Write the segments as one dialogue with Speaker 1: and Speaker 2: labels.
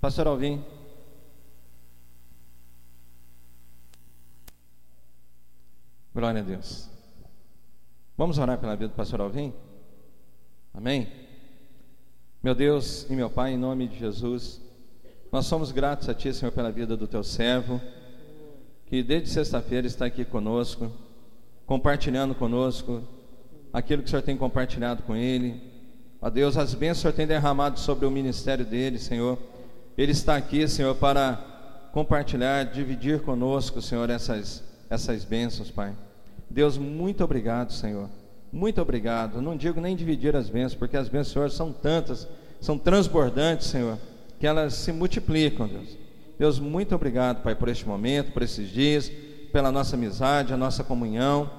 Speaker 1: Pastor Alvim. Glória a Deus. Vamos orar pela vida do pastor Alvim? Amém? Meu Deus e meu Pai, em nome de Jesus, nós somos gratos a Ti, Senhor, pela vida do Teu servo, que desde sexta-feira está aqui conosco, compartilhando conosco aquilo que o Senhor tem compartilhado com ele. Ó Deus, as bênçãos que o Senhor tem derramado sobre o ministério dele, Senhor. Ele está aqui, Senhor, para compartilhar, dividir conosco, Senhor, essas, essas bênçãos, Pai. Deus, muito obrigado, Senhor. Muito obrigado. Não digo nem dividir as bênçãos, porque as bênçãos, Senhor, são tantas, são transbordantes, Senhor, que elas se multiplicam, Deus. Deus, muito obrigado, Pai, por este momento, por esses dias, pela nossa amizade, a nossa comunhão.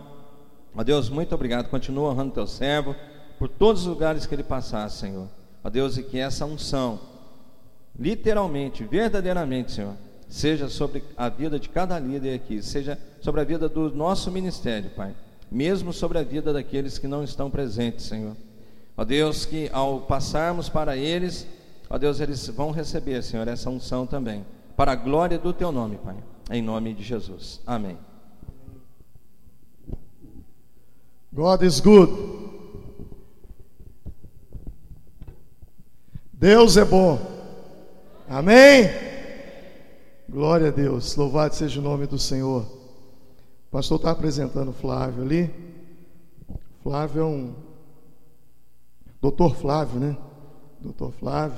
Speaker 1: Ó Deus, muito obrigado. Continua honrando teu servo por todos os lugares que ele passar, Senhor. Ó Deus, e que essa unção, literalmente, verdadeiramente, Senhor, seja sobre a vida de cada líder aqui, seja sobre a vida do nosso ministério, Pai, mesmo sobre a vida daqueles que não estão presentes, Senhor. Ó Deus, que ao passarmos para eles, ó Deus, eles vão receber, Senhor, essa unção também, para a glória do Teu nome, Pai, em nome de Jesus. Amém.
Speaker 2: God is good. Deus é bom. Amém? Glória a Deus. Louvado seja o nome do Senhor. O pastor está apresentando o Flávio ali. Flávio é um. Doutor Flávio, né? Doutor Flávio.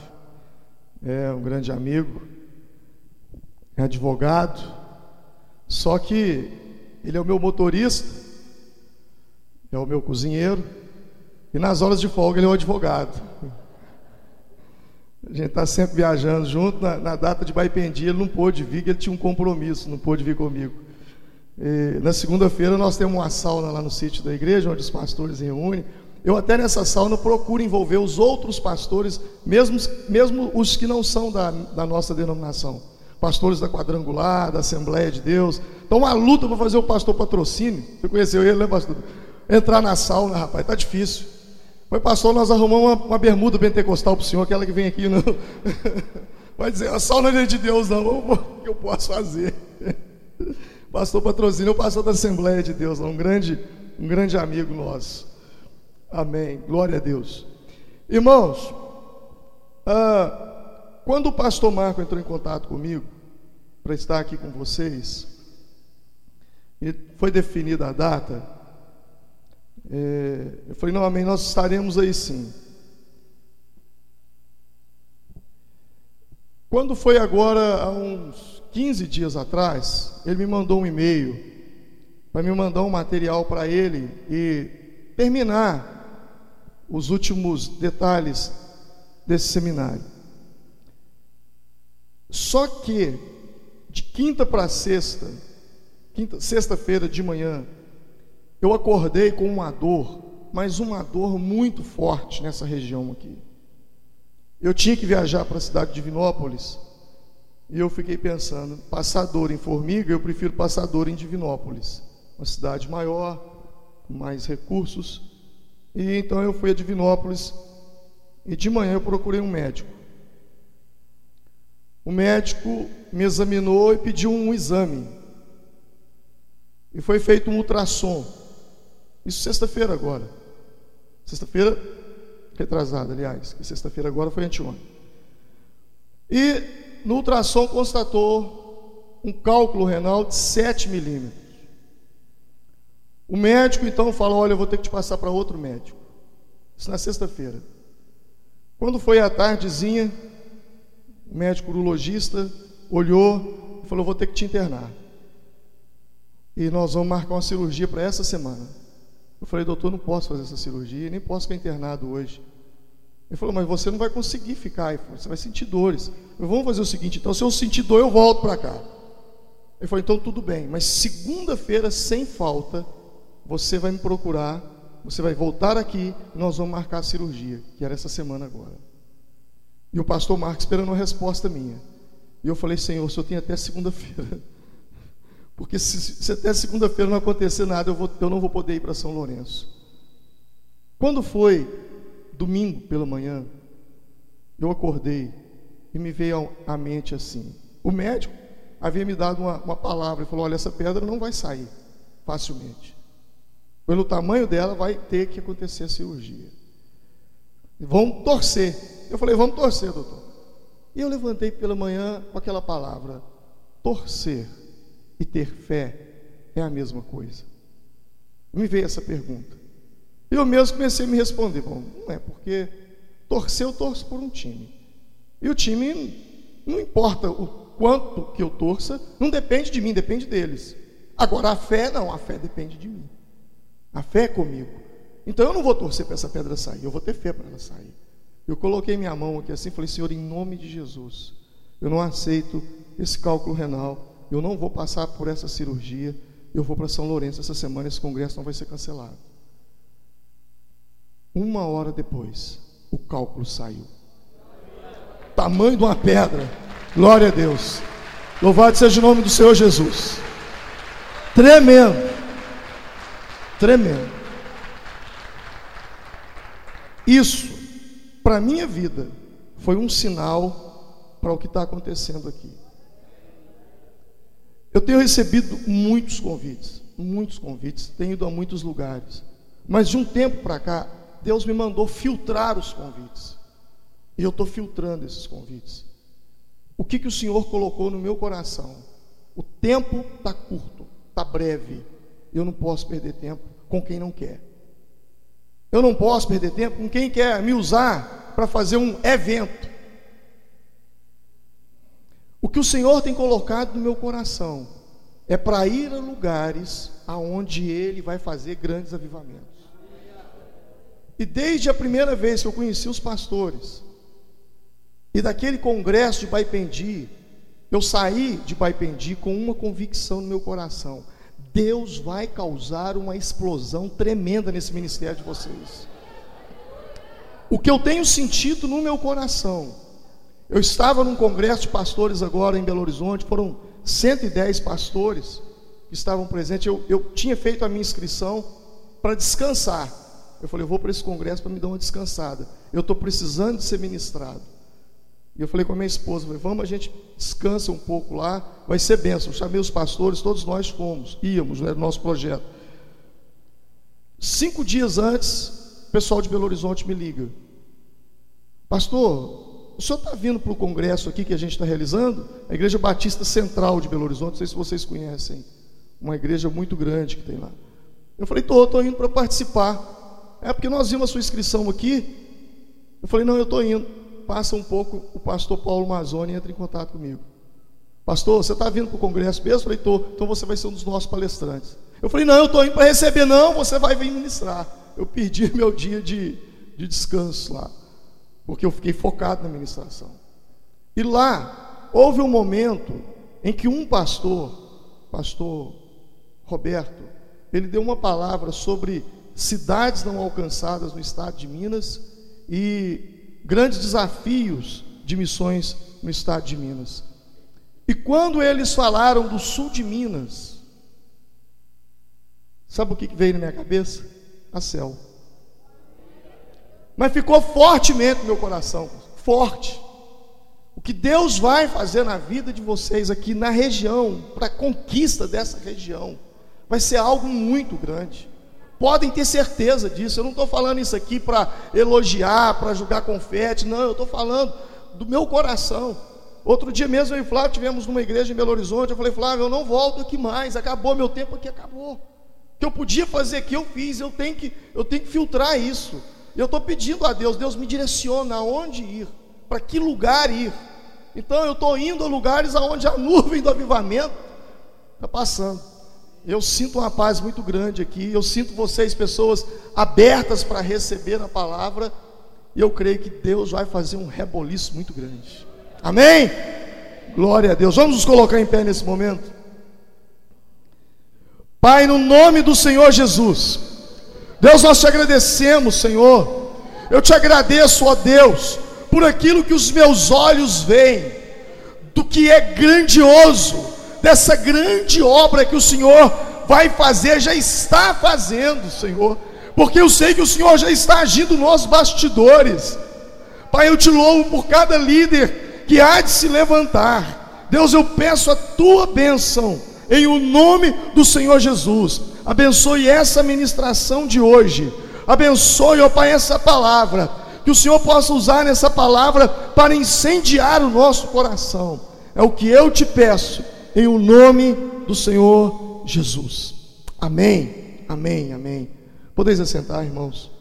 Speaker 2: É um grande amigo. É advogado. Só que ele é o meu motorista é o meu cozinheiro, e nas horas de folga ele é o advogado. A gente está sempre viajando junto. Na, na, data de Baipendi ele não pôde vir, ele tinha um compromisso, não pôde vir comigo. E, na segunda-feira nós temos uma sauna lá no sítio da igreja, onde os pastores reúnem. Eu até nessa sauna procuro envolver os outros pastores, mesmo, mesmo os que não são da, da nossa denominação. Pastores da quadrangular, da Assembleia de Deus. Então, uma luta para fazer o pastor patrocínio. Você conheceu ele, né, pastor? entrar na sauna, rapaz, tá difícil. Foi pastor, nós arrumamos uma, uma bermuda pentecostal para o senhor, aquela que vem aqui, não. Vai dizer, a sauna não é de Deus, não. O que eu posso fazer? Pastor patrocínio, o pastor da Assembleia de Deus, um grande, um grande amigo nosso. Amém. Glória a Deus. Irmãos, ah, quando o pastor Marco entrou em contato comigo para estar aqui com vocês, foi definida a data, é, eu falei, não, amém, nós estaremos aí sim. Quando foi agora, há uns 15 dias atrás, ele me mandou um e-mail para me mandar um material para ele e terminar os últimos detalhes desse seminário. Só que de quinta para sexta, sexta-feira de manhã, eu acordei com uma dor, mas uma dor muito forte nessa região aqui. Eu tinha que viajar para a cidade de Divinópolis e eu fiquei pensando, passar dor em Formiga, eu prefiro passar dor em Divinópolis, uma cidade maior, com mais recursos. E então eu fui a Divinópolis e de manhã eu procurei um médico. O médico me examinou e pediu um exame. E foi feito um ultrassom. Isso sexta-feira agora. Sexta-feira retrasada, aliás, que sexta-feira agora foi anteontem. E no ultrassom constatou um cálculo renal de 7 milímetros. O médico então falou: Olha, eu vou ter que te passar para outro médico. Isso na sexta-feira. Quando foi à tardezinha, o médico urologista olhou e falou: Vou ter que te internar. E nós vamos marcar uma cirurgia para essa semana. Eu falei, doutor, não posso fazer essa cirurgia, nem posso ficar internado hoje. Ele falou, mas você não vai conseguir ficar, você vai sentir dores. Eu, vamos fazer o seguinte, então, se eu sentir dor, eu volto para cá. Ele falou, então tudo bem, mas segunda-feira, sem falta, você vai me procurar, você vai voltar aqui e nós vamos marcar a cirurgia, que era essa semana agora. E o pastor Marcos esperando uma resposta minha. E eu falei, Senhor, o senhor tem até segunda-feira. Porque se, se até segunda-feira não acontecer nada, eu, vou, eu não vou poder ir para São Lourenço. Quando foi domingo pela manhã, eu acordei e me veio à mente assim: o médico havia me dado uma, uma palavra e falou: olha, essa pedra não vai sair facilmente. Pelo tamanho dela, vai ter que acontecer a cirurgia. Vamos torcer. Eu falei: vamos torcer, doutor. E eu levantei pela manhã com aquela palavra: torcer e ter fé é a mesma coisa. Me veio essa pergunta. Eu mesmo comecei a me responder: bom, não é porque torcer eu torço por um time. E o time, não importa o quanto que eu torça, não depende de mim, depende deles. Agora a fé, não, a fé depende de mim. A fé é comigo. Então eu não vou torcer para essa pedra sair, eu vou ter fé para ela sair. Eu coloquei minha mão aqui assim, falei: Senhor, em nome de Jesus, eu não aceito esse cálculo renal, eu não vou passar por essa cirurgia, eu vou para São Lourenço essa semana, esse congresso não vai ser cancelado. Uma hora depois, o cálculo saiu. Tamanho de uma pedra. Glória a Deus. Louvado seja o nome do Senhor Jesus. Tremendo. Tremendo. Isso, para a minha vida, foi um sinal para o que está acontecendo aqui. Eu tenho recebido muitos convites, muitos convites, tenho ido a muitos lugares, mas de um tempo para cá, Deus me mandou filtrar os convites, e eu estou filtrando esses convites. O que, que o Senhor colocou no meu coração? O tempo está curto, está breve, eu não posso perder tempo com quem não quer. Eu não posso perder tempo com quem quer me usar para fazer um evento. O que o Senhor tem colocado no meu coração é para ir a lugares aonde Ele vai fazer grandes avivamentos. E desde a primeira vez que eu conheci os pastores, e daquele congresso de Baipendi, eu saí de Baipendi com uma convicção no meu coração: Deus vai causar uma explosão tremenda nesse ministério de vocês. O que eu tenho sentido no meu coração, eu estava num congresso de pastores agora em Belo Horizonte, foram 110 pastores que estavam presentes. Eu, eu tinha feito a minha inscrição para descansar. Eu falei, eu vou para esse congresso para me dar uma descansada. Eu estou precisando de ser ministrado. E eu falei com a minha esposa, falei, vamos, a gente descansa um pouco lá, vai ser bênção. Eu chamei os pastores, todos nós fomos, íamos, era né, o nosso projeto. Cinco dias antes, o pessoal de Belo Horizonte me liga. Pastor, o senhor está vindo para o congresso aqui que a gente está realizando? A Igreja Batista Central de Belo Horizonte, não sei se vocês conhecem, uma igreja muito grande que tem lá. Eu falei, estou, estou indo para participar. É porque nós vimos a sua inscrição aqui. Eu falei, não, eu estou indo passa um pouco, o pastor Paulo Mazzoni entra em contato comigo. Pastor, você está vindo para o congresso mesmo? Eu falei, estou, então você vai ser um dos nossos palestrantes. Eu falei, não, eu estou indo para receber, não, você vai vir ministrar. Eu perdi meu dia de, de descanso lá, porque eu fiquei focado na ministração. E lá, houve um momento em que um pastor, pastor Roberto, ele deu uma palavra sobre cidades não alcançadas no estado de Minas e grandes desafios de missões no estado de Minas. E quando eles falaram do sul de Minas, sabe o que veio na minha cabeça? A céu. Mas ficou fortemente no meu coração, forte. O que Deus vai fazer na vida de vocês aqui na região, para a conquista dessa região, vai ser algo muito grande. Podem ter certeza disso. Eu não estou falando isso aqui para elogiar, para jogar confete. Não, eu estou falando do meu coração. Outro dia mesmo eu e Flávio tivemos numa igreja em Belo Horizonte. Eu falei, Flávio, eu não volto aqui mais. Acabou meu tempo aqui, acabou. O que eu podia fazer aqui, eu fiz. Eu tenho que, eu tenho que filtrar isso. Eu estou pedindo a Deus, Deus me direciona aonde ir, para que lugar ir. Então eu estou indo a lugares aonde a nuvem do avivamento está passando. Eu sinto uma paz muito grande aqui. Eu sinto vocês, pessoas abertas para receber a palavra. E eu creio que Deus vai fazer um reboliço muito grande. Amém? Glória a Deus. Vamos nos colocar em pé nesse momento. Pai, no nome do Senhor Jesus. Deus, nós te agradecemos, Senhor. Eu te agradeço, ó Deus, por aquilo que os meus olhos veem, do que é grandioso dessa grande obra que o Senhor vai fazer, já está fazendo, Senhor, porque eu sei que o Senhor já está agindo nos bastidores. Pai, eu te louvo por cada líder que há de se levantar. Deus, eu peço a tua bênção em o nome do Senhor Jesus. Abençoe essa ministração de hoje. Abençoe, ó Pai, essa palavra. Que o Senhor possa usar essa palavra para incendiar o nosso coração. É o que eu te peço, em o nome do Senhor Jesus. Amém, amém, amém. Podeis assentar, irmãos.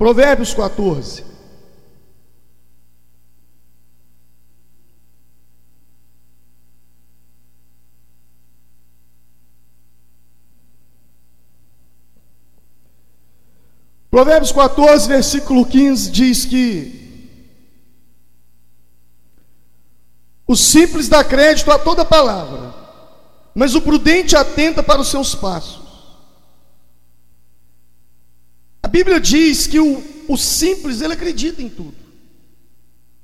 Speaker 2: Provérbios 14. Provérbios 14, versículo 15 diz que o simples dá crédito a toda palavra, mas o prudente atenta para os seus passos. Bíblia diz que o, o simples ele acredita em tudo,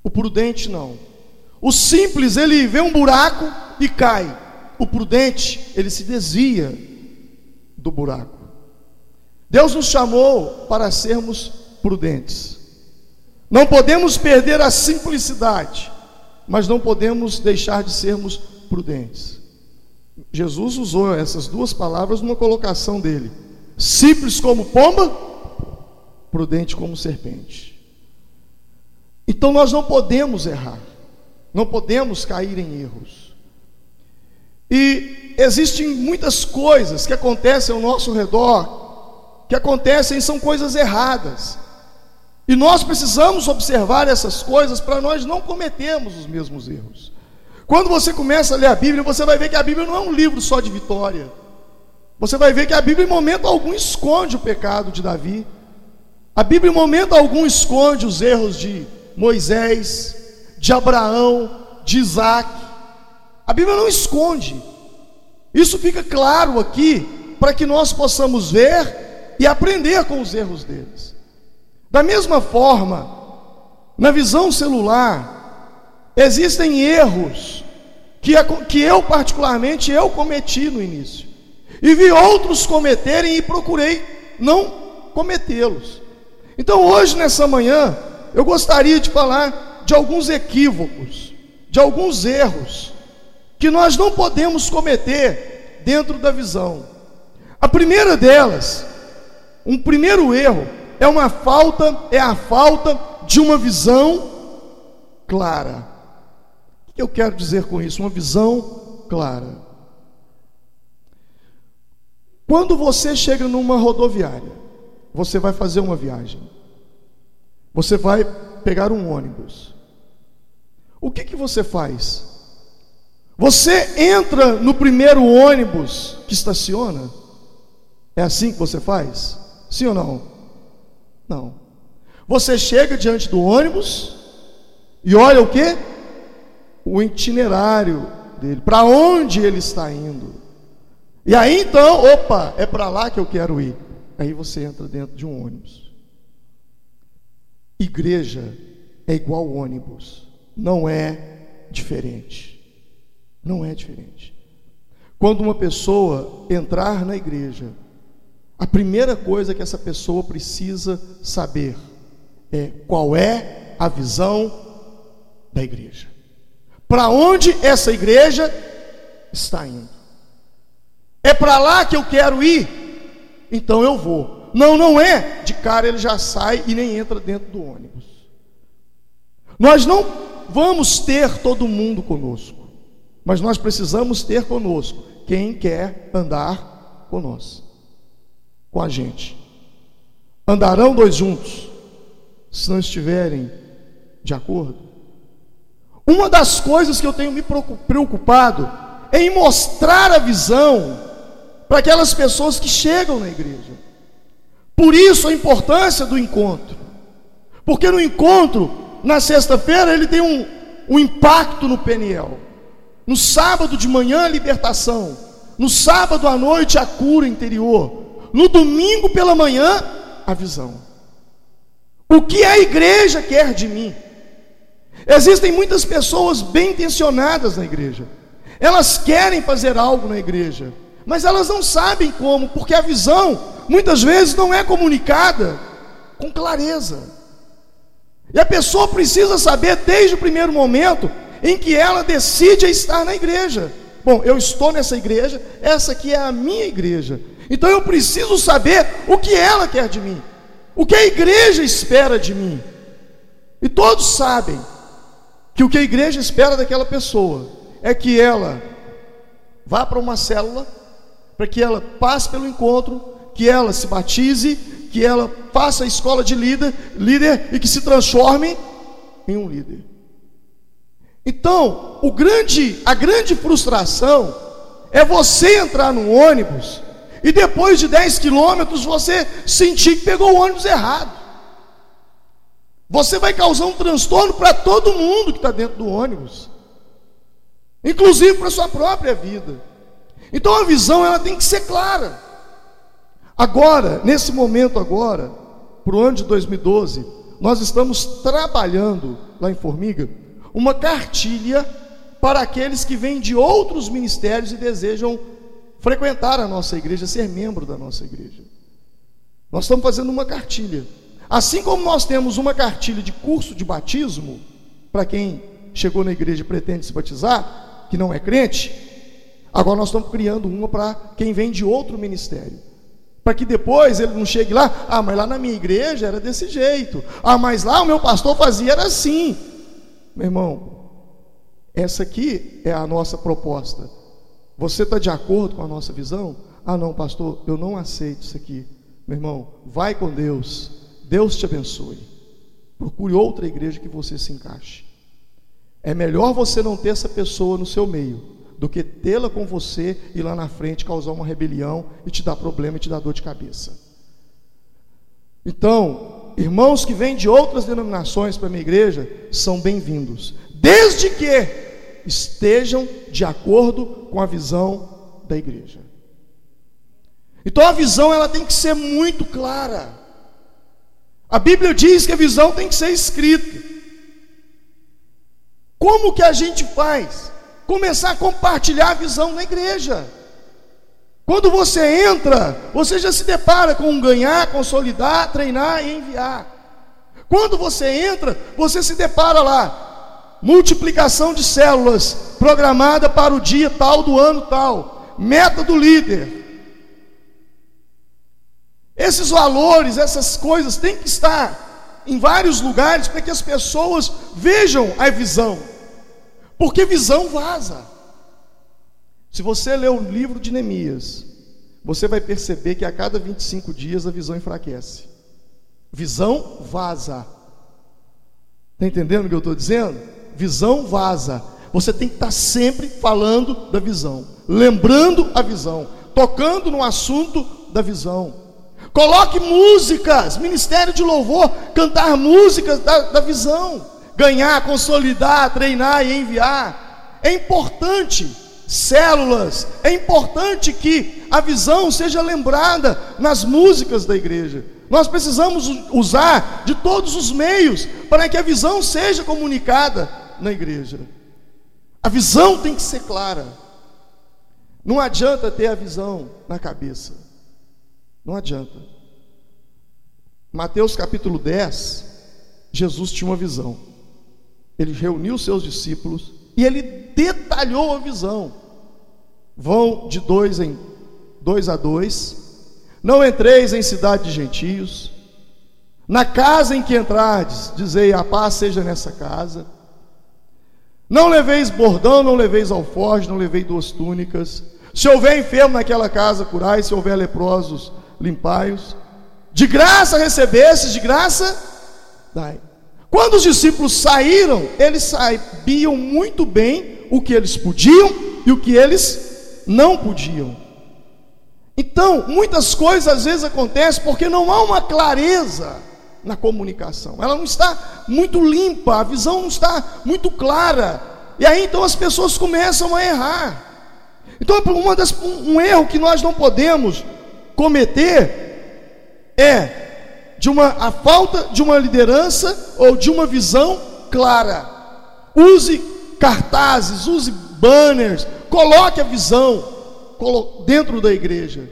Speaker 2: o prudente não. O simples ele vê um buraco e cai, o prudente ele se desvia do buraco. Deus nos chamou para sermos prudentes. Não podemos perder a simplicidade, mas não podemos deixar de sermos prudentes. Jesus usou essas duas palavras numa colocação dele: simples como pomba prudente como serpente. Então nós não podemos errar, não podemos cair em erros. E existem muitas coisas que acontecem ao nosso redor, que acontecem são coisas erradas. E nós precisamos observar essas coisas para nós não cometermos os mesmos erros. Quando você começa a ler a Bíblia, você vai ver que a Bíblia não é um livro só de vitória. Você vai ver que a Bíblia, em momento algum, esconde o pecado de Davi. A Bíblia, em momento algum, esconde os erros de Moisés, de Abraão, de Isaac. A Bíblia não esconde. Isso fica claro aqui para que nós possamos ver e aprender com os erros deles. Da mesma forma, na visão celular, existem erros que, que eu particularmente eu cometi no início. E vi outros cometerem e procurei não cometê-los. Então, hoje, nessa manhã, eu gostaria de falar de alguns equívocos, de alguns erros, que nós não podemos cometer dentro da visão. A primeira delas, um primeiro erro, é uma falta, é a falta de uma visão clara. O que eu quero dizer com isso? Uma visão clara. Quando você chega numa rodoviária, você vai fazer uma viagem. Você vai pegar um ônibus. O que, que você faz? Você entra no primeiro ônibus que estaciona? É assim que você faz? Sim ou não? Não. Você chega diante do ônibus e olha o que? O itinerário dele, para onde ele está indo. E aí então, opa, é para lá que eu quero ir. Aí você entra dentro de um ônibus. Igreja é igual ônibus, não é diferente. Não é diferente. Quando uma pessoa entrar na igreja, a primeira coisa que essa pessoa precisa saber é qual é a visão da igreja. Para onde essa igreja está indo? É para lá que eu quero ir? Então eu vou. Não, não é. De cara ele já sai e nem entra dentro do ônibus. Nós não vamos ter todo mundo conosco, mas nós precisamos ter conosco quem quer andar conosco, com a gente. Andarão dois juntos, se não estiverem de acordo. Uma das coisas que eu tenho me preocupado é em mostrar a visão para aquelas pessoas que chegam na igreja. Por isso a importância do encontro. Porque no encontro, na sexta-feira, ele tem um, um impacto no Peniel. No sábado de manhã, a libertação. No sábado à noite, a cura interior. No domingo pela manhã, a visão. O que a igreja quer de mim? Existem muitas pessoas bem intencionadas na igreja. Elas querem fazer algo na igreja, mas elas não sabem como, porque a visão muitas vezes não é comunicada com clareza. E a pessoa precisa saber desde o primeiro momento em que ela decide estar na igreja. Bom, eu estou nessa igreja, essa aqui é a minha igreja. Então eu preciso saber o que ela quer de mim, o que a igreja espera de mim. E todos sabem que o que a igreja espera daquela pessoa é que ela vá para uma célula, para que ela passe pelo encontro, que ela se batize, que ela faça a escola de líder, líder e que se transforme em um líder. Então, o grande, a grande frustração é você entrar no ônibus e depois de 10 quilômetros você sentir que pegou o ônibus errado. Você vai causar um transtorno para todo mundo que está dentro do ônibus, inclusive para sua própria vida. Então a visão ela tem que ser clara. Agora, nesse momento agora, para o ano de 2012, nós estamos trabalhando lá em Formiga uma cartilha para aqueles que vêm de outros ministérios e desejam frequentar a nossa igreja, ser membro da nossa igreja. Nós estamos fazendo uma cartilha. Assim como nós temos uma cartilha de curso de batismo, para quem chegou na igreja e pretende se batizar, que não é crente, agora nós estamos criando uma para quem vem de outro ministério. Para que depois ele não chegue lá, ah, mas lá na minha igreja era desse jeito, ah, mas lá o meu pastor fazia era assim. Meu irmão, essa aqui é a nossa proposta. Você está de acordo com a nossa visão? Ah, não, pastor, eu não aceito isso aqui. Meu irmão, vai com Deus. Deus te abençoe. Procure outra igreja que você se encaixe. É melhor você não ter essa pessoa no seu meio do que tê-la com você e lá na frente causar uma rebelião e te dar problema e te dar dor de cabeça. Então, irmãos que vêm de outras denominações para a minha igreja são bem-vindos, desde que estejam de acordo com a visão da igreja. Então a visão ela tem que ser muito clara. A Bíblia diz que a visão tem que ser escrita. Como que a gente faz? Começar a compartilhar a visão na igreja. Quando você entra, você já se depara com ganhar, consolidar, treinar e enviar. Quando você entra, você se depara lá, multiplicação de células programada para o dia tal do ano tal, meta do líder. Esses valores, essas coisas têm que estar em vários lugares para que as pessoas vejam a visão, porque visão vaza. Se você ler o livro de Neemias, você vai perceber que a cada 25 dias a visão enfraquece. Visão vaza. Está entendendo o que eu estou dizendo? Visão vaza. Você tem que estar sempre falando da visão, lembrando a visão, tocando no assunto da visão. Coloque músicas, ministério de louvor, cantar músicas da, da visão, ganhar, consolidar, treinar e enviar. É importante células. É importante que a visão seja lembrada nas músicas da igreja. Nós precisamos usar de todos os meios para que a visão seja comunicada na igreja. A visão tem que ser clara. Não adianta ter a visão na cabeça. Não adianta. Mateus capítulo 10, Jesus tinha uma visão. Ele reuniu seus discípulos e ele detalhou a visão. Vão de dois em dois a dois. Não entreis em cidade de gentios. Na casa em que entrardes, dizei: a paz seja nessa casa. Não leveis bordão, não leveis alforje, não leveis duas túnicas. Se houver enfermo naquela casa, curai. Se houver leprosos, limpai-os. De graça recebestes, de graça dai. Quando os discípulos saíram, eles sabiam muito bem o que eles podiam e o que eles não podiam. Então, muitas coisas às vezes acontecem porque não há uma clareza na comunicação. Ela não está muito limpa, a visão não está muito clara. E aí então as pessoas começam a errar. Então, uma das, um erro que nós não podemos cometer é de uma a falta de uma liderança ou de uma visão clara. use cartazes, use banners, coloque a visão dentro da igreja.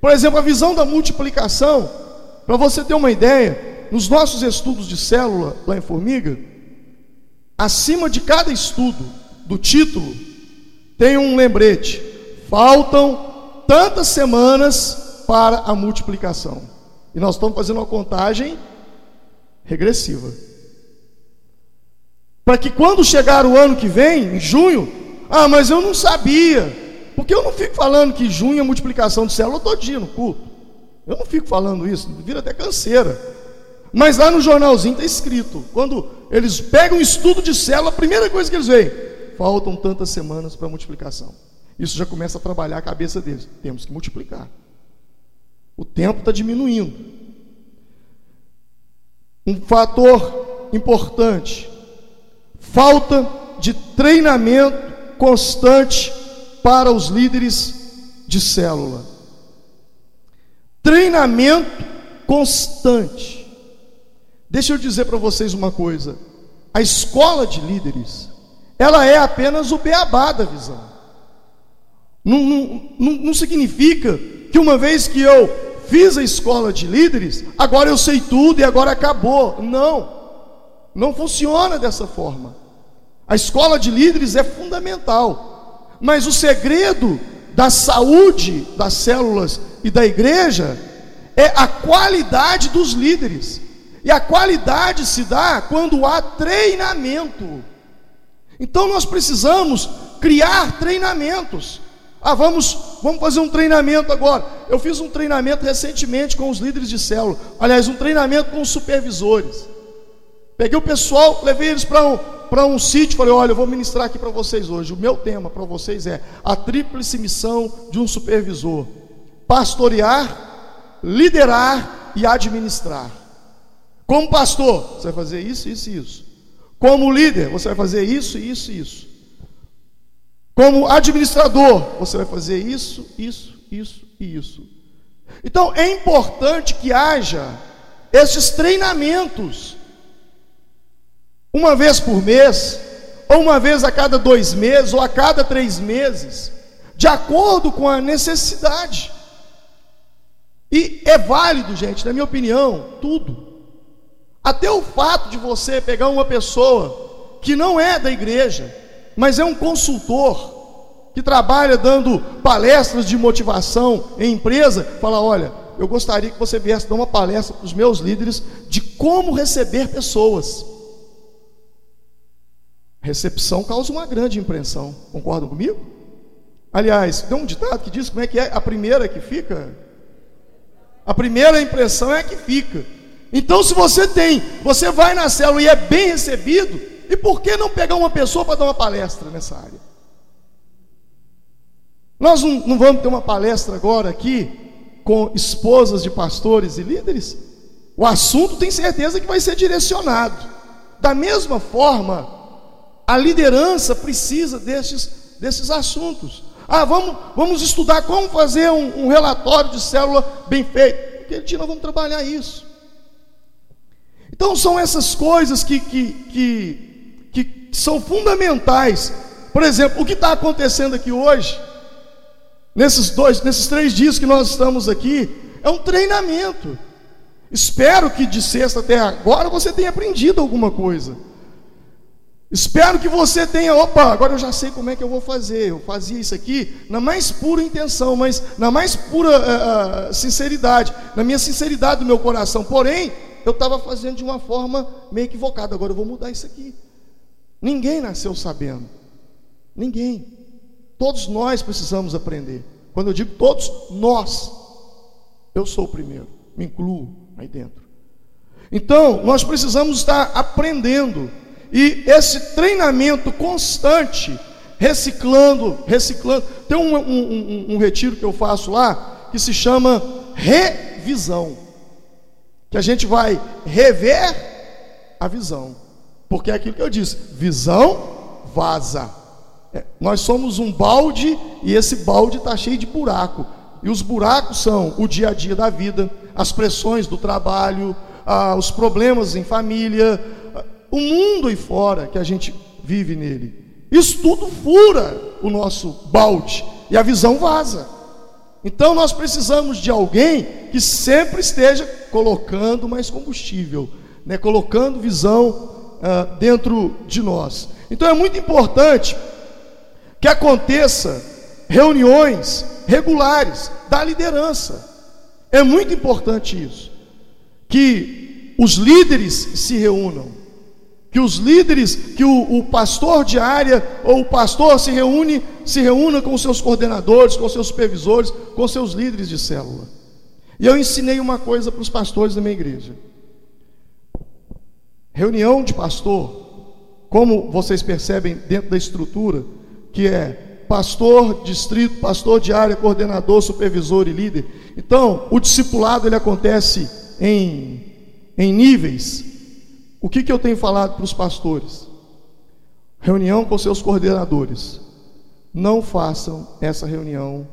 Speaker 2: Por exemplo, a visão da multiplicação, para você ter uma ideia, nos nossos estudos de célula lá em Formiga, acima de cada estudo do título, tem um lembrete: faltam tantas semanas para a multiplicação. E nós estamos fazendo uma contagem regressiva. Para que quando chegar o ano que vem, em junho, ah, mas eu não sabia. Porque eu não fico falando que junho é multiplicação de célula todo dia no culto. Eu não fico falando isso, vira até canseira. Mas lá no jornalzinho está escrito: quando eles pegam um estudo de célula, a primeira coisa que eles veem, faltam tantas semanas para multiplicação. Isso já começa a trabalhar a cabeça deles. Temos que multiplicar. O tempo está diminuindo. Um fator importante: falta de treinamento constante para os líderes de célula. Treinamento constante. Deixa eu dizer para vocês uma coisa: a escola de líderes, ela é apenas o beabá da visão. Não, não, não, não significa que uma vez que eu fiz a escola de líderes, agora eu sei tudo e agora acabou. Não, não funciona dessa forma. A escola de líderes é fundamental. Mas o segredo da saúde das células e da igreja é a qualidade dos líderes. E a qualidade se dá quando há treinamento. Então nós precisamos criar treinamentos. Ah, vamos, vamos fazer um treinamento agora. Eu fiz um treinamento recentemente com os líderes de célula. Aliás, um treinamento com os supervisores. Peguei o pessoal, levei eles para um, um sítio, falei: Olha, eu vou ministrar aqui para vocês hoje. O meu tema para vocês é a tríplice missão de um supervisor: pastorear, liderar e administrar. Como pastor, você vai fazer isso, isso e isso. Como líder, você vai fazer isso, isso e isso. Como administrador, você vai fazer isso, isso, isso e isso. Então é importante que haja esses treinamentos uma vez por mês, ou uma vez a cada dois meses, ou a cada três meses, de acordo com a necessidade. E é válido, gente, na minha opinião, tudo. Até o fato de você pegar uma pessoa que não é da igreja, mas é um consultor, que trabalha dando palestras de motivação em empresa, fala: olha, eu gostaria que você viesse dar uma palestra para os meus líderes de como receber pessoas. Recepção causa uma grande impressão. Concordam comigo? Aliás, tem um ditado que diz como é que é a primeira que fica? A primeira impressão é a que fica. Então, se você tem, você vai na célula e é bem recebido, e por que não pegar uma pessoa para dar uma palestra nessa área? Nós não, não vamos ter uma palestra agora aqui com esposas de pastores e líderes? O assunto tem certeza que vai ser direcionado. Da mesma forma, a liderança precisa desses, desses assuntos. Ah, vamos, vamos estudar como fazer um, um relatório de célula bem feito. Aquele dia nós vamos trabalhar isso. Então são essas coisas que, que, que, que são fundamentais. Por exemplo, o que está acontecendo aqui hoje, nesses dois, nesses três dias que nós estamos aqui, é um treinamento. Espero que de sexta até agora você tenha aprendido alguma coisa. Espero que você tenha, opa, agora eu já sei como é que eu vou fazer. Eu fazia isso aqui na mais pura intenção, mas na mais pura uh, sinceridade, na minha sinceridade do meu coração. Porém, eu estava fazendo de uma forma meio equivocada. Agora eu vou mudar isso aqui. Ninguém nasceu sabendo. Ninguém. Todos nós precisamos aprender. Quando eu digo todos, nós. Eu sou o primeiro. Me incluo aí dentro. Então, nós precisamos estar aprendendo e esse treinamento constante, reciclando, reciclando. Tem um, um, um, um retiro que eu faço lá que se chama revisão. Que a gente vai rever a visão. Porque é aquilo que eu disse: visão vaza. É, nós somos um balde e esse balde está cheio de buraco. E os buracos são o dia a dia da vida, as pressões do trabalho, ah, os problemas em família, o mundo aí fora que a gente vive nele. Isso tudo fura o nosso balde e a visão vaza. Então nós precisamos de alguém que sempre esteja colocando mais combustível, né, colocando visão uh, dentro de nós. Então é muito importante que aconteça reuniões regulares da liderança. É muito importante isso. Que os líderes se reúnam. Que os líderes, que o, o pastor de área ou o pastor se reúne, se reúna com seus coordenadores, com seus supervisores, com seus líderes de célula. E eu ensinei uma coisa para os pastores da minha igreja. Reunião de pastor, como vocês percebem dentro da estrutura, que é pastor, distrito, pastor de área, coordenador, supervisor e líder. Então, o discipulado ele acontece em, em níveis. O que, que eu tenho falado para os pastores? Reunião com seus coordenadores. Não façam essa reunião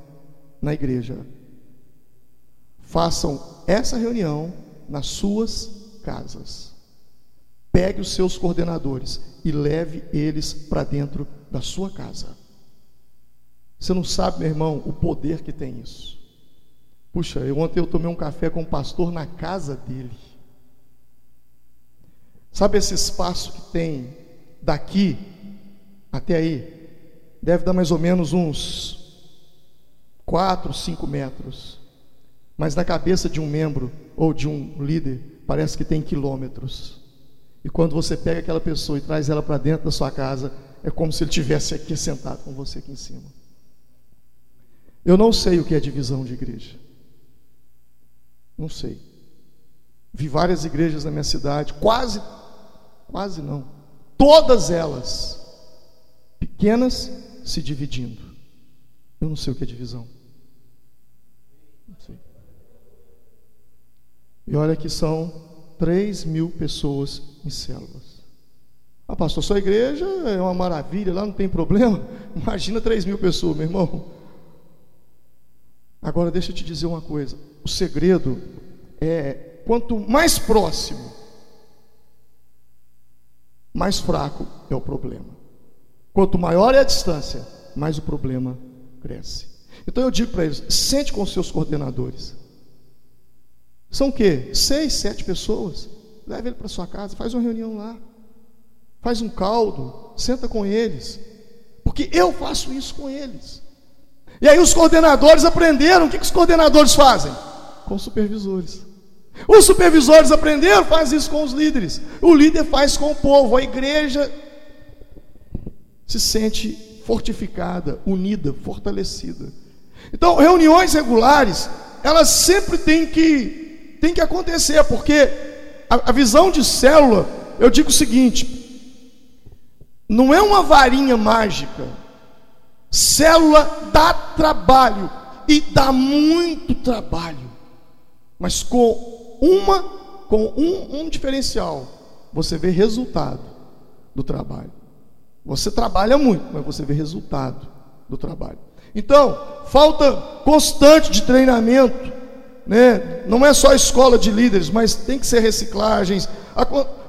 Speaker 2: na igreja. Façam essa reunião nas suas casas. Pegue os seus coordenadores e leve eles para dentro da sua casa. Você não sabe, meu irmão, o poder que tem isso. Puxa, eu, ontem eu tomei um café com o um pastor na casa dele. Sabe esse espaço que tem daqui até aí? Deve dar mais ou menos uns 4, 5 metros. Mas na cabeça de um membro ou de um líder, parece que tem quilômetros. E quando você pega aquela pessoa e traz ela para dentro da sua casa, é como se ele tivesse aqui sentado com você aqui em cima. Eu não sei o que é divisão de igreja. Não sei. Vi várias igrejas na minha cidade, quase, quase não. Todas elas pequenas se dividindo. Eu não sei o que é divisão. Não sei. E olha que são 3 mil pessoas em células. Ah, pastor, sua igreja é uma maravilha, lá não tem problema. Imagina 3 mil pessoas, meu irmão. Agora deixa eu te dizer uma coisa: o segredo é quanto mais próximo, mais fraco é o problema. Quanto maior é a distância, mais o problema cresce. Então eu digo para eles: sente com seus coordenadores. São o quê? Seis, sete pessoas. Leve ele para sua casa, faz uma reunião lá. Faz um caldo, senta com eles. Porque eu faço isso com eles. E aí os coordenadores aprenderam. O que, que os coordenadores fazem? Com os supervisores. Os supervisores aprenderam, faz isso com os líderes. O líder faz com o povo. A igreja se sente fortificada, unida, fortalecida. Então, reuniões regulares, elas sempre têm que tem que acontecer, porque a, a visão de célula, eu digo o seguinte: não é uma varinha mágica. Célula dá trabalho e dá muito trabalho, mas com uma, com um, um diferencial, você vê resultado do trabalho. Você trabalha muito, mas você vê resultado do trabalho. Então, falta constante de treinamento né? Não é só escola de líderes, mas tem que ser reciclagens.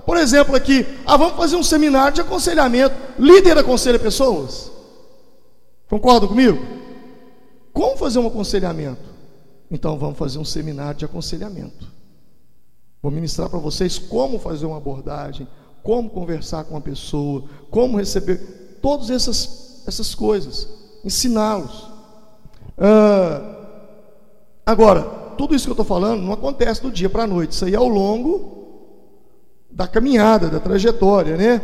Speaker 2: Por exemplo, aqui, ah, vamos fazer um seminário de aconselhamento. Líder aconselha pessoas? Concordam comigo? Como fazer um aconselhamento? Então vamos fazer um seminário de aconselhamento. Vou ministrar para vocês como fazer uma abordagem, como conversar com a pessoa, como receber, todas essas, essas coisas, ensiná-los. Agora, tudo isso que eu estou falando não acontece do dia para a noite, isso aí é ao longo da caminhada, da trajetória, né?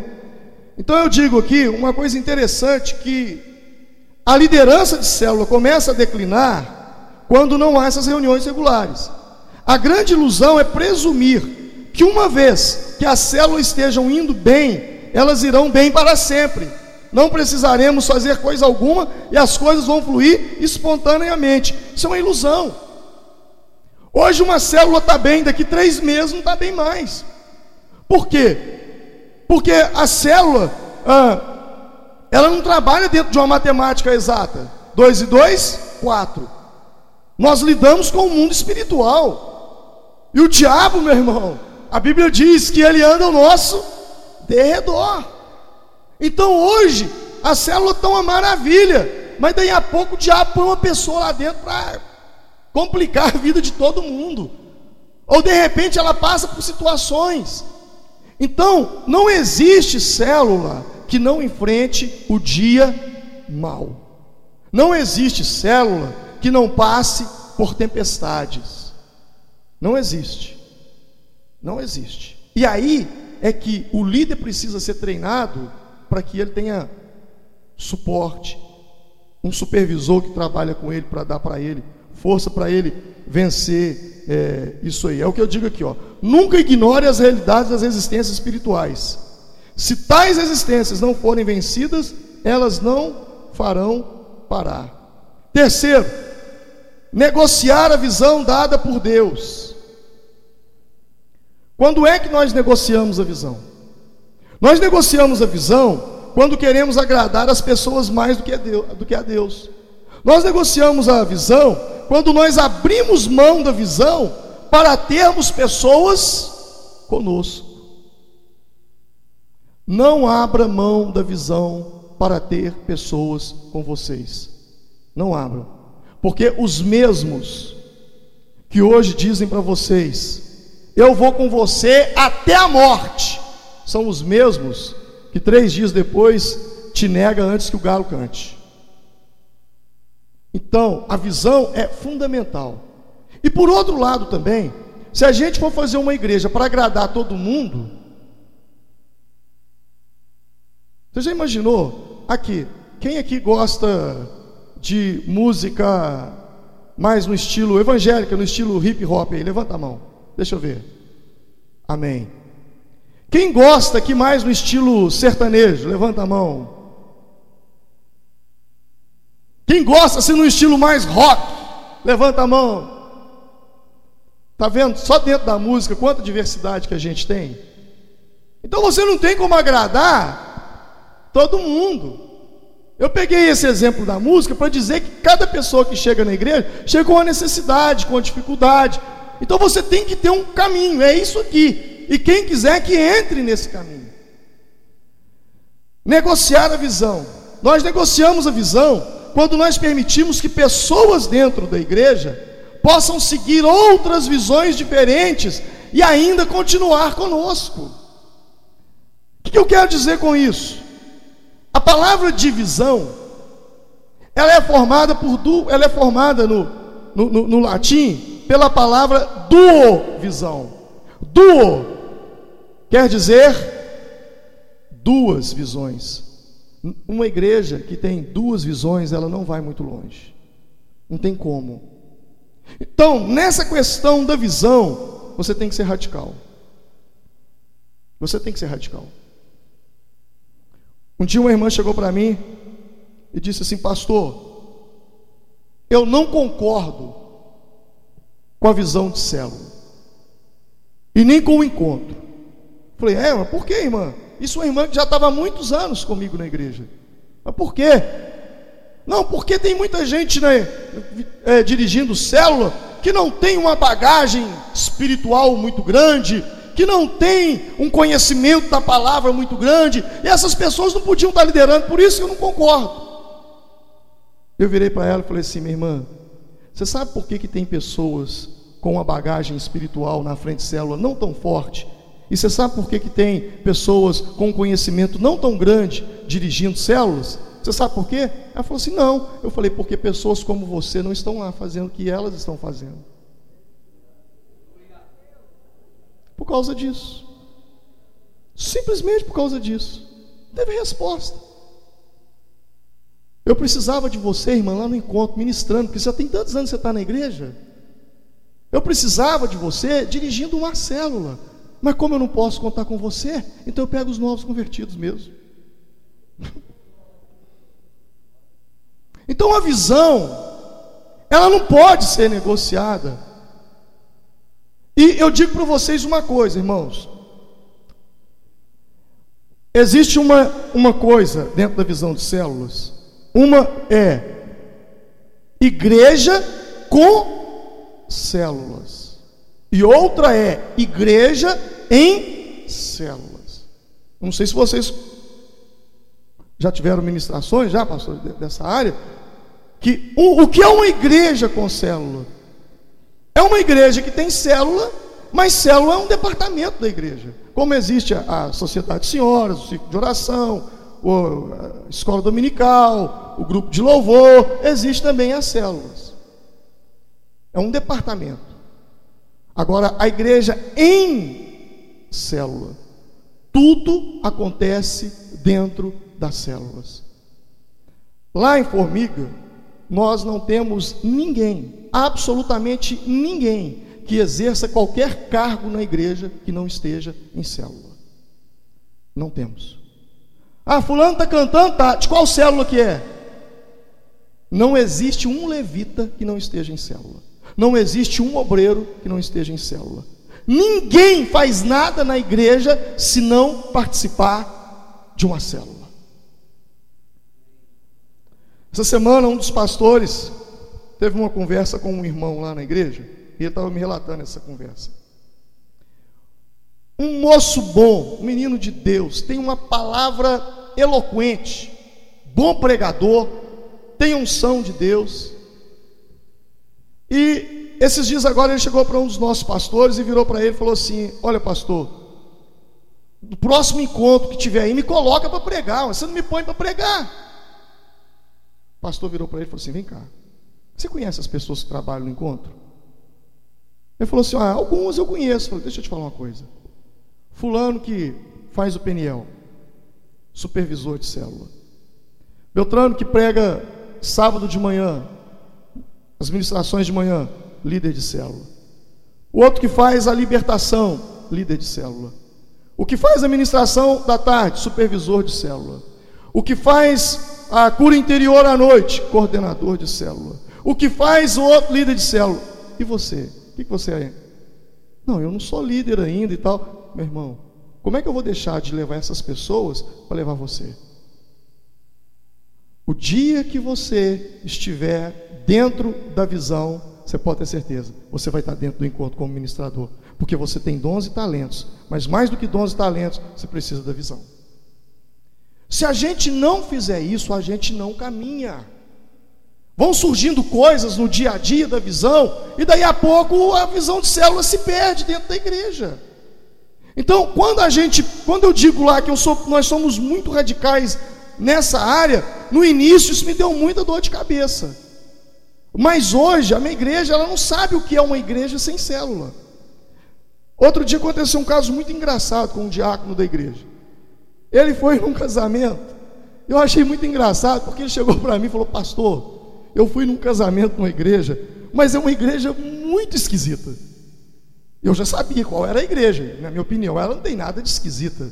Speaker 2: Então eu digo aqui uma coisa interessante que a liderança de célula começa a declinar quando não há essas reuniões regulares. A grande ilusão é presumir que uma vez que as células estejam indo bem, elas irão bem para sempre. Não precisaremos fazer coisa alguma e as coisas vão fluir espontaneamente. Isso é uma ilusão. Hoje uma célula está bem, daqui três meses não está bem mais. Por quê? Porque a célula, ah, ela não trabalha dentro de uma matemática exata. Dois e dois, quatro. Nós lidamos com o mundo espiritual. E o diabo, meu irmão, a Bíblia diz que ele anda ao nosso derredor. Então hoje a célula está uma maravilha, mas daí a pouco o diabo põe uma pessoa lá dentro para complicar a vida de todo mundo. Ou de repente ela passa por situações. Então, não existe célula que não enfrente o dia mal. Não existe célula que não passe por tempestades. Não existe. Não existe. E aí é que o líder precisa ser treinado para que ele tenha suporte, um supervisor que trabalha com ele para dar para ele força para ele vencer é, isso aí. É o que eu digo aqui, ó. Nunca ignore as realidades das existências espirituais. Se tais existências não forem vencidas, elas não farão parar. Terceiro, negociar a visão dada por Deus. Quando é que nós negociamos a visão? Nós negociamos a visão quando queremos agradar as pessoas mais do que a Deus. Do que a Deus. Nós negociamos a visão quando nós abrimos mão da visão para termos pessoas conosco. Não abra mão da visão para ter pessoas com vocês. Não abram. Porque os mesmos que hoje dizem para vocês: Eu vou com você até a morte, são os mesmos que três dias depois te nega antes que o galo cante. Então, a visão é fundamental. E por outro lado também, se a gente for fazer uma igreja para agradar todo mundo, você já imaginou? Aqui, quem aqui gosta de música mais no estilo evangélica, no estilo hip hop aí? Levanta a mão. Deixa eu ver. Amém. Quem gosta aqui mais no estilo sertanejo? Levanta a mão. Quem gosta assim no estilo mais rock, levanta a mão. Tá vendo? Só dentro da música quanta diversidade que a gente tem. Então você não tem como agradar todo mundo. Eu peguei esse exemplo da música para dizer que cada pessoa que chega na igreja chega com uma necessidade, com uma dificuldade. Então você tem que ter um caminho, é isso aqui. E quem quiser que entre nesse caminho. Negociar a visão. Nós negociamos a visão quando nós permitimos que pessoas dentro da igreja possam seguir outras visões diferentes e ainda continuar conosco. O que eu quero dizer com isso? A palavra divisão, ela é formada por du, ela é formada no, no, no, no latim pela palavra duo visão. Duo quer dizer duas visões. Uma igreja que tem duas visões, ela não vai muito longe. Não tem como. Então, nessa questão da visão, você tem que ser radical. Você tem que ser radical. Um dia uma irmã chegou para mim e disse assim: Pastor, eu não concordo com a visão de célula e nem com o encontro. Falei: É, mas por que, irmã? Isso uma irmã que já estava há muitos anos comigo na igreja. Mas por quê? Não, porque tem muita gente né, é, dirigindo célula que não tem uma bagagem espiritual muito grande, que não tem um conhecimento da palavra muito grande, e essas pessoas não podiam estar liderando, por isso eu não concordo. Eu virei para ela e falei assim, minha irmã, você sabe por que, que tem pessoas com uma bagagem espiritual na frente de célula não tão forte e você sabe por que, que tem pessoas com conhecimento não tão grande dirigindo células? Você sabe por quê? Ela falou assim: não. Eu falei, porque pessoas como você não estão lá fazendo o que elas estão fazendo. Por causa disso. Simplesmente por causa disso. Teve resposta. Eu precisava de você, irmã, lá no encontro, ministrando, porque já tem tantos anos que você está na igreja. Eu precisava de você dirigindo uma célula. Mas como eu não posso contar com você, então eu pego os novos convertidos mesmo. Então a visão, ela não pode ser negociada. E eu digo para vocês uma coisa, irmãos. Existe uma, uma coisa dentro da visão de células. Uma é igreja com células. E outra é igreja em células. Não sei se vocês já tiveram ministrações, já, pastor, dessa área, que o, o que é uma igreja com célula? É uma igreja que tem célula, mas célula é um departamento da igreja. Como existe a, a sociedade de senhoras, o ciclo de oração, a escola dominical, o grupo de louvor, existe também as células. É um departamento. Agora, a igreja em célula, tudo acontece dentro das células. Lá em Formiga, nós não temos ninguém, absolutamente ninguém, que exerça qualquer cargo na igreja que não esteja em célula. Não temos. Ah, fulano está cantando, tá. De qual célula que é? Não existe um levita que não esteja em célula. Não existe um obreiro que não esteja em célula. Ninguém faz nada na igreja se não participar de uma célula. Essa semana, um dos pastores teve uma conversa com um irmão lá na igreja, e ele estava me relatando essa conversa. Um moço bom, um menino de Deus, tem uma palavra eloquente, bom pregador, tem unção de Deus. E esses dias agora ele chegou para um dos nossos pastores e virou para ele e falou assim: Olha, pastor, no próximo encontro que tiver aí, me coloca para pregar, você não me põe para pregar. O pastor virou para ele e falou assim: Vem cá, você conhece as pessoas que trabalham no encontro? Ele falou assim: ah, Algumas eu conheço. Eu falei, Deixa eu te falar uma coisa. Fulano que faz o Peniel, supervisor de célula. Beltrano que prega sábado de manhã, as ministrações de manhã, líder de célula. O outro que faz a libertação, líder de célula. O que faz a ministração da tarde, supervisor de célula. O que faz a cura interior à noite, coordenador de célula. O que faz o outro líder de célula? E você? O que você é? Não, eu não sou líder ainda e tal. Meu irmão, como é que eu vou deixar de levar essas pessoas para levar você? O dia que você estiver dentro da visão, você pode ter certeza, você vai estar dentro do encontro como ministrador, porque você tem dons e talentos, mas mais do que dons e talentos, você precisa da visão. Se a gente não fizer isso, a gente não caminha. Vão surgindo coisas no dia a dia da visão, e daí a pouco a visão de célula se perde dentro da igreja. Então, quando a gente, quando eu digo lá que sou, nós somos muito radicais nessa área, no início isso me deu muita dor de cabeça. Mas hoje a minha igreja, ela não sabe o que é uma igreja sem célula. Outro dia aconteceu um caso muito engraçado com um diácono da igreja. Ele foi num casamento. Eu achei muito engraçado, porque ele chegou para mim e falou: Pastor, eu fui num casamento numa igreja, mas é uma igreja muito esquisita. Eu já sabia qual era a igreja, na minha opinião, ela não tem nada de esquisita.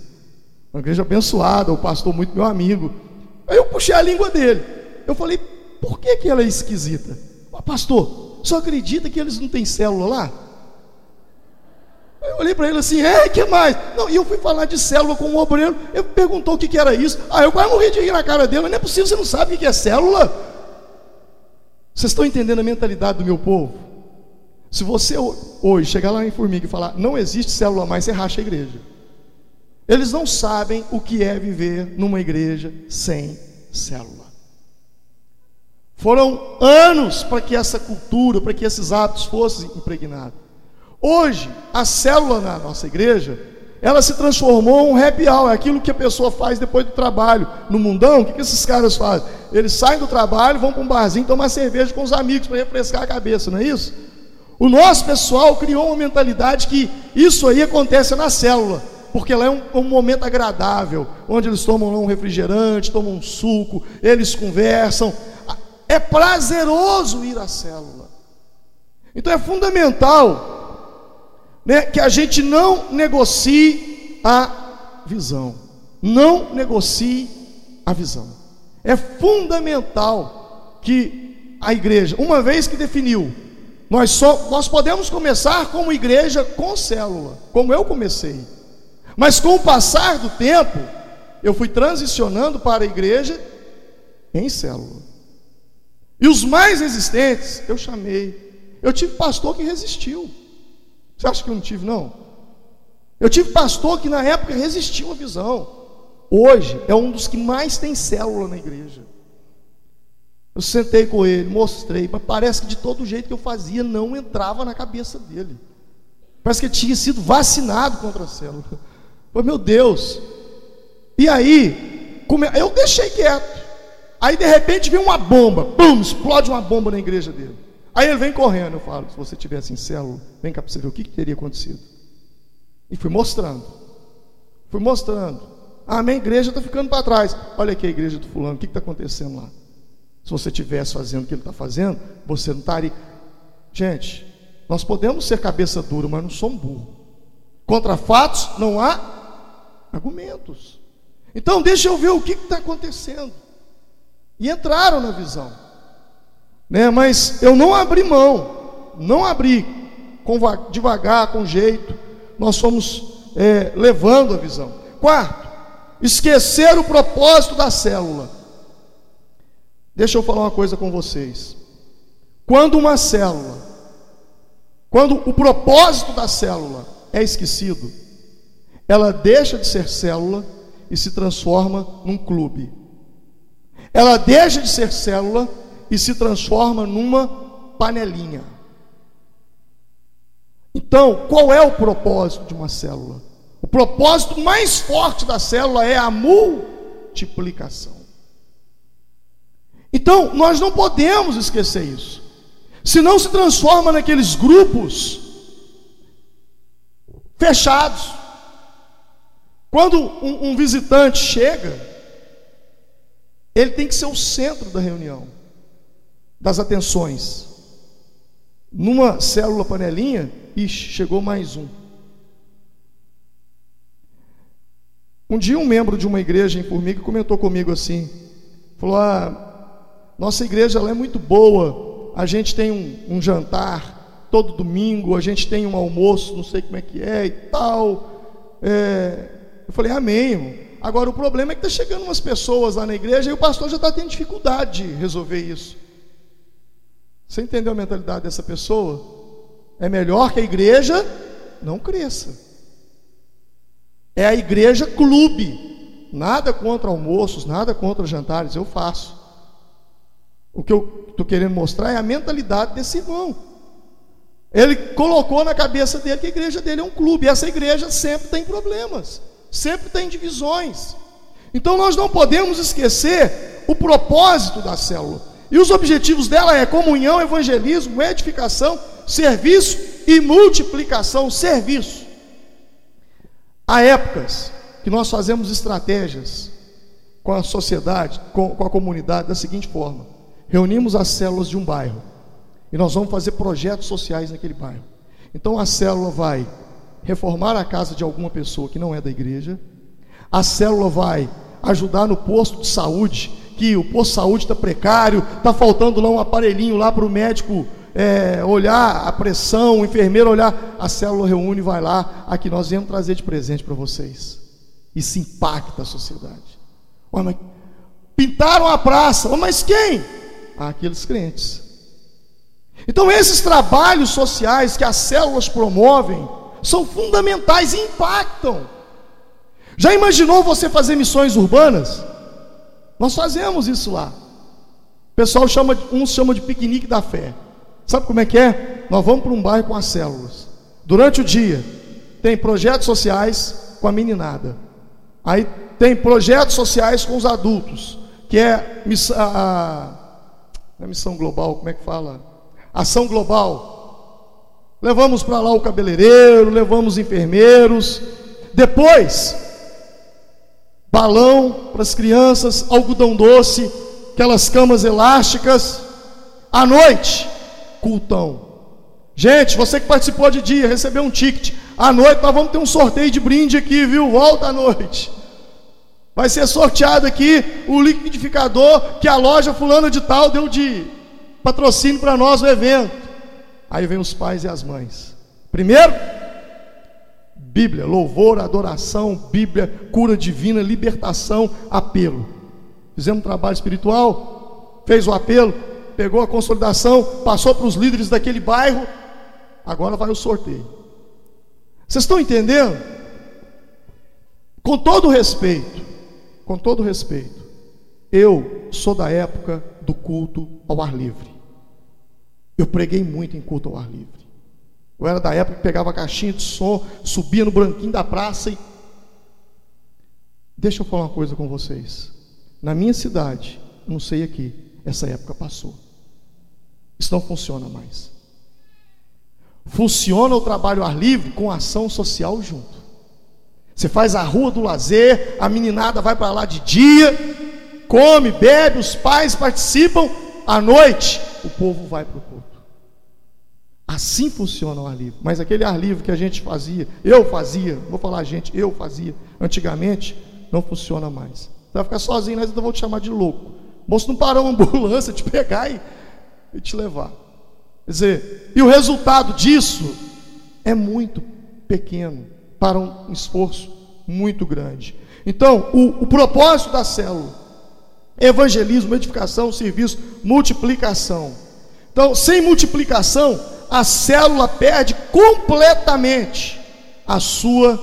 Speaker 2: Uma igreja abençoada, o pastor muito meu amigo. Aí eu puxei a língua dele. Eu falei: Por que, que ela é esquisita? Pastor, só acredita que eles não têm célula lá? Eu olhei para ele assim, é, que mais? Não, e eu fui falar de célula com um obreiro, ele perguntou o que, que era isso. Ah, eu quase morri de rir na cara dele, não é possível, você não sabe o que é célula? Vocês estão entendendo a mentalidade do meu povo? Se você hoje chegar lá em Formiga e falar, não existe célula mais, você racha a igreja. Eles não sabem o que é viver numa igreja sem célula. Foram anos para que essa cultura, para que esses hábitos fossem impregnados. Hoje, a célula na nossa igreja, ela se transformou em um happy hour, é aquilo que a pessoa faz depois do trabalho. No mundão, o que, que esses caras fazem? Eles saem do trabalho, vão para um barzinho tomar cerveja com os amigos para refrescar a cabeça, não é isso? O nosso pessoal criou uma mentalidade que isso aí acontece na célula, porque lá é um, um momento agradável, onde eles tomam um refrigerante, tomam um suco, eles conversam. É prazeroso ir à célula. Então é fundamental né, que a gente não negocie a visão. Não negocie a visão. É fundamental que a igreja, uma vez que definiu, nós, só, nós podemos começar como igreja com célula, como eu comecei. Mas com o passar do tempo, eu fui transicionando para a igreja em célula. E os mais resistentes, eu chamei. Eu tive pastor que resistiu. Você acha que eu não tive, não? Eu tive pastor que na época resistiu à visão. hoje é um dos que mais tem célula na igreja. Eu sentei com ele, mostrei, mas parece que de todo jeito que eu fazia não entrava na cabeça dele. Parece que ele tinha sido vacinado contra a célula. Falei, meu Deus. E aí, eu deixei quieto. Aí de repente vem uma bomba, pum, explode uma bomba na igreja dele. Aí ele vem correndo, eu falo, se você tivesse em célula, vem cá para você ver o que, que teria acontecido. E fui mostrando. Fui mostrando. Ah, minha igreja está ficando para trás. Olha aqui a igreja do fulano, o que está acontecendo lá? Se você estivesse fazendo o que ele está fazendo, você não estaria. Gente, nós podemos ser cabeça dura, mas não somos burros. Contra fatos não há argumentos. Então, deixa eu ver o que está acontecendo. E entraram na visão. Né? Mas eu não abri mão, não abri com, devagar, com jeito. Nós fomos é, levando a visão. Quarto, esquecer o propósito da célula. Deixa eu falar uma coisa com vocês. Quando uma célula, quando o propósito da célula é esquecido, ela deixa de ser célula e se transforma num clube. Ela deixa de ser célula e se transforma numa panelinha. Então, qual é o propósito de uma célula? O propósito mais forte da célula é a multiplicação. Então, nós não podemos esquecer isso. Se não se transforma naqueles grupos fechados. Quando um, um, visitante chega, ele tem que ser o centro da reunião, das atenções. Numa célula panelinha, ixi, chegou mais um. Um dia um membro de uma igreja em Formiga comentou comigo assim, falou: ah, nossa igreja ela é muito boa. A gente tem um, um jantar todo domingo, a gente tem um almoço, não sei como é que é e tal. É, eu falei, amém, irmão. Agora o problema é que está chegando umas pessoas lá na igreja e o pastor já está tendo dificuldade de resolver isso. Você entendeu a mentalidade dessa pessoa? É melhor que a igreja não cresça. É a igreja clube. Nada contra almoços, nada contra jantares, eu faço. O que eu estou querendo mostrar é a mentalidade desse irmão. Ele colocou na cabeça dele que a igreja dele é um clube. E essa igreja sempre tem problemas, sempre tem divisões. Então nós não podemos esquecer o propósito da célula. E os objetivos dela é comunhão, evangelismo, edificação, serviço e multiplicação. Serviço. Há épocas que nós fazemos estratégias com a sociedade, com, com a comunidade, da seguinte forma: reunimos as células de um bairro e nós vamos fazer projetos sociais naquele bairro. Então a célula vai reformar a casa de alguma pessoa que não é da igreja, a célula vai ajudar no posto de saúde, que o posto de saúde está precário, está faltando lá um aparelhinho lá para o médico é, olhar a pressão, o enfermeiro olhar, a célula reúne e vai lá, aqui nós viemos trazer de presente para vocês. Isso impacta a sociedade. mas pintaram a praça, mas quem? àqueles crentes. Então, esses trabalhos sociais que as células promovem são fundamentais e impactam. Já imaginou você fazer missões urbanas? Nós fazemos isso lá. O pessoal chama, uns chamam de piquenique da fé. Sabe como é que é? Nós vamos para um bairro com as células. Durante o dia, tem projetos sociais com a meninada. Aí tem projetos sociais com os adultos, que é a, na missão global, como é que fala? Ação global. Levamos para lá o cabeleireiro, levamos enfermeiros. Depois, balão para as crianças, algodão doce, aquelas camas elásticas. À noite, cultão. Gente, você que participou de dia, recebeu um ticket. À noite nós vamos ter um sorteio de brinde aqui, viu? Volta à noite. Vai ser sorteado aqui o liquidificador que a loja fulana de tal deu de patrocínio para nós o evento. Aí vem os pais e as mães. Primeiro, Bíblia, louvor, adoração, Bíblia, cura divina, libertação, apelo. Fizemos um trabalho espiritual, fez o apelo, pegou a consolidação, passou para os líderes daquele bairro, agora vai o sorteio. Vocês estão entendendo? Com todo respeito, com todo respeito, eu sou da época do culto ao ar livre. Eu preguei muito em culto ao ar livre. Eu era da época que pegava a caixinha de som, subia no branquinho da praça e. Deixa eu falar uma coisa com vocês. Na minha cidade, não sei aqui, essa época passou. Isso não funciona mais. Funciona o trabalho ao ar livre com ação social junto. Você faz a rua do lazer, a meninada vai para lá de dia, come, bebe, os pais participam, à noite o povo vai para o culto. Assim funciona o ar livre. Mas aquele ar livre que a gente fazia, eu fazia, vou falar gente, eu fazia antigamente, não funciona mais. Você vai ficar sozinho, mas eu vou te chamar de louco. O moço não parou uma ambulância te pegar e, e te levar. Quer dizer, e o resultado disso é muito pequeno para um esforço muito grande. Então, o, o propósito da célula: evangelismo, edificação, serviço, multiplicação. Então, sem multiplicação, a célula perde completamente a sua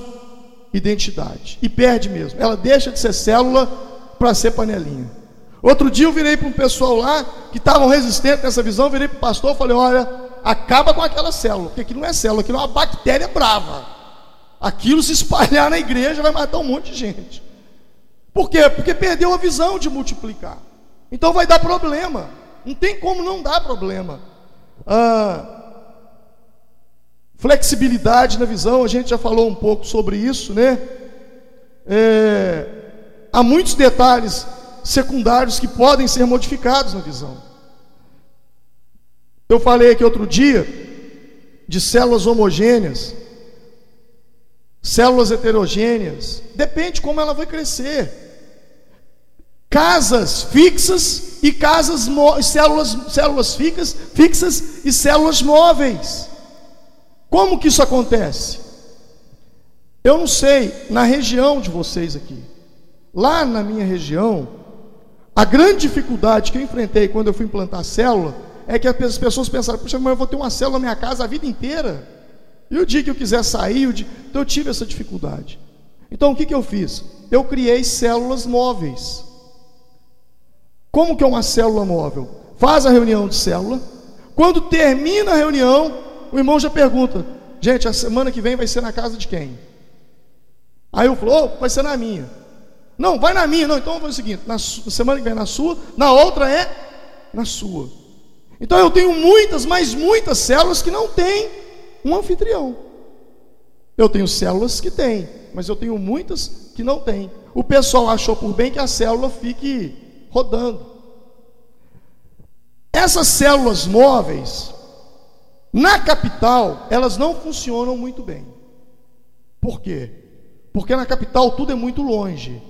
Speaker 2: identidade. E perde mesmo. Ela deixa de ser célula para ser panelinha. Outro dia eu virei para um pessoal lá que estavam resistentes nessa visão, virei para o pastor e falei: olha, acaba com aquela célula, porque aquilo não é célula, aquilo é uma bactéria brava. Aquilo se espalhar na igreja vai matar um monte de gente. Por quê? Porque perdeu a visão de multiplicar. Então vai dar problema. Não tem como não dar problema. Ah, Flexibilidade na visão, a gente já falou um pouco sobre isso, né? É, há muitos detalhes secundários que podem ser modificados na visão. Eu falei aqui outro dia de células homogêneas, células heterogêneas, depende como ela vai crescer. Casas fixas e casas células, células fixas, fixas e células móveis. Como que isso acontece? Eu não sei, na região de vocês aqui, lá na minha região, a grande dificuldade que eu enfrentei quando eu fui implantar célula é que as pessoas pensaram, puxa, mas eu vou ter uma célula na minha casa a vida inteira. E o dia que eu quiser sair, dia... então eu tive essa dificuldade. Então o que, que eu fiz? Eu criei células móveis. Como que é uma célula móvel? Faz a reunião de célula. Quando termina a reunião, o irmão já pergunta: gente, a semana que vem vai ser na casa de quem? Aí eu falo: oh, vai ser na minha. Não, vai na minha. Não, então fazer o seguinte: na semana que vem é na sua, na outra é na sua. Então eu tenho muitas, mas muitas células que não têm um anfitrião. Eu tenho células que têm, mas eu tenho muitas que não têm. O pessoal achou por bem que a célula fique rodando. Essas células móveis, na capital, elas não funcionam muito bem. Por quê? Porque na capital tudo é muito longe.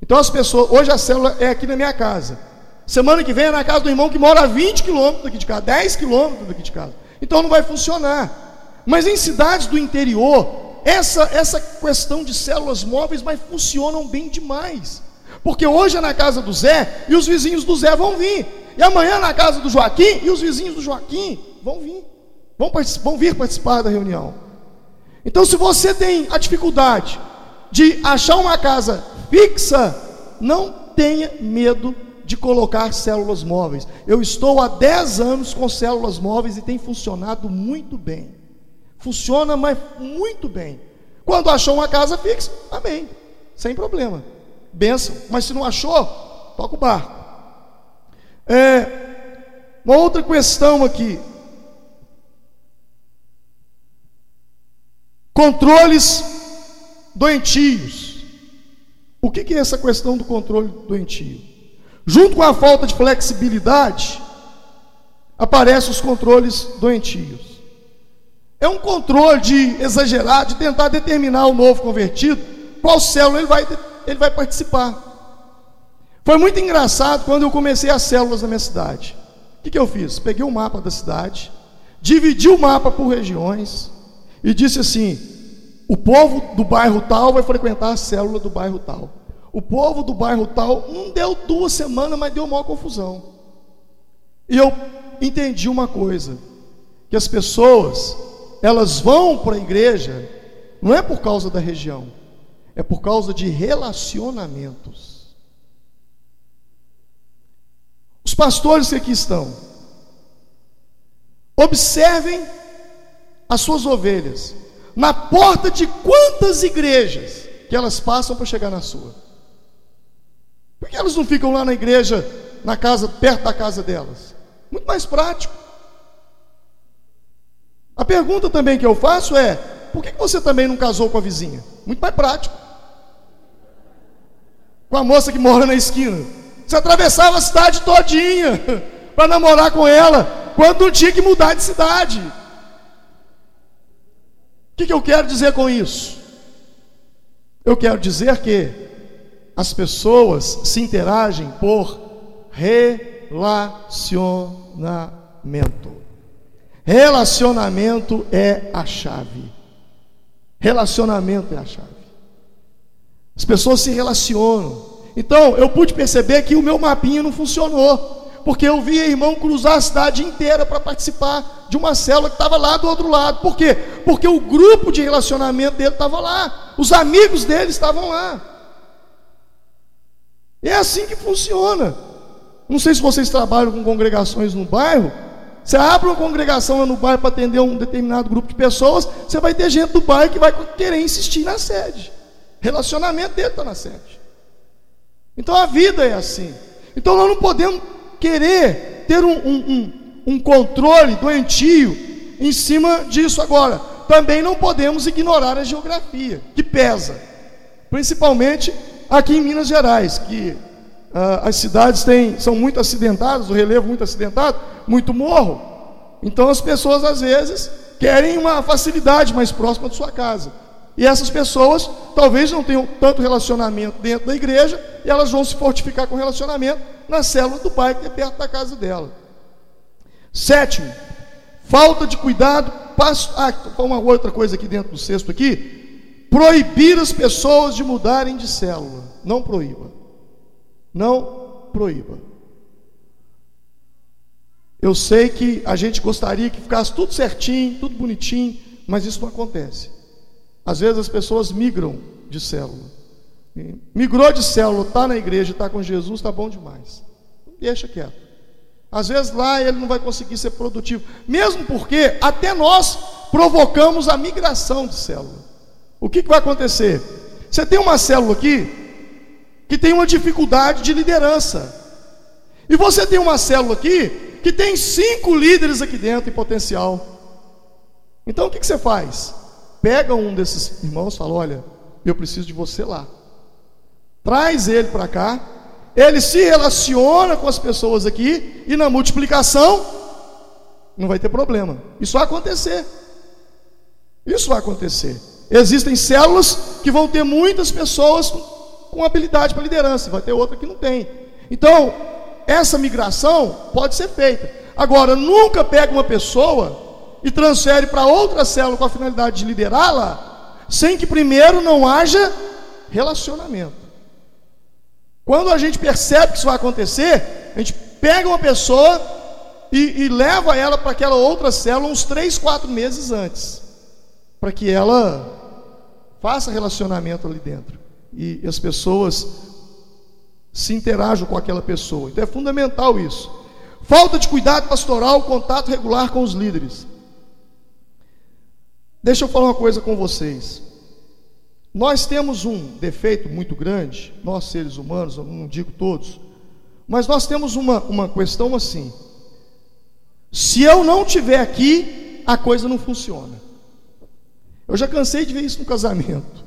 Speaker 2: Então as pessoas, hoje a célula é aqui na minha casa. Semana que vem é na casa do irmão que mora a 20 quilômetros daqui de casa, 10 quilômetros daqui de casa. Então não vai funcionar. Mas em cidades do interior, essa, essa questão de células móveis mas funcionam bem demais. Porque hoje é na casa do Zé e os vizinhos do Zé vão vir. E amanhã é na casa do Joaquim e os vizinhos do Joaquim vão vir vão, vão vir participar da reunião. Então, se você tem a dificuldade de achar uma casa fixa, não tenha medo de colocar células móveis. Eu estou há 10 anos com células móveis e tem funcionado muito bem. Funciona, mas muito bem. Quando achou uma casa fixa, amém. Sem problema. Benção. Mas se não achou, toca o barco. É, uma outra questão aqui. Controles doentios. O que é essa questão do controle doentio? Junto com a falta de flexibilidade, aparecem os controles doentios. É um controle de exagerar, de tentar determinar o novo convertido, qual célula ele vai, ele vai participar. Foi muito engraçado quando eu comecei as células na minha cidade. O que, que eu fiz? Peguei o um mapa da cidade, dividi o mapa por regiões, e disse assim: o povo do bairro tal vai frequentar a célula do bairro tal. O povo do bairro tal não deu duas semanas, mas deu maior confusão. E eu entendi uma coisa: que as pessoas elas vão para a igreja não é por causa da região, é por causa de relacionamentos. Os pastores que aqui estão, observem as suas ovelhas na porta de quantas igrejas que elas passam para chegar na sua. Por que elas não ficam lá na igreja, na casa, perto da casa delas? Muito mais prático. A pergunta também que eu faço é: por que você também não casou com a vizinha? Muito mais prático. Com a moça que mora na esquina. Você atravessava a cidade todinha para namorar com ela, quando não tinha que mudar de cidade. O que, que eu quero dizer com isso? Eu quero dizer que as pessoas se interagem por relacionamento. Relacionamento é a chave. Relacionamento é a chave. As pessoas se relacionam. Então, eu pude perceber que o meu mapinha não funcionou porque eu via irmão cruzar a cidade inteira para participar de uma célula que estava lá do outro lado. Por quê? Porque o grupo de relacionamento dele estava lá, os amigos dele estavam lá. É assim que funciona. Não sei se vocês trabalham com congregações no bairro. Você abre uma congregação lá no bairro para atender um determinado grupo de pessoas, você vai ter gente do bairro que vai querer insistir na sede. Relacionamento dele está na sede. Então a vida é assim. Então nós não podemos querer ter um, um, um, controle doentio em cima disso agora. Também não podemos ignorar a geografia, que pesa, principalmente aqui em Minas Gerais, que uh, as cidades têm, são muito acidentadas, o relevo muito acidentado, muito morro. Então as pessoas às vezes querem uma facilidade mais próxima de sua casa. E essas pessoas talvez não tenham tanto relacionamento dentro da igreja, e elas vão se fortificar com relacionamento na célula do pai, que é perto da casa dela. Sétimo, falta de cuidado. Passo, ah, uma outra coisa aqui dentro do sexto aqui. Proibir as pessoas de mudarem de célula. Não proíba. Não proíba. Eu sei que a gente gostaria que ficasse tudo certinho, tudo bonitinho, mas isso não acontece. Às vezes as pessoas migram de célula. Migrou de célula, está na igreja, está com Jesus, está bom demais. Deixa quieto. Às vezes lá ele não vai conseguir ser produtivo, mesmo porque até nós provocamos a migração de célula. O que, que vai acontecer? Você tem uma célula aqui que tem uma dificuldade de liderança, e você tem uma célula aqui que tem cinco líderes aqui dentro em potencial. Então o que, que você faz? pega um desses irmãos e fala: Olha, eu preciso de você lá. Traz ele para cá. Ele se relaciona com as pessoas aqui. E na multiplicação, não vai ter problema. Isso vai acontecer. Isso vai acontecer. Existem células que vão ter muitas pessoas com habilidade para liderança, vai ter outra que não tem. Então, essa migração pode ser feita. Agora, nunca pega uma pessoa e transfere para outra célula com a finalidade de liderá-la, sem que primeiro não haja relacionamento. Quando a gente percebe que isso vai acontecer, a gente pega uma pessoa e, e leva ela para aquela outra célula uns três, quatro meses antes, para que ela faça relacionamento ali dentro e as pessoas se interajam com aquela pessoa. Então é fundamental isso. Falta de cuidado pastoral, contato regular com os líderes. Deixa eu falar uma coisa com vocês. Nós temos um defeito muito grande, nós seres humanos, eu não digo todos, mas nós temos uma, uma questão assim: se eu não estiver aqui, a coisa não funciona. Eu já cansei de ver isso no casamento.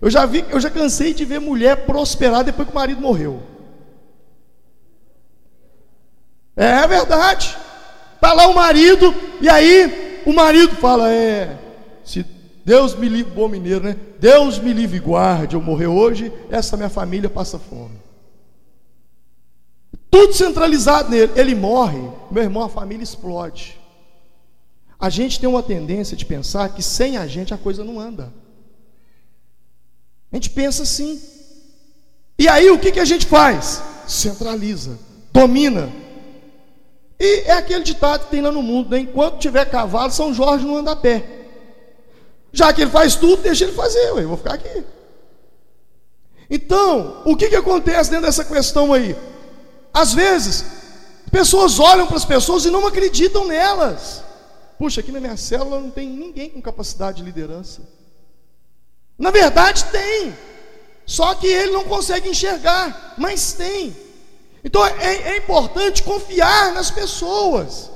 Speaker 2: Eu já vi, eu já cansei de ver mulher prosperar depois que o marido morreu. É, é verdade. Está lá o marido, e aí o marido fala: É, Deus me livre, bom mineiro, né? Deus me livre e guarde, eu morrer hoje, essa minha família passa fome. Tudo centralizado nele. Ele morre, meu irmão, a família explode. A gente tem uma tendência de pensar que sem a gente a coisa não anda. A gente pensa assim. E aí o que, que a gente faz? Centraliza, domina. E é aquele ditado que tem lá no mundo: né? enquanto tiver cavalo, São Jorge não anda a pé. Já que ele faz tudo, deixa ele fazer, eu vou ficar aqui. Então, o que, que acontece dentro dessa questão aí? Às vezes, pessoas olham para as pessoas e não acreditam nelas. Puxa, aqui na minha célula não tem ninguém com capacidade de liderança. Na verdade, tem. Só que ele não consegue enxergar, mas tem. Então é, é importante confiar nas pessoas.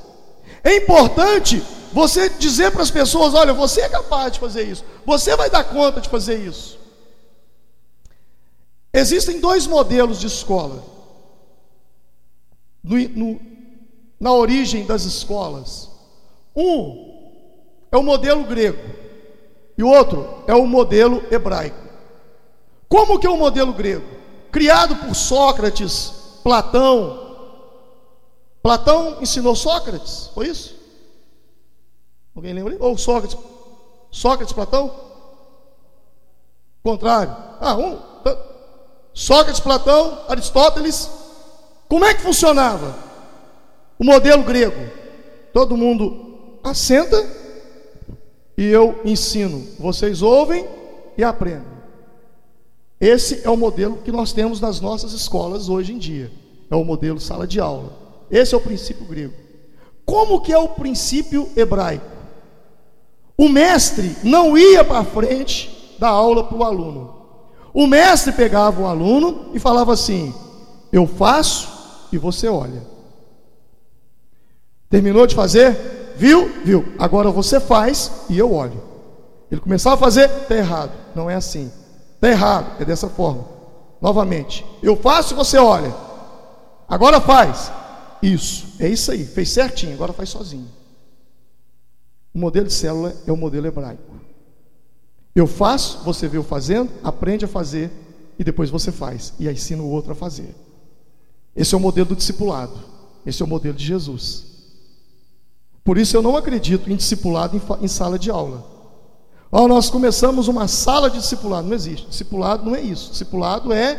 Speaker 2: É importante você dizer para as pessoas: olha, você é capaz de fazer isso, você vai dar conta de fazer isso. Existem dois modelos de escola. No, no, na origem das escolas. Um é o modelo grego e o outro é o modelo hebraico. Como que é o modelo grego? Criado por Sócrates, Platão. Platão ensinou Sócrates, foi isso? Alguém lembra? Ou Sócrates? Sócrates, Platão? Contrário. Ah, um. Sócrates, Platão, Aristóteles. Como é que funcionava? O modelo grego. Todo mundo assenta e eu ensino. Vocês ouvem e aprendem. Esse é o modelo que nós temos nas nossas escolas hoje em dia. É o modelo sala de aula. Esse é o princípio grego. Como que é o princípio hebraico? O mestre não ia para frente da aula para o aluno. O mestre pegava o aluno e falava assim: Eu faço e você olha. Terminou de fazer? Viu? Viu. Agora você faz e eu olho. Ele começava a fazer, está errado. Não é assim. Está errado, é dessa forma. Novamente, eu faço e você olha. Agora faz. Isso, é isso aí. Fez certinho, agora faz sozinho. O modelo de célula é o modelo hebraico. Eu faço, você vê eu fazendo, aprende a fazer e depois você faz e aí ensina o outro a fazer. Esse é o modelo do discipulado. Esse é o modelo de Jesus. Por isso eu não acredito em discipulado em, sala de aula. Oh, nós começamos uma sala de discipulado. Não existe. Discipulado não é isso. Discipulado é,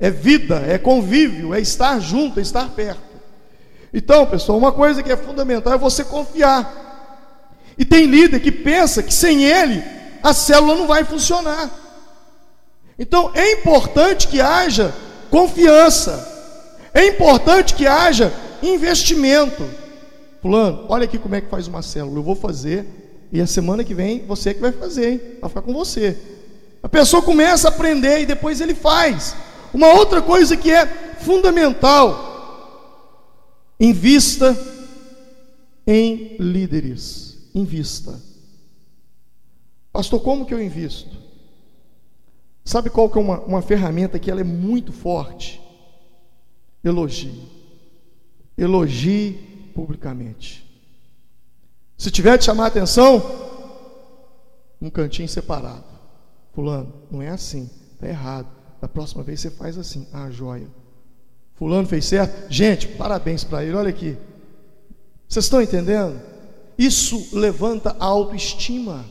Speaker 2: é vida, é convívio, é estar junto, é estar perto. Então, pessoal, uma coisa que é fundamental é você confiar. E tem líder que pensa que sem ele a célula não vai funcionar. Então é importante que haja confiança. É importante que haja investimento. Fulano, olha aqui como é que faz uma célula. Eu vou fazer e a semana que vem você que vai fazer, hein? Vai ficar com você. A pessoa começa a aprender e depois ele faz. Uma outra coisa que é fundamental: invista em líderes. Invista. Pastor, como que eu invisto? Sabe qual que é uma, uma ferramenta que ela é muito forte? Elogie. Elogie publicamente. Se tiver de chamar atenção, um cantinho separado. Fulano, não é assim, está errado. Da próxima vez você faz assim. Ah, joia. Fulano fez certo. Gente, parabéns para ele. Olha aqui. Vocês estão entendendo? Isso levanta a autoestima.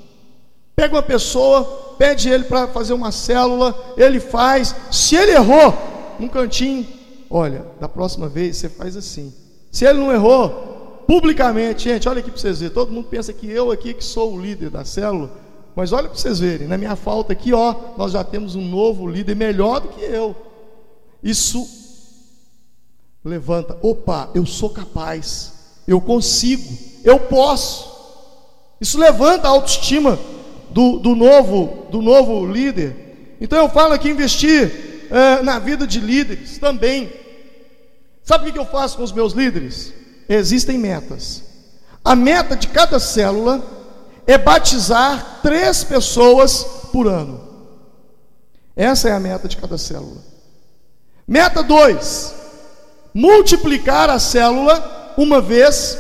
Speaker 2: Pega uma pessoa, pede ele para fazer uma célula, ele faz. Se ele errou, um cantinho, olha, da próxima vez você faz assim. Se ele não errou, publicamente, gente, olha aqui para vocês verem. Todo mundo pensa que eu aqui que sou o líder da célula, mas olha para vocês verem, na minha falta aqui, ó, nós já temos um novo líder melhor do que eu. Isso levanta, opa, eu sou capaz, eu consigo, eu posso. Isso levanta a autoestima do, do novo do novo líder. Então eu falo aqui investir é, na vida de líderes também. Sabe o que eu faço com os meus líderes? existem metas. A meta de cada célula é batizar três pessoas por ano. Essa é a meta de cada célula. Meta 2: multiplicar a célula uma vez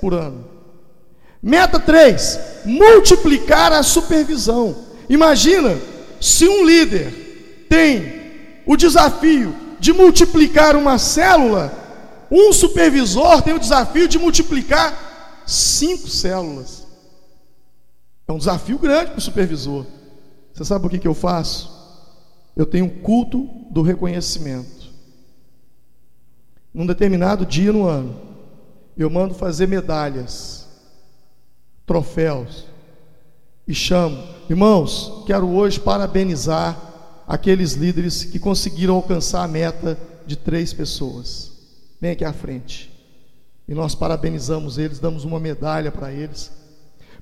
Speaker 2: por ano. Meta 3: multiplicar a supervisão. Imagina se um líder tem o desafio de multiplicar uma célula um supervisor tem o desafio de multiplicar cinco células. É um desafio grande para o supervisor. Você sabe o que, que eu faço? Eu tenho um culto do reconhecimento. Num determinado dia no ano, eu mando fazer medalhas, troféus, e chamo, irmãos, quero hoje parabenizar aqueles líderes que conseguiram alcançar a meta de três pessoas. Vem aqui à frente. E nós parabenizamos eles, damos uma medalha para eles.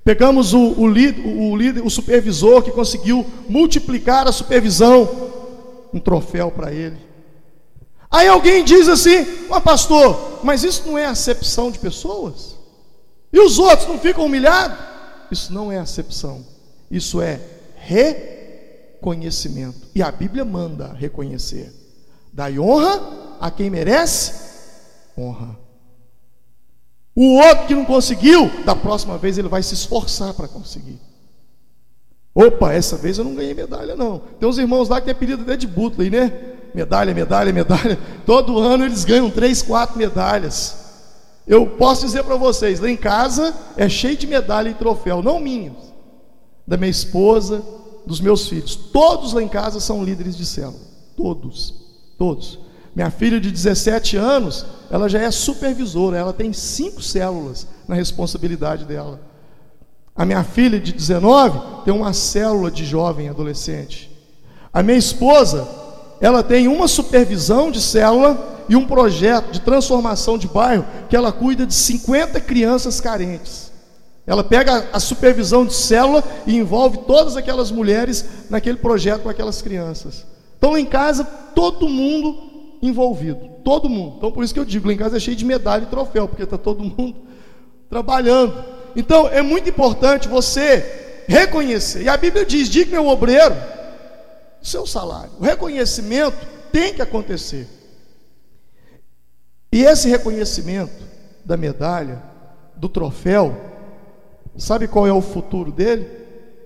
Speaker 2: Pegamos o, o, líder, o, líder, o supervisor que conseguiu multiplicar a supervisão, um troféu para ele. Aí alguém diz assim: Ó pastor, mas isso não é acepção de pessoas? E os outros não ficam humilhados? Isso não é acepção, isso é reconhecimento. E a Bíblia manda reconhecer. Dai honra a quem merece honra. O outro que não conseguiu, da próxima vez ele vai se esforçar para conseguir. Opa, essa vez eu não ganhei medalha, não. Tem uns irmãos lá que tem pedido até de Butler, né? Medalha, medalha, medalha. Todo ano eles ganham três, quatro medalhas. Eu posso dizer para vocês, lá em casa é cheio de medalha e troféu, não minhas, da minha esposa, dos meus filhos. Todos lá em casa são líderes de célula. Todos, todos. Minha filha de 17 anos, ela já é supervisora, ela tem cinco células na responsabilidade dela. A minha filha de 19 tem uma célula de jovem adolescente. A minha esposa, ela tem uma supervisão de célula e um projeto de transformação de bairro que ela cuida de 50 crianças carentes. Ela pega a supervisão de célula e envolve todas aquelas mulheres naquele projeto com aquelas crianças. Então, em casa, todo mundo envolvido. Todo mundo. Então, por isso que eu digo, lá em casa é cheio de medalha e troféu, porque está todo mundo trabalhando. Então, é muito importante você reconhecer. E a Bíblia diz: diga meu obreiro seu salário. O reconhecimento tem que acontecer. E esse reconhecimento da medalha, do troféu, sabe qual é o futuro dele?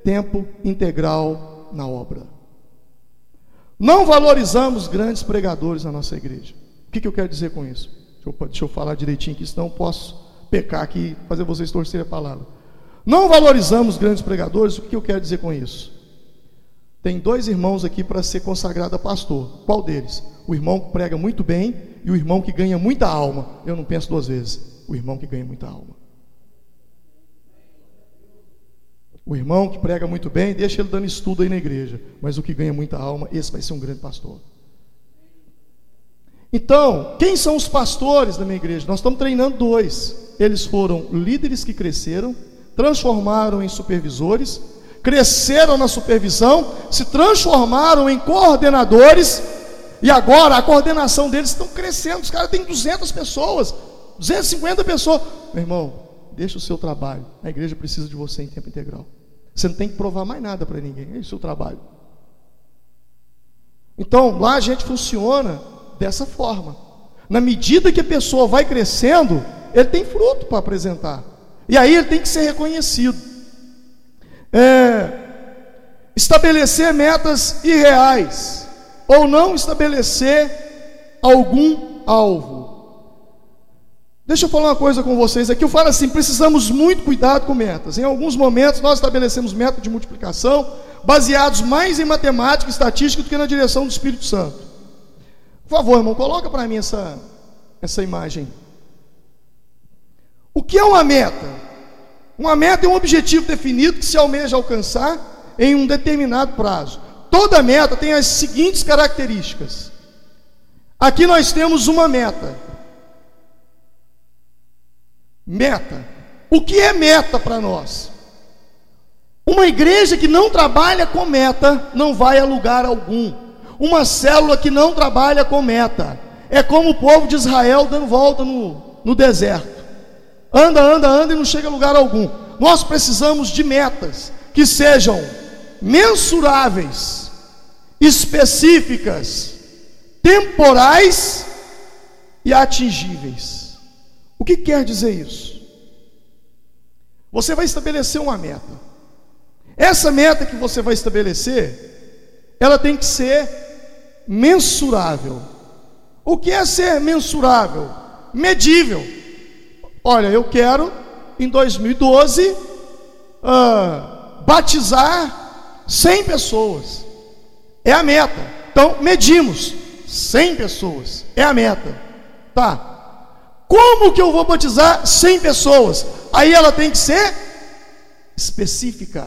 Speaker 2: Tempo integral na obra. Não valorizamos grandes pregadores na nossa igreja. O que, que eu quero dizer com isso? Deixa eu, deixa eu falar direitinho, que senão eu posso pecar aqui e fazer vocês torcerem a palavra. Não valorizamos grandes pregadores, o que, que eu quero dizer com isso? Tem dois irmãos aqui para ser consagrado a pastor. Qual deles? O irmão que prega muito bem e o irmão que ganha muita alma. Eu não penso duas vezes. O irmão que ganha muita alma. O irmão que prega muito bem, deixa ele dando estudo aí na igreja. Mas o que ganha muita alma, esse vai ser um grande pastor. Então, quem são os pastores da minha igreja? Nós estamos treinando dois. Eles foram líderes que cresceram, transformaram em supervisores, cresceram na supervisão, se transformaram em coordenadores, e agora a coordenação deles estão crescendo. Os caras têm 200 pessoas, 250 pessoas. Meu irmão, deixa o seu trabalho. A igreja precisa de você em tempo integral. Você não tem que provar mais nada para ninguém, é o seu trabalho. Então, lá a gente funciona dessa forma. Na medida que a pessoa vai crescendo, ele tem fruto para apresentar. E aí ele tem que ser reconhecido. É, estabelecer metas irreais, ou não estabelecer algum alvo. Deixa eu falar uma coisa com vocês aqui. Eu falo assim: precisamos muito cuidado com metas. Em alguns momentos nós estabelecemos métodos de multiplicação baseados mais em matemática e estatística do que na direção do Espírito Santo. Por favor, irmão, coloca para mim essa, essa imagem. O que é uma meta? Uma meta é um objetivo definido que se almeja alcançar em um determinado prazo. Toda meta tem as seguintes características. Aqui nós temos uma meta. Meta. O que é meta para nós? Uma igreja que não trabalha com meta não vai a lugar algum. Uma célula que não trabalha com meta é como o povo de Israel dando volta no, no deserto. Anda, anda, anda e não chega a lugar algum. Nós precisamos de metas que sejam mensuráveis, específicas, temporais e atingíveis. O que quer dizer isso? Você vai estabelecer uma meta. Essa meta que você vai estabelecer, ela tem que ser mensurável. O que é ser mensurável? Medível. Olha, eu quero em 2012 uh, ah, batizar 100 pessoas. É a meta. Então, medimos 100 pessoas. É a meta. Tá. Como que eu vou batizar 100 pessoas? Aí ela tem que ser específica.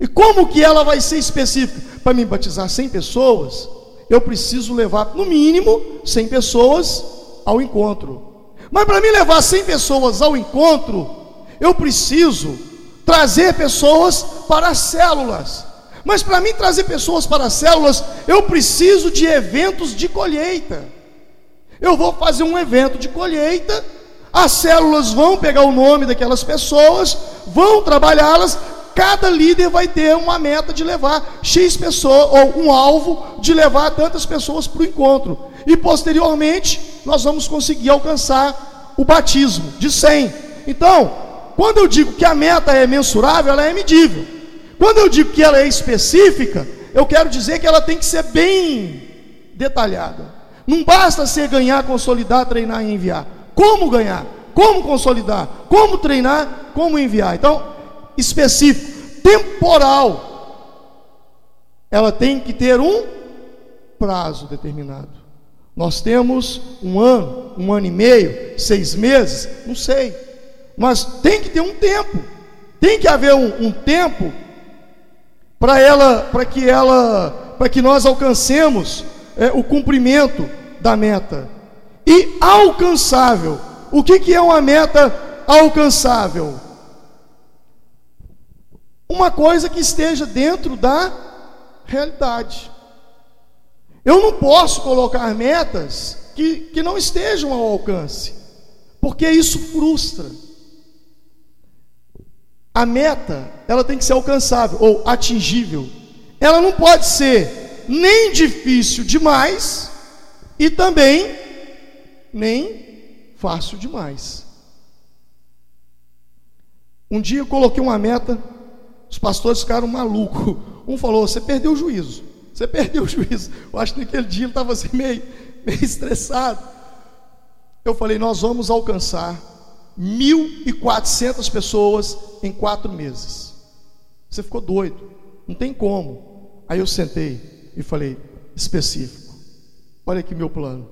Speaker 2: E como que ela vai ser específica? Para me batizar 100 pessoas, eu preciso levar no mínimo 100 pessoas ao encontro. Mas para me levar 100 pessoas ao encontro, eu preciso trazer pessoas para as células. Mas para mim trazer pessoas para as células, eu preciso de eventos de colheita. Eu vou fazer um evento de colheita, as células vão pegar o nome daquelas pessoas, vão trabalhá-las, cada líder vai ter uma meta de levar X pessoas, ou um alvo de levar tantas pessoas para o encontro. E posteriormente, nós vamos conseguir alcançar o batismo de 100. Então, quando eu digo que a meta é mensurável, ela é medível. Quando eu digo que ela é específica, eu quero dizer que ela tem que ser bem detalhada. Não basta ser ganhar, consolidar, treinar e enviar. Como ganhar? Como consolidar? Como treinar? Como enviar? Então, específico, temporal. Ela tem que ter um prazo determinado. Nós temos um ano, um ano e meio, seis meses, não sei. Mas tem que ter um tempo. Tem que haver um, um tempo para ela, para que ela, para que nós alcancemos é, o cumprimento da meta. E alcançável. O que, que é uma meta alcançável? Uma coisa que esteja dentro da realidade. Eu não posso colocar metas que, que não estejam ao alcance, porque isso frustra. A meta, ela tem que ser alcançável ou atingível. Ela não pode ser nem difícil demais e também nem fácil demais. Um dia eu coloquei uma meta, os pastores ficaram malucos. Um falou: Você perdeu o juízo. Você perdeu o juízo. Eu acho que naquele dia ele estava assim meio, meio estressado. Eu falei: Nós vamos alcançar 1.400 pessoas em quatro meses. Você ficou doido, não tem como. Aí eu sentei e falei: específico. Olha aqui meu plano.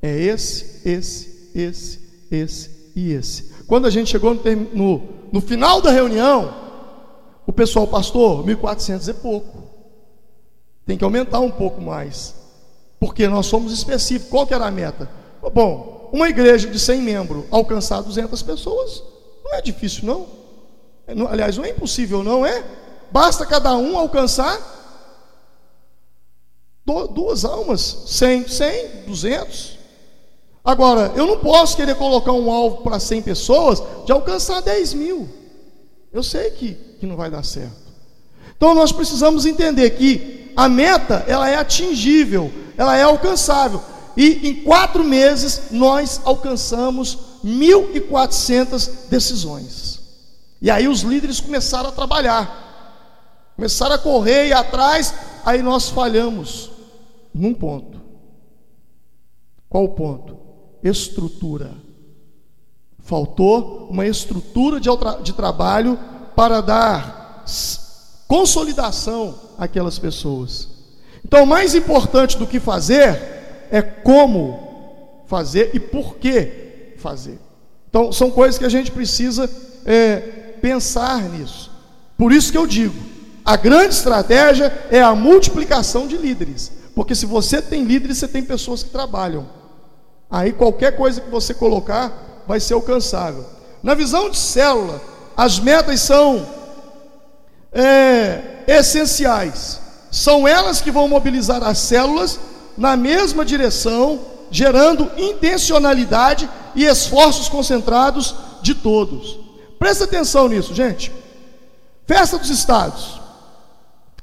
Speaker 2: É esse, esse, esse, esse e esse. Quando a gente chegou no, no, no final da reunião, o pessoal, pastor, 1.400 é pouco. Tem que aumentar um pouco mais. Porque nós somos específicos. Qual que era a meta? Bom, uma igreja de 100 membros alcançar 200 pessoas, não é difícil, não. É, aliás, não é impossível, não é? Basta cada um alcançar duas almas, 100, 100, 200. Agora, eu não posso querer colocar um alvo para 100 pessoas de alcançar 10 mil. Eu sei que, que não vai dar certo. Então nós precisamos entender que a meta ela é atingível, ela é alcançável. E em quatro meses nós alcançamos 1.400 decisões. E aí os líderes começaram a trabalhar, começaram a correr e atrás, aí nós falhamos num ponto. Qual o ponto? Estrutura. Faltou uma estrutura de, de trabalho para dar consolidação àquelas pessoas. Então, mais importante do que fazer é como fazer e por que fazer. Então, são coisas que a gente precisa é, pensar nisso. Por isso que eu digo: a grande estratégia é a multiplicação de líderes. Porque se você tem líderes, você tem pessoas que trabalham. Aí qualquer coisa que você colocar vai ser alcançável. Na visão de célula, as metas são é, essenciais. São elas que vão mobilizar as células na mesma direção, gerando intencionalidade e esforços concentrados de todos. Presta atenção nisso, gente. Festa dos Estados,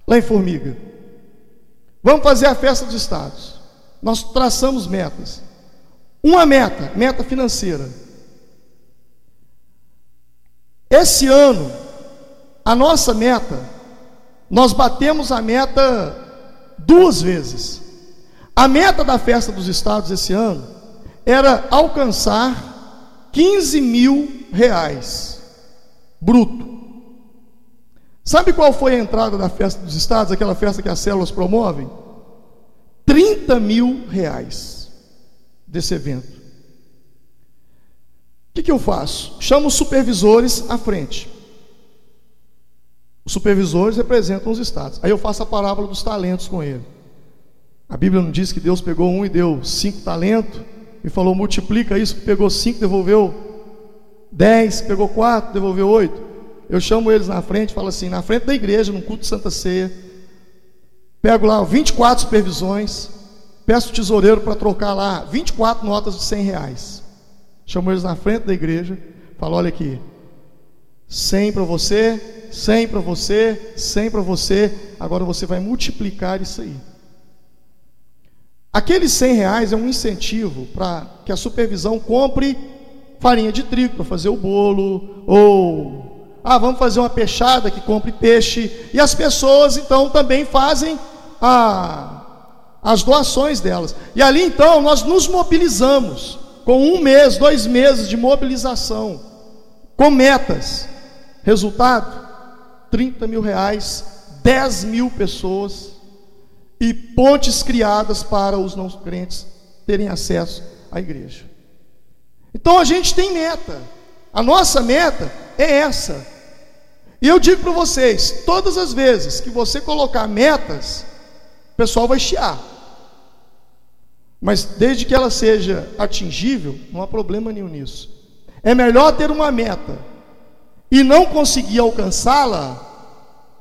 Speaker 2: lá em Formiga. Vamos fazer a festa dos Estados. Nós traçamos metas. Uma meta, meta financeira. Esse ano, a nossa meta, nós batemos a meta duas vezes. A meta da festa dos estados esse ano era alcançar 15 mil reais bruto. Sabe qual foi a entrada da festa dos estados, aquela festa que as células promovem? 30 mil reais desse evento. O que, que eu faço? Chamo os supervisores à frente. Os supervisores representam os estados. Aí eu faço a parábola dos talentos com ele. A Bíblia não diz que Deus pegou um e deu cinco talentos e falou: multiplica isso, pegou cinco, devolveu dez, pegou quatro, devolveu oito. Eu chamo eles na frente, falo assim, na frente da igreja, no culto de Santa Ceia, pego lá 24 supervisões, peço o tesoureiro para trocar lá 24 notas de 100 reais. Chamo eles na frente da igreja, falo, olha aqui, 100 para você, 100 para você, 100 para você, agora você vai multiplicar isso aí. Aqueles 100 reais é um incentivo para que a supervisão compre farinha de trigo para fazer o bolo, ou ah, vamos fazer uma peixada que compre peixe, e as pessoas então também fazem a, as doações delas. E ali então nós nos mobilizamos com um mês, dois meses de mobilização, com metas. Resultado: 30 mil reais, 10 mil pessoas e pontes criadas para os não crentes terem acesso à igreja. Então a gente tem meta. A nossa meta é essa. E eu digo para vocês, todas as vezes que você colocar metas, o pessoal vai chiar. Mas desde que ela seja atingível, não há problema nenhum nisso. É melhor ter uma meta e não conseguir alcançá-la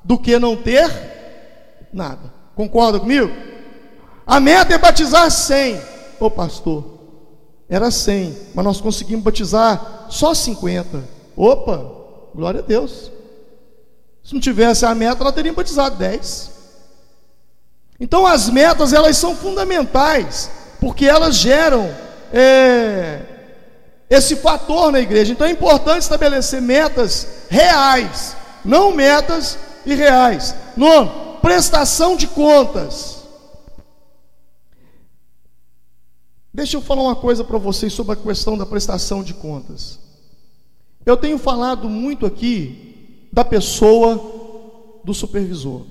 Speaker 2: do que não ter nada. Concorda comigo? A meta é batizar 100. Ô pastor, era 100, mas nós conseguimos batizar só 50. Opa, glória a Deus. Se não tivesse a meta, nós teríamos batizado 10. Então as metas elas são fundamentais, porque elas geram é, esse fator na igreja. Então é importante estabelecer metas reais, não metas irreais. Nono, prestação de contas. Deixa eu falar uma coisa para vocês sobre a questão da prestação de contas. Eu tenho falado muito aqui da pessoa do supervisor.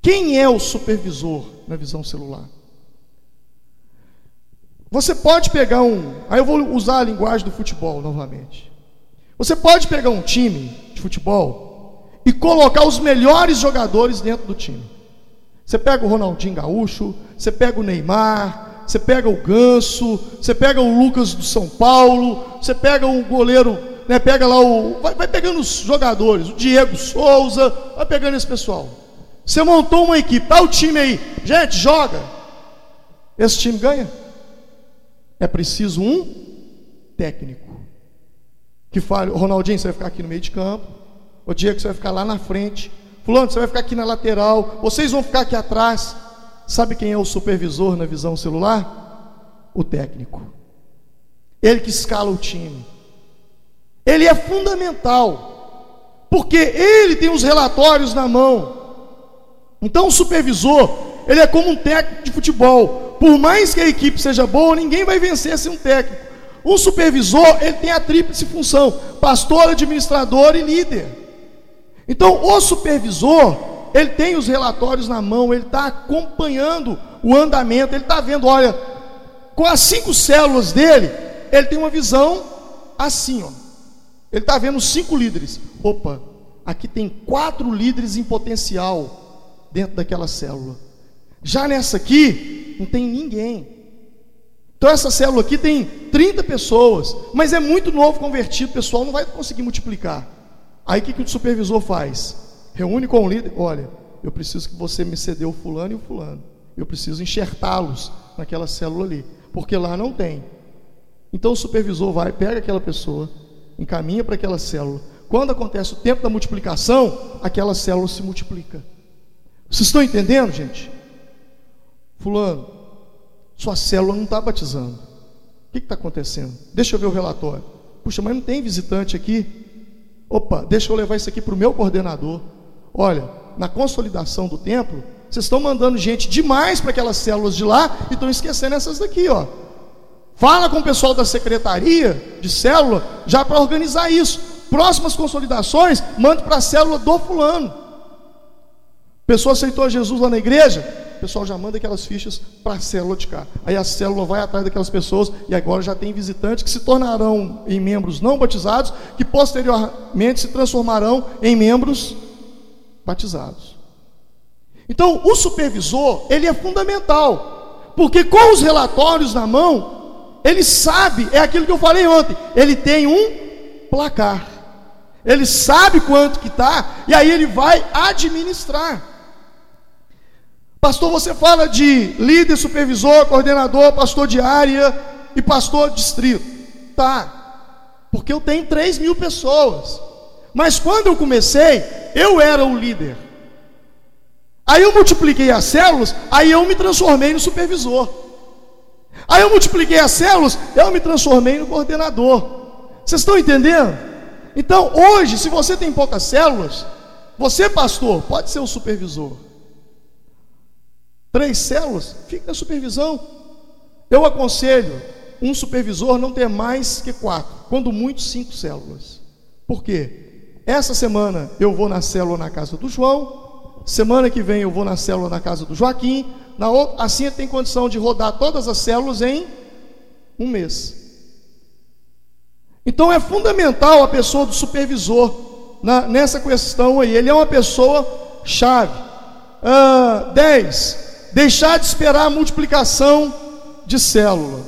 Speaker 2: Quem é o supervisor na visão celular? Você pode pegar um. Aí eu vou usar a linguagem do futebol novamente. Você pode pegar um time de futebol e colocar os melhores jogadores dentro do time. Você pega o Ronaldinho Gaúcho, você pega o Neymar, você pega o Ganso, você pega o Lucas do São Paulo, você pega o goleiro, né, pega lá o. Vai, vai pegando os jogadores, o Diego Souza, vai pegando esse pessoal. Você montou uma equipe, tá o time aí, gente, joga. Esse time ganha. É preciso um técnico que fale, Ronaldinho, você vai ficar aqui no meio de campo. O Diego, você vai ficar lá na frente. Fulano, você vai ficar aqui na lateral. Vocês vão ficar aqui atrás. Sabe quem é o supervisor na visão celular? O técnico. Ele que escala o time. Ele é fundamental. Porque ele tem os relatórios na mão. Então o supervisor, ele é como um técnico de futebol. Por mais que a equipe seja boa, ninguém vai vencer sem um técnico. Um supervisor, ele tem a tríplice função: pastor, administrador e líder. Então, o supervisor, ele tem os relatórios na mão, ele está acompanhando o andamento, ele está vendo, olha, com as cinco células dele, ele tem uma visão assim, ó. Ele está vendo cinco líderes. Opa, aqui tem quatro líderes em potencial dentro daquela célula. Já nessa aqui, não tem ninguém. Então essa célula aqui tem 30 pessoas, mas é muito novo convertido, o pessoal não vai conseguir multiplicar. Aí o que, que o supervisor faz? Reúne com o líder, olha, eu preciso que você me cedeu o fulano e o fulano. Eu preciso enxertá-los naquela célula ali, porque lá não tem. Então o supervisor vai, pega aquela pessoa, encaminha para aquela célula. Quando acontece o tempo da multiplicação, aquela célula se multiplica. Vocês estão entendendo, gente? Fulano, sua célula não está batizando. O que está acontecendo? Deixa eu ver o relatório. Puxa, mas não tem visitante aqui. Opa, deixa eu levar isso aqui para o meu coordenador. Olha, na consolidação do templo, vocês estão mandando gente demais para aquelas células de lá e estão esquecendo essas daqui, ó. Fala com o pessoal da secretaria de célula já para organizar isso. Próximas consolidações, mande para a célula do fulano. Pessoa aceitou Jesus lá na igreja, o pessoal já manda aquelas fichas para a célula de cá. Aí a célula vai atrás daquelas pessoas e agora já tem visitantes que se tornarão em membros não batizados, que posteriormente se transformarão em membros batizados. Então, o supervisor, ele é fundamental, porque com os relatórios na mão, ele sabe, é aquilo que eu falei ontem, ele tem um placar. Ele sabe quanto que está, e aí ele vai administrar. Pastor, você fala de líder, supervisor, coordenador, pastor de área e pastor distrito. Tá, porque eu tenho 3 mil pessoas. Mas quando eu comecei, eu era o líder. Aí eu multipliquei as células, aí eu me transformei no supervisor. Aí eu multipliquei as células, eu me transformei no coordenador. Vocês estão entendendo? Então, hoje, se você tem poucas células, você, pastor, pode ser o supervisor. Três células, fique na supervisão. Eu aconselho um supervisor não ter mais que quatro, quando muito cinco células. Por quê? Essa semana eu vou na célula na casa do João, semana que vem eu vou na célula na casa do Joaquim, na outra, assim tem condição de rodar todas as células em um mês. Então é fundamental a pessoa do supervisor na, nessa questão aí. Ele é uma pessoa chave. Ah, 10. Deixar de esperar a multiplicação de célula.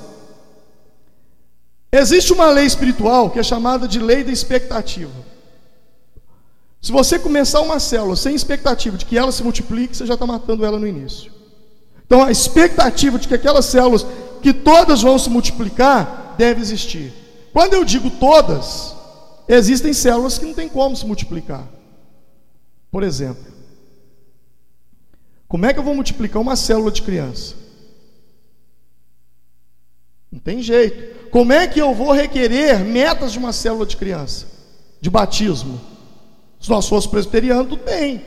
Speaker 2: Existe uma lei espiritual que é chamada de lei da expectativa. Se você começar uma célula sem expectativa de que ela se multiplique, você já está matando ela no início. Então a expectativa de que aquelas células, que todas vão se multiplicar, deve existir. Quando eu digo todas, existem células que não tem como se multiplicar. Por exemplo, como é que eu vou multiplicar uma célula de criança? Não tem jeito. Como é que eu vou requerer metas de uma célula de criança? De batismo? Se nós fossemos presbiterianos, tudo bem.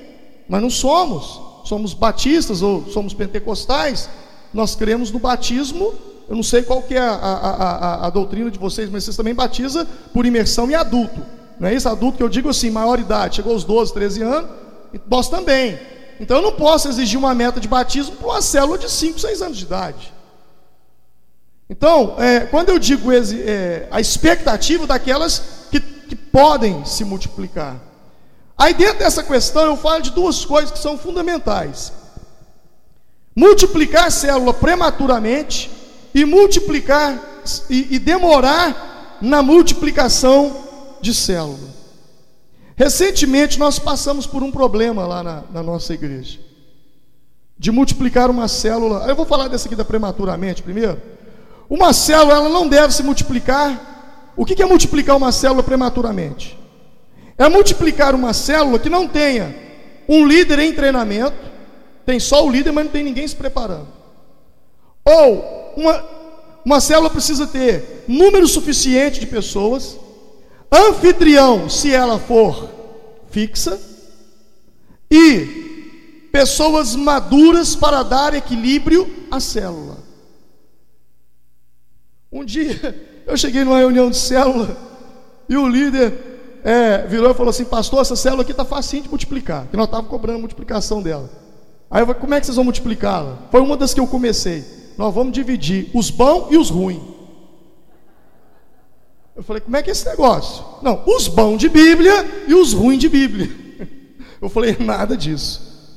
Speaker 2: Mas não somos. Somos batistas ou somos pentecostais. Nós cremos no batismo eu não sei qual que é a, a, a, a doutrina de vocês, mas vocês também batizam por imersão e adulto. Não é isso? Adulto que eu digo assim, maior idade, chegou aos 12, 13 anos, nós também. Então eu não posso exigir uma meta de batismo para uma célula de 5, 6 anos de idade. Então, é, quando eu digo é, a expectativa daquelas que, que podem se multiplicar. Aí dentro dessa questão eu falo de duas coisas que são fundamentais. Multiplicar a célula prematuramente e multiplicar e, e demorar na multiplicação de célula. Recentemente nós passamos por um problema lá na, na nossa igreja. De multiplicar uma célula. Eu vou falar dessa aqui da prematuramente primeiro. Uma célula ela não deve se multiplicar. O que é multiplicar uma célula prematuramente? É multiplicar uma célula que não tenha um líder em treinamento, tem só o líder, mas não tem ninguém se preparando. Ou uma, uma célula precisa ter número suficiente de pessoas, anfitrião, se ela for fixa, e pessoas maduras para dar equilíbrio à célula. Um dia eu cheguei numa reunião de célula e o líder é, virou e falou assim: Pastor, essa célula aqui está facinho de multiplicar, que nós estávamos cobrando a multiplicação dela. Aí eu falei: Como é que vocês vão multiplicá-la? Foi uma das que eu comecei nós vamos dividir os bons e os ruins. Eu falei, como é que é esse negócio? Não, os bons de Bíblia e os ruins de Bíblia. Eu falei, nada disso.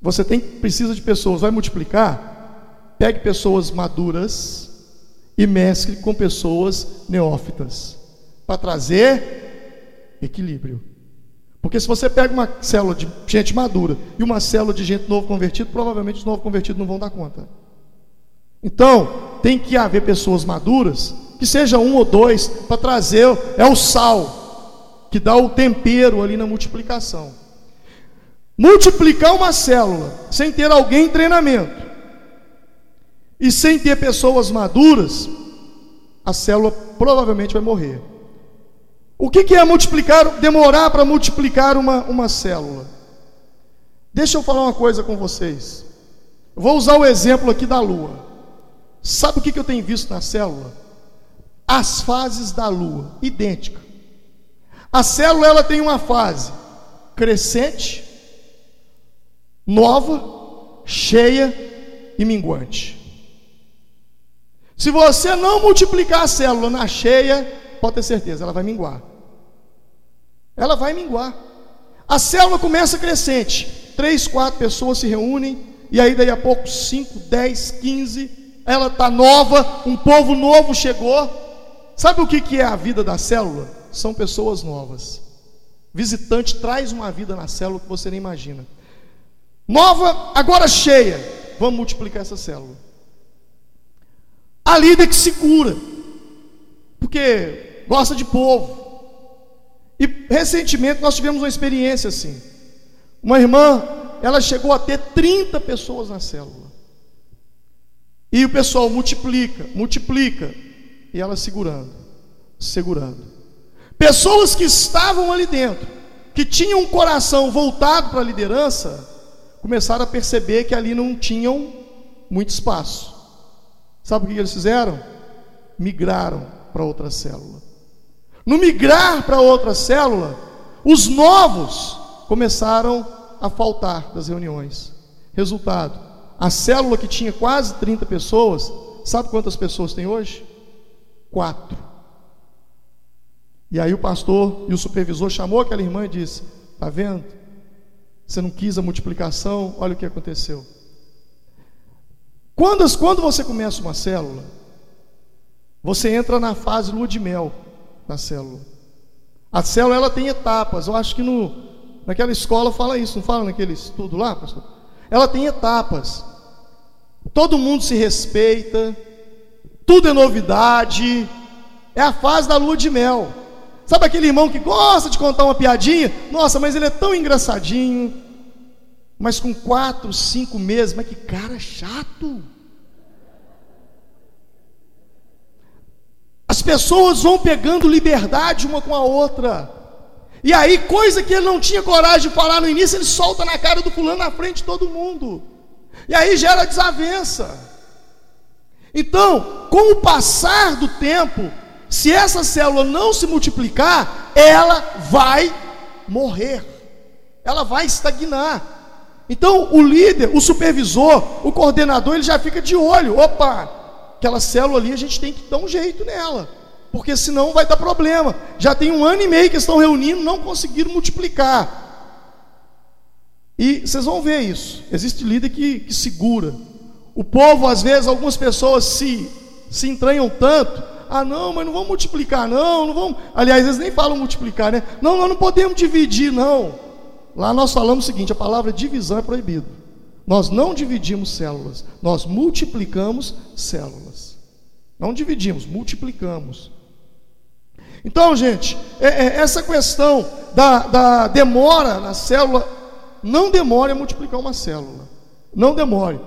Speaker 2: Você tem precisa de pessoas, vai multiplicar? Pegue pessoas maduras e mescle com pessoas neófitas para trazer equilíbrio. Porque se você pega uma célula de gente madura e uma célula de gente novo convertido, provavelmente os novos convertidos não vão dar conta. Então, tem que haver pessoas maduras, que seja um ou dois, para trazer, é o sal, que dá o tempero ali na multiplicação. Multiplicar uma célula sem ter alguém em treinamento e sem ter pessoas maduras, a célula provavelmente vai morrer. O que, que é multiplicar, demorar para multiplicar uma, uma célula? Deixa eu falar uma coisa com vocês. vou usar o exemplo aqui da lua. Sabe o que, eu tenho visto na célula? As fases da lua, idêntica. A célula ela tem uma fase crescente, nova, cheia e minguante. Se você não multiplicar a célula na cheia, pode ter certeza, ela vai minguar. Ela vai minguar. A célula começa crescente. Três, quatro pessoas se reúnem, e aí daí a pouco, cinco, dez, quinze, ela está nova, um povo novo chegou. Sabe o que, é a vida da célula? São pessoas novas. Visitante traz uma vida na célula que você nem imagina. Nova, agora cheia. Vamos multiplicar essa célula. A líder que segura, porque gosta de povo. E recentemente nós tivemos uma experiência assim. Uma irmã, ela chegou a ter 30 pessoas na célula. E o pessoal multiplica, multiplica, e ela segurando, segurando. Pessoas que estavam ali dentro, que tinham um coração voltado para a liderança, começaram a perceber que ali não tinham muito espaço. Sabe o que eles fizeram? Migraram para outra célula. No migrar para outra célula, os novos começaram a faltar das reuniões. Resultado: a célula que tinha quase 30 pessoas, sabe quantas pessoas tem hoje? Quatro. E aí o pastor e o supervisor chamou aquela irmã e disse: Está vendo? Você não quis a multiplicação, olha o que aconteceu. Quando, quando você começa uma célula, você entra na fase lua de mel da célula. A célula ela tem etapas. Eu acho que no, naquela escola fala isso, não fala naquele estudo lá, pastor? Ela tem etapas. Todo mundo se respeita, tudo é novidade. É a fase da lua de mel. Sabe aquele irmão que gosta de contar uma piadinha? Nossa, mas ele é tão engraçadinho. Mas com quatro, cinco meses, mas que cara chato. As pessoas vão pegando liberdade uma com a outra. E aí, coisa que ele não tinha coragem de falar no início, ele solta na cara do fulano na frente de todo mundo. E aí gera desavença. Então, com o passar do tempo, se essa célula não se multiplicar, ela vai morrer, ela vai estagnar. Então, o líder, o supervisor, o coordenador, ele já fica de olho: opa, aquela célula ali a gente tem que dar um jeito nela, porque senão vai dar problema. Já tem um ano e meio que estão reunindo, não conseguiram multiplicar. E vocês vão ver isso. Existe líder que, que segura. O povo, às vezes, algumas pessoas se, se entranham tanto ah, não, mas não vamos multiplicar, não, não vamos. Aliás, eles nem falam multiplicar, né? Não, nós não podemos dividir, não. Lá nós falamos o seguinte: a palavra divisão é proibido. Nós não dividimos células, nós multiplicamos células. Não dividimos, multiplicamos. Então, gente, é, é, essa questão da, da demora na célula, não demore a multiplicar uma célula. Não demore.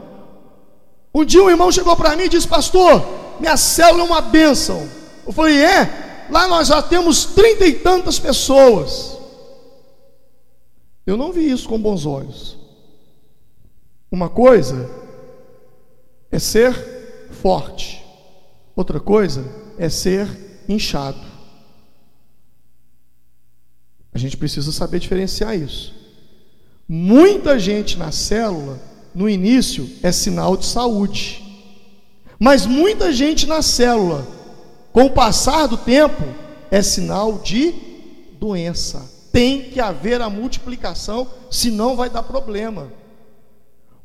Speaker 2: Um dia um irmão chegou para mim e disse, pastor, minha célula é uma bênção. Eu falei, é? Lá nós já temos trinta e tantas pessoas. Eu não vi isso com bons olhos. Uma coisa é ser forte, outra coisa é ser inchado. A gente precisa saber diferenciar isso. Muita gente na célula, no início, é sinal de saúde. Mas muita gente na célula, com o passar do tempo, é sinal de doença. Tem que haver a multiplicação, senão vai dar problema.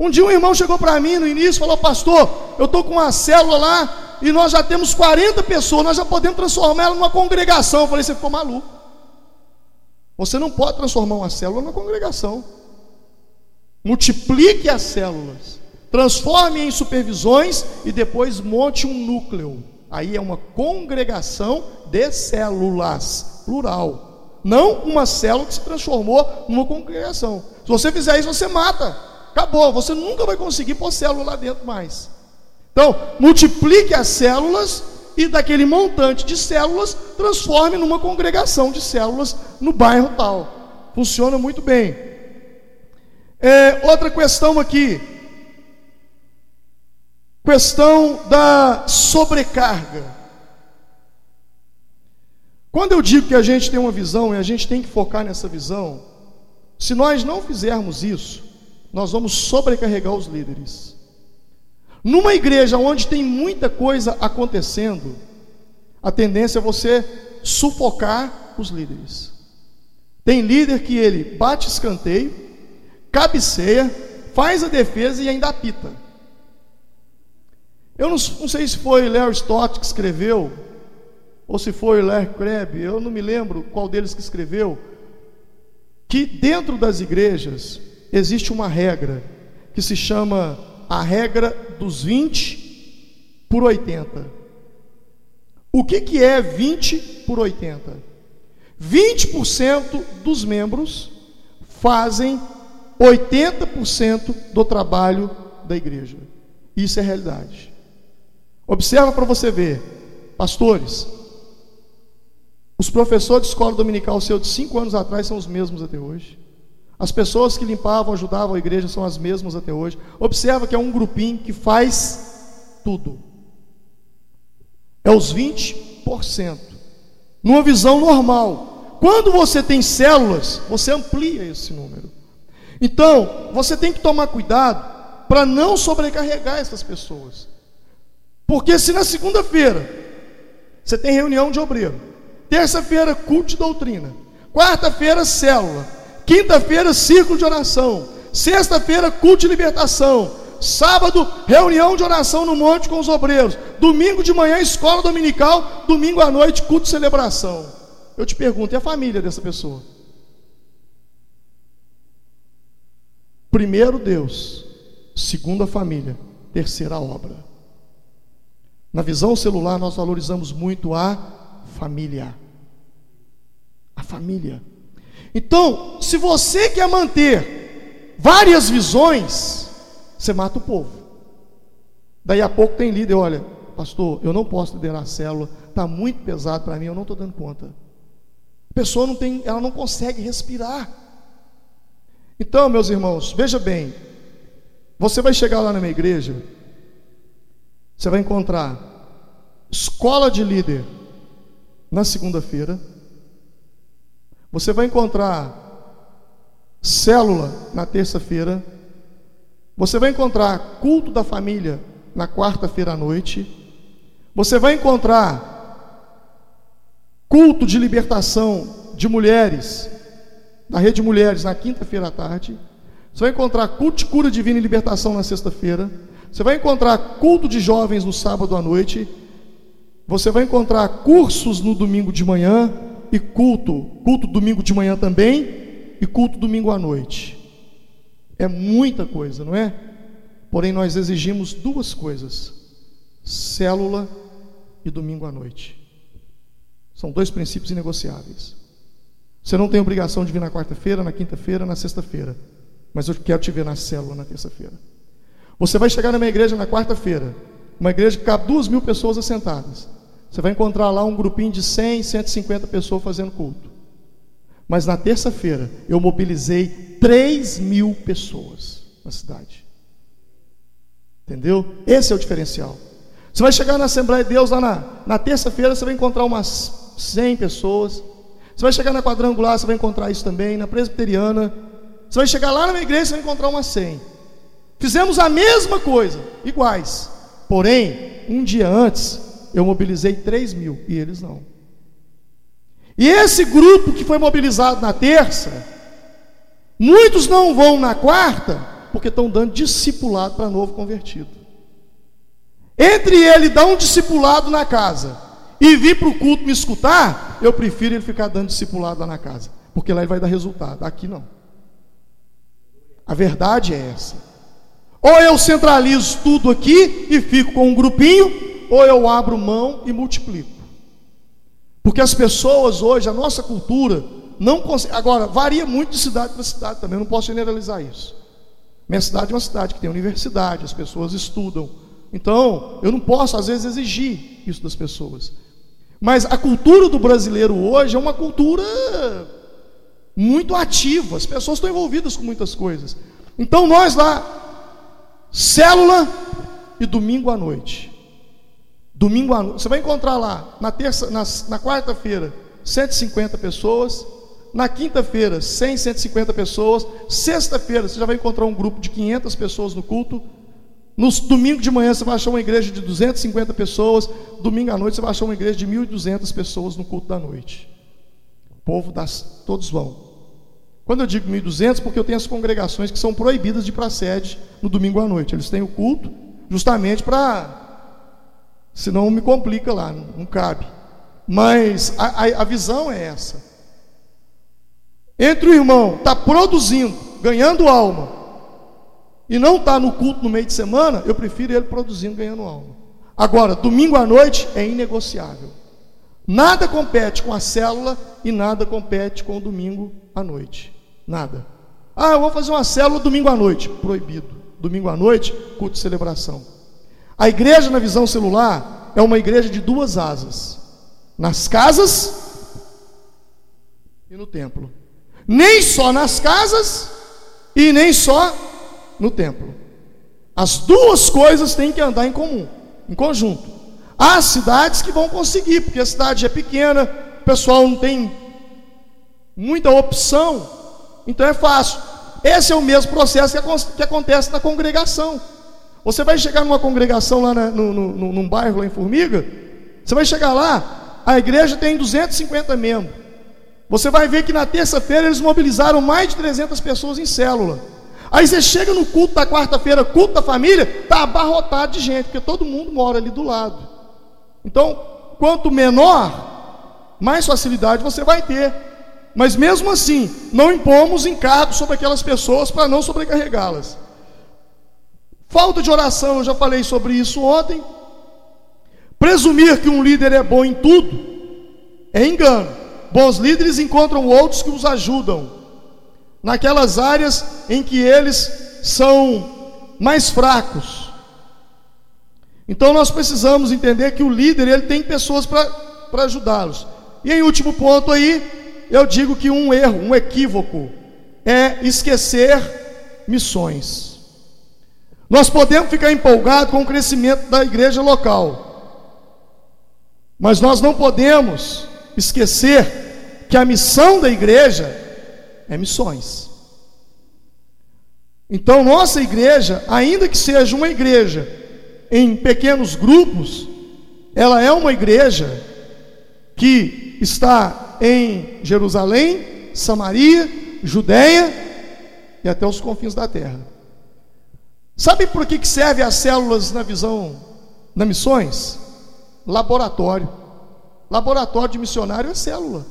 Speaker 2: Um dia um irmão chegou para mim no início e falou: Pastor, eu estou com uma célula lá e nós já temos 40 pessoas, nós já podemos transformar ela numa congregação. Eu falei: Você ficou maluco. Você não pode transformar uma célula numa congregação. Multiplique as células transforme em supervisões e depois monte um núcleo. Aí é uma congregação de células, plural. Não uma célula que se transformou numa congregação. Se você fizer isso, você mata. Acabou. Você nunca vai conseguir pôr célula lá dentro mais. Então, multiplique as células e daquele montante de células, transforme numa congregação de células no bairro tal. Funciona muito bem. É, outra questão aqui, Questão da sobrecarga. Quando eu digo que a gente tem uma visão e a gente tem que focar nessa visão, se nós não fizermos isso, nós vamos sobrecarregar os líderes. Numa igreja onde tem muita coisa acontecendo, a tendência é você sufocar os líderes. Tem líder que ele bate escanteio, cabeceia, faz a defesa e ainda apita. Eu não, não sei se foi Larry Stott que escreveu, ou se foi Larry Crabb, eu não me lembro qual deles que escreveu, que dentro das igrejas existe uma regra que se chama a regra dos 20 por 80. O que, que é 20 por 80? 20% dos membros fazem 80% do trabalho da igreja. Isso é realidade. Observa para você ver, pastores, os professores de escola dominical seu de cinco anos atrás são os mesmos até hoje. As pessoas que limpavam, ajudavam a igreja são as mesmas até hoje. Observa que é um grupinho que faz tudo. É os 20%. Numa visão normal. Quando você tem células, você amplia esse número. Então, você tem que tomar cuidado para não sobrecarregar essas pessoas. Porque se na segunda-feira você tem reunião de obreiro, Terça-feira, culto de doutrina. Quarta-feira, célula. Quinta-feira, círculo de oração. Sexta-feira, culto de libertação. Sábado, reunião de oração no monte com os obreiros. Domingo de manhã, escola dominical. Domingo à noite, culto de celebração. Eu te pergunto, e a família dessa pessoa? Primeiro Deus, segundo a família, terceira obra. Na visão celular, nós valorizamos muito a família a família. Então, se você quer manter várias visões, você mata o povo. Daí a pouco tem líder, olha, pastor, eu não posso liderar a célula, está muito pesado para mim, eu não estou dando conta. A pessoa não tem, ela não consegue respirar. Então, meus irmãos, veja bem, você vai chegar lá na minha igreja, você vai encontrar escola de líder na segunda-feira, você vai encontrar célula na terça-feira. Você vai encontrar culto da família na quarta-feira à noite. Você vai encontrar culto de libertação de mulheres da Rede Mulheres na quinta-feira à tarde. Você vai encontrar culto de cura divina e libertação na sexta-feira. Você vai encontrar culto de jovens no sábado à noite. Você vai encontrar cursos no domingo de manhã e culto, culto domingo de manhã também e culto domingo à noite. É muita coisa, não é? Porém, nós exigimos duas coisas: célula e domingo à noite. São dois princípios inegociáveis. Você não tem obrigação de vir na quarta-feira, na quinta-feira, na sexta-feira, mas eu quero te ver na célula na terça-feira. Você vai chegar na minha igreja na quarta-feira, uma igreja que cabe duas mil pessoas assentadas. Você vai encontrar lá um grupinho de 100, 150 pessoas fazendo culto. Mas na terça-feira eu mobilizei 3 mil pessoas na cidade. Entendeu? Esse é o diferencial. Você vai chegar na Assembleia de Deus lá na, na terça-feira, você vai encontrar umas 100 pessoas. Você vai chegar na quadrangular, você vai encontrar isso também. Na presbiteriana, você vai chegar lá na minha igreja, você vai encontrar umas 100. Fizemos a mesma coisa, iguais. Porém, um dia antes, eu mobilizei 3 mil e eles não. E esse grupo que foi mobilizado na terça, muitos não vão na quarta, porque estão dando discipulado para novo convertido. Entre ele dar um discipulado na casa e vir para o culto me escutar, eu prefiro ele ficar dando discipulado lá na casa, porque lá ele vai dar resultado, aqui não. A verdade é essa. Ou eu centralizo tudo aqui e fico com um grupinho, ou eu abro mão e multiplico. Porque as pessoas hoje, a nossa cultura, não consegue. Agora, varia muito de cidade para cidade também, eu não posso generalizar isso. Minha cidade é uma cidade que tem universidade, as pessoas estudam. Então, eu não posso, às vezes, exigir isso das pessoas. Mas a cultura do brasileiro hoje é uma cultura muito ativa, as pessoas estão envolvidas com muitas coisas. Então, nós lá, célula e domingo à noite. Domingo à noite. Você vai encontrar lá, na terça, na, na quarta-feira, 150 pessoas. Na quinta-feira, 100, 150 pessoas. Sexta-feira, você já vai encontrar um grupo de 500 pessoas no culto. No domingo de manhã, você vai achar uma igreja de 250 pessoas. Domingo à noite, você vai achar uma igreja de 1.200 pessoas no culto da noite. O povo das, todos vão. Quando eu digo 1.200, porque eu tenho as congregações que são proibidas de ir para a sede no domingo à noite. Eles têm o culto justamente para. Senão me complica lá, não, não cabe. Mas a, a, a visão é essa. Entre o irmão está produzindo, ganhando alma, e não está no culto no meio de semana, eu prefiro ele produzindo, ganhando alma. Agora, domingo à noite é inegociável. Nada compete com a célula e nada compete com o domingo à noite. Nada. Ah, eu vou fazer uma célula domingo à noite. Proibido. Domingo à noite, culto de celebração. A igreja na visão celular é uma igreja de duas asas: nas casas e no templo. Nem só nas casas e nem só no templo. As duas coisas têm que andar em comum, em conjunto. Há cidades que vão conseguir, porque a cidade é pequena, o pessoal não tem muita opção, então é fácil. Esse é o mesmo processo que acontece na congregação. Você vai chegar numa congregação lá na, no, no, num bairro lá em Formiga, você vai chegar lá, a igreja tem 250 membros. Você vai ver que na terça-feira eles mobilizaram mais de 300 pessoas em célula. Aí você chega no culto da quarta-feira, culto da família, está abarrotado de gente, porque todo mundo mora ali do lado. Então, quanto menor, mais facilidade você vai ter. Mas mesmo assim, não impomos encargos sobre aquelas pessoas para não sobrecarregá-las. Falta de oração, eu já falei sobre isso ontem. Presumir que um líder é bom em tudo é engano. Bons líderes encontram outros que os ajudam naquelas áreas em que eles são mais fracos. Então nós precisamos entender que o líder ele tem pessoas para ajudá-los. E em último ponto aí, eu digo que um erro, um equívoco, é esquecer missões. Nós podemos ficar empolgados com o crescimento da igreja local, mas nós não podemos esquecer que a missão da igreja é missões. Então, nossa igreja, ainda que seja uma igreja em pequenos grupos, ela é uma igreja que está em Jerusalém, Samaria, Judéia e até os confins da terra. Sabe por que serve as células na visão, na missões? Laboratório. Laboratório de missionário é célula.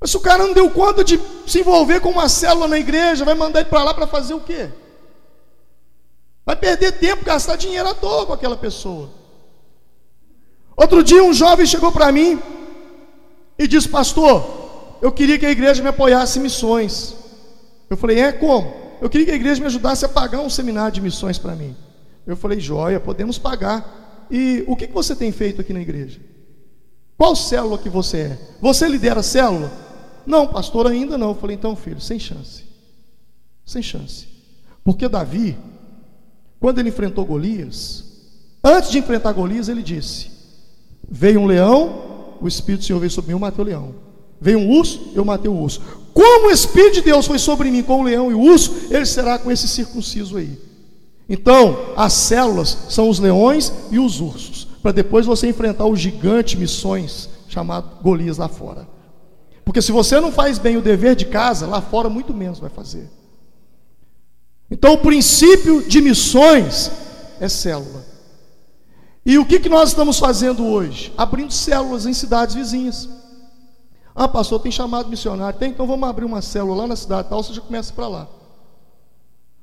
Speaker 2: Mas se o cara não deu conta de se envolver com uma célula na igreja, vai mandar ele para lá para fazer o quê? Vai perder tempo, gastar dinheiro à toa com aquela pessoa. Outro dia um jovem chegou para mim e disse: Pastor, eu queria que a igreja me apoiasse em missões. Eu falei: É como? Eu queria que a igreja me ajudasse a pagar um seminário de missões para mim. Eu falei: Joia, podemos pagar. E o que, você tem feito aqui na igreja? Qual célula que você é? Você lidera a célula? Não, pastor, ainda não. Eu falei: Então, filho, sem chance. Sem chance. Porque Davi, quando ele enfrentou Golias, antes de enfrentar Golias, ele disse: Veio um leão o Espírito do Senhor veio sobre mim, eu matei o leão. Veio um urso, eu matei o urso. Como o Espírito de Deus foi sobre mim com o leão e o urso, ele será com esse circunciso aí. Então, as células são os leões e os ursos, para depois você enfrentar o gigante missões chamado Golias lá fora. Porque se você não faz bem o dever de casa, lá fora muito menos vai fazer. Então, o princípio de missões é célula. E o que, que nós estamos fazendo hoje? Abrindo células em cidades vizinhas. Ah, pastor, tem chamado missionário. Tem, então vamos abrir uma célula lá na cidade tal, você já começa para lá.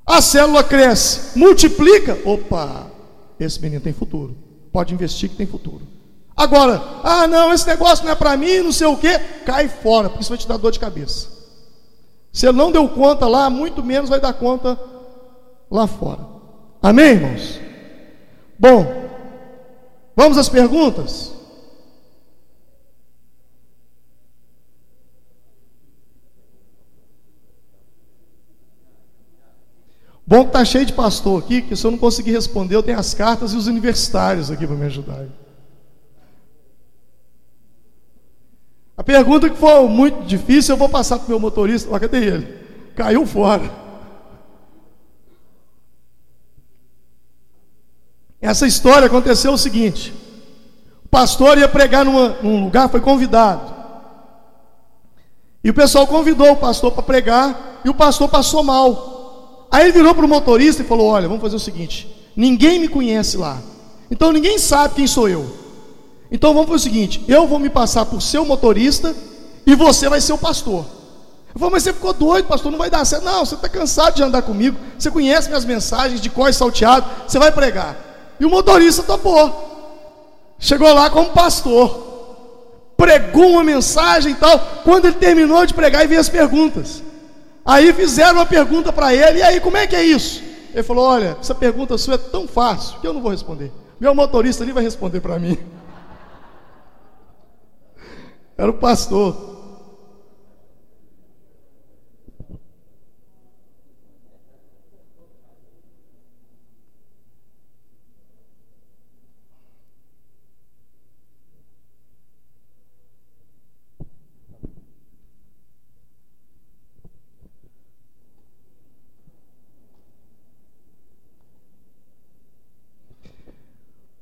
Speaker 2: A célula cresce, multiplica. Opa, esse menino tem futuro. Pode investir que tem futuro. Agora, ah, não, esse negócio não é para mim, não sei o quê. Cai fora, porque isso vai te dar dor de cabeça. Se ele não deu conta lá, muito menos vai dar conta lá fora. Amém, irmãos? Bom, Vamos às perguntas? Bom que está cheio de pastor aqui, que se eu não conseguir responder, eu tenho as cartas e os universitários aqui para me ajudar. A pergunta que for muito difícil, eu vou passar para o meu motorista. Olha, cadê ele? Caiu fora. Essa história aconteceu o seguinte: o pastor ia pregar numa, num lugar, foi convidado. E o pessoal convidou o pastor para pregar, e o pastor passou mal. Aí ele virou para o motorista e falou: Olha, vamos fazer o seguinte: ninguém me conhece lá, então ninguém sabe quem sou eu. Então vamos fazer o seguinte: eu vou me passar por seu motorista e você vai ser o pastor. Eu falei, mas você ficou doido, pastor, não vai dar certo. Não, você está cansado de andar comigo, você conhece minhas mensagens de cós salteado, você vai pregar. E o motorista topou. Chegou lá como pastor. Pregou uma mensagem e tal. Quando ele terminou de pregar, e veio as perguntas. Aí fizeram uma pergunta para ele, e aí, como é que é isso? Ele falou: Olha, essa pergunta sua é tão fácil que eu não vou responder. Meu motorista ali vai responder para mim. Era o pastor.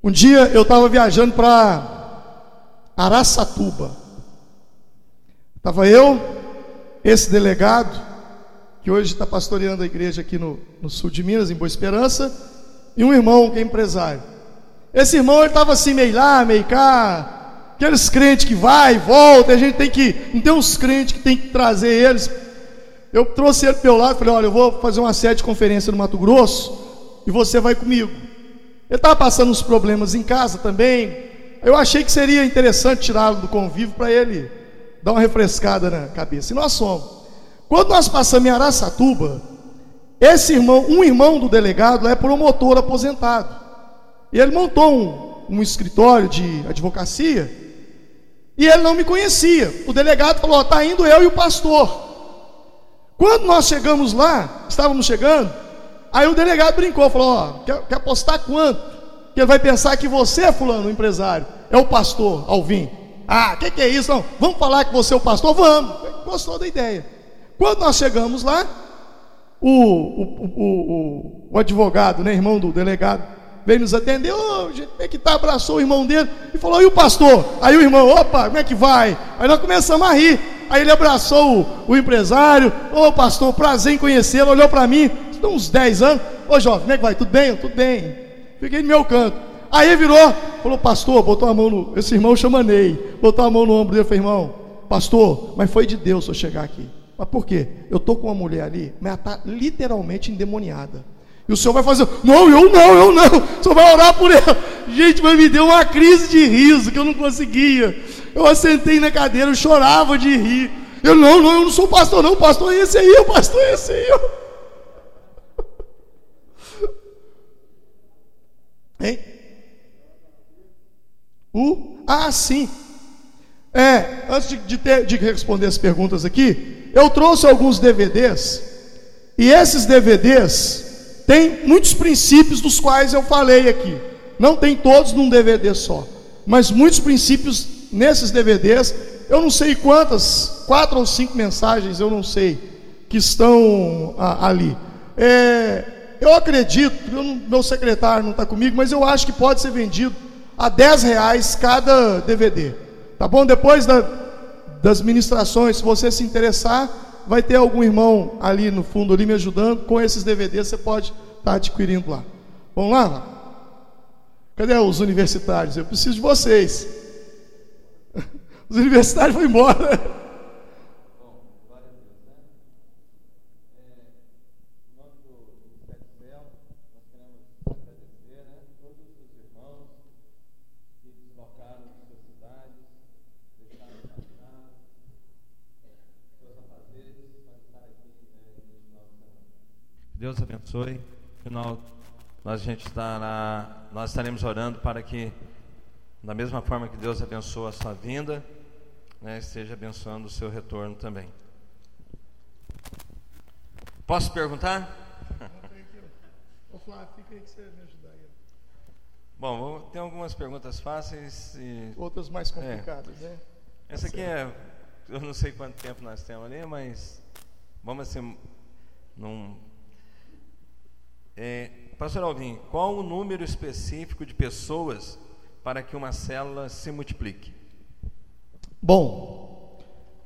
Speaker 2: Um dia eu estava viajando para Araçatuba. Estava eu, esse delegado, que hoje está pastoreando a igreja aqui no, no, sul de Minas, em Boa Esperança, e um irmão que é empresário. Esse irmão ele estava assim, meio lá, meio cá, aqueles crentes que vai volta, a gente tem que, não tem uns crentes que tem que trazer eles. Eu trouxe ele para meu lado falei: Olha, eu vou fazer uma série de conferência no Mato Grosso e você vai comigo. Ele estava passando uns problemas em casa também. Eu achei que seria interessante tirá-lo do convívio para ele dar uma refrescada na cabeça. E nós fomos. Quando nós passamos em Araçatuba, esse irmão, um irmão do delegado, é promotor aposentado. E ele montou um, um escritório de advocacia. E ele não me conhecia. O delegado falou: está indo eu e o pastor. Quando nós chegamos lá, estávamos chegando, Aí o delegado brincou, falou: Ó, quer, quer apostar quanto? Que ele vai pensar que você é fulano, o empresário, é o pastor, Alvim. Ah, o que, que é isso? Não, vamos falar que você é o pastor? Vamos. Gostou da ideia. Quando nós chegamos lá, o, o, o, o, advogado, né, irmão do delegado, veio nos atender, oh, gente, como é que tá? Abraçou o irmão dele e falou, e o pastor? Aí o irmão, opa, como é que vai? Aí nós começamos a rir. Aí ele abraçou o, empresário, ô oh, pastor, prazer em conhecê-lo, olhou para mim, uns 10 anos. Ô jovem, como é que vai? Tudo bem? Tudo bem. Fiquei no meu canto. Aí virou, falou, pastor, botou a mão no. Esse irmão chama Ney. Botou a mão no ombro dele falou, irmão, pastor, mas foi de Deus eu chegar aqui. Mas por quê? Eu estou com uma mulher ali, mas ela está literalmente endemoniada. E o senhor vai fazer, não, eu não, eu não. O senhor vai orar por ela. Gente, mas me deu uma crise de riso que eu não conseguia. Eu assentei na cadeira, eu chorava de rir. Eu não, não, eu não sou pastor, não. Pastor é esse aí, o pastor é esse aí. Hein? O? Ah, sim. É, antes de, de, ter, de responder as perguntas aqui, eu trouxe alguns DVDs, e esses DVDs têm muitos princípios dos quais eu falei aqui. Não tem todos num DVD só, mas muitos princípios nesses DVDs. Eu não sei quantas, quatro ou cinco mensagens, eu não sei, que estão a, ali. É, eu acredito, eu meu secretário não está comigo, mas eu acho que pode ser vendido a 10 reais cada DVD. Tá bom? Depois da, das ministrações, se você se interessar, vai ter algum irmão ali no fundo ali me ajudando. Com esses DVDs você pode estar tá adquirindo lá. Vamos lá? Cadê os universitários? Eu preciso de vocês. Os universitários foram embora.
Speaker 1: Abençoe. Final, nós, a gente estará, nós estaremos orando para que, da mesma forma que Deus abençoa a sua vinda, né, esteja abençoando o seu retorno também. Posso perguntar? Bom, tem algumas perguntas fáceis e
Speaker 2: outras mais complicadas, é. né?
Speaker 1: Essa aqui é, eu não sei quanto tempo nós temos ali, mas vamos assim, num, é, Pastor Alvim, qual o número específico de pessoas para que uma célula se multiplique?
Speaker 2: Bom,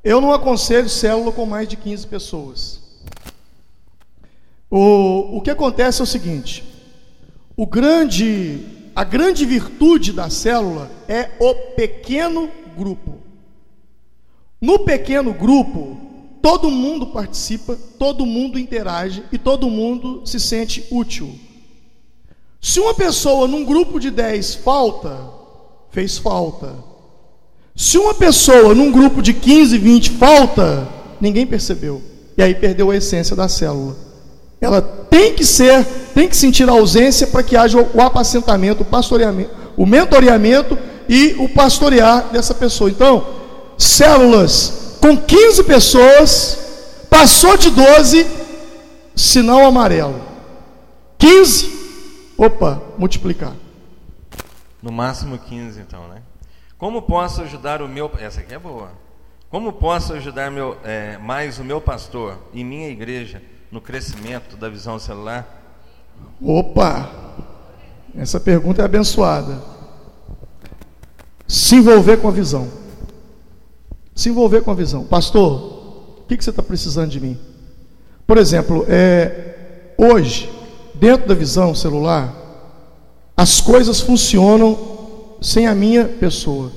Speaker 2: eu não aconselho célula com mais de 15 pessoas. O, o que acontece é o seguinte: o grande, a grande virtude da célula é o pequeno grupo. No pequeno grupo, todo mundo participa, todo mundo interage e todo mundo se sente útil. Se uma pessoa num grupo de 10 falta, fez falta. Se uma pessoa num grupo de 15, 20 falta, ninguém percebeu. E aí perdeu a essência da célula. Ela tem que ser, tem que sentir a ausência para que haja o apacentamento, o pastoreamento, o mentoreamento e o pastorear dessa pessoa. Então, células com 15 pessoas, passou de 12, sinal amarelo. 15, opa, multiplicar.
Speaker 1: No máximo 15, então, né? Como posso ajudar o meu. Essa aqui é boa. Como posso ajudar meu, é, mais o meu pastor e minha igreja no crescimento da visão celular?
Speaker 2: Opa! Essa pergunta é abençoada. Se envolver com a visão. Se envolver com a visão. Pastor, o que, você está precisando de mim? Por exemplo, é, hoje, dentro da visão celular, as coisas funcionam sem a minha pessoa.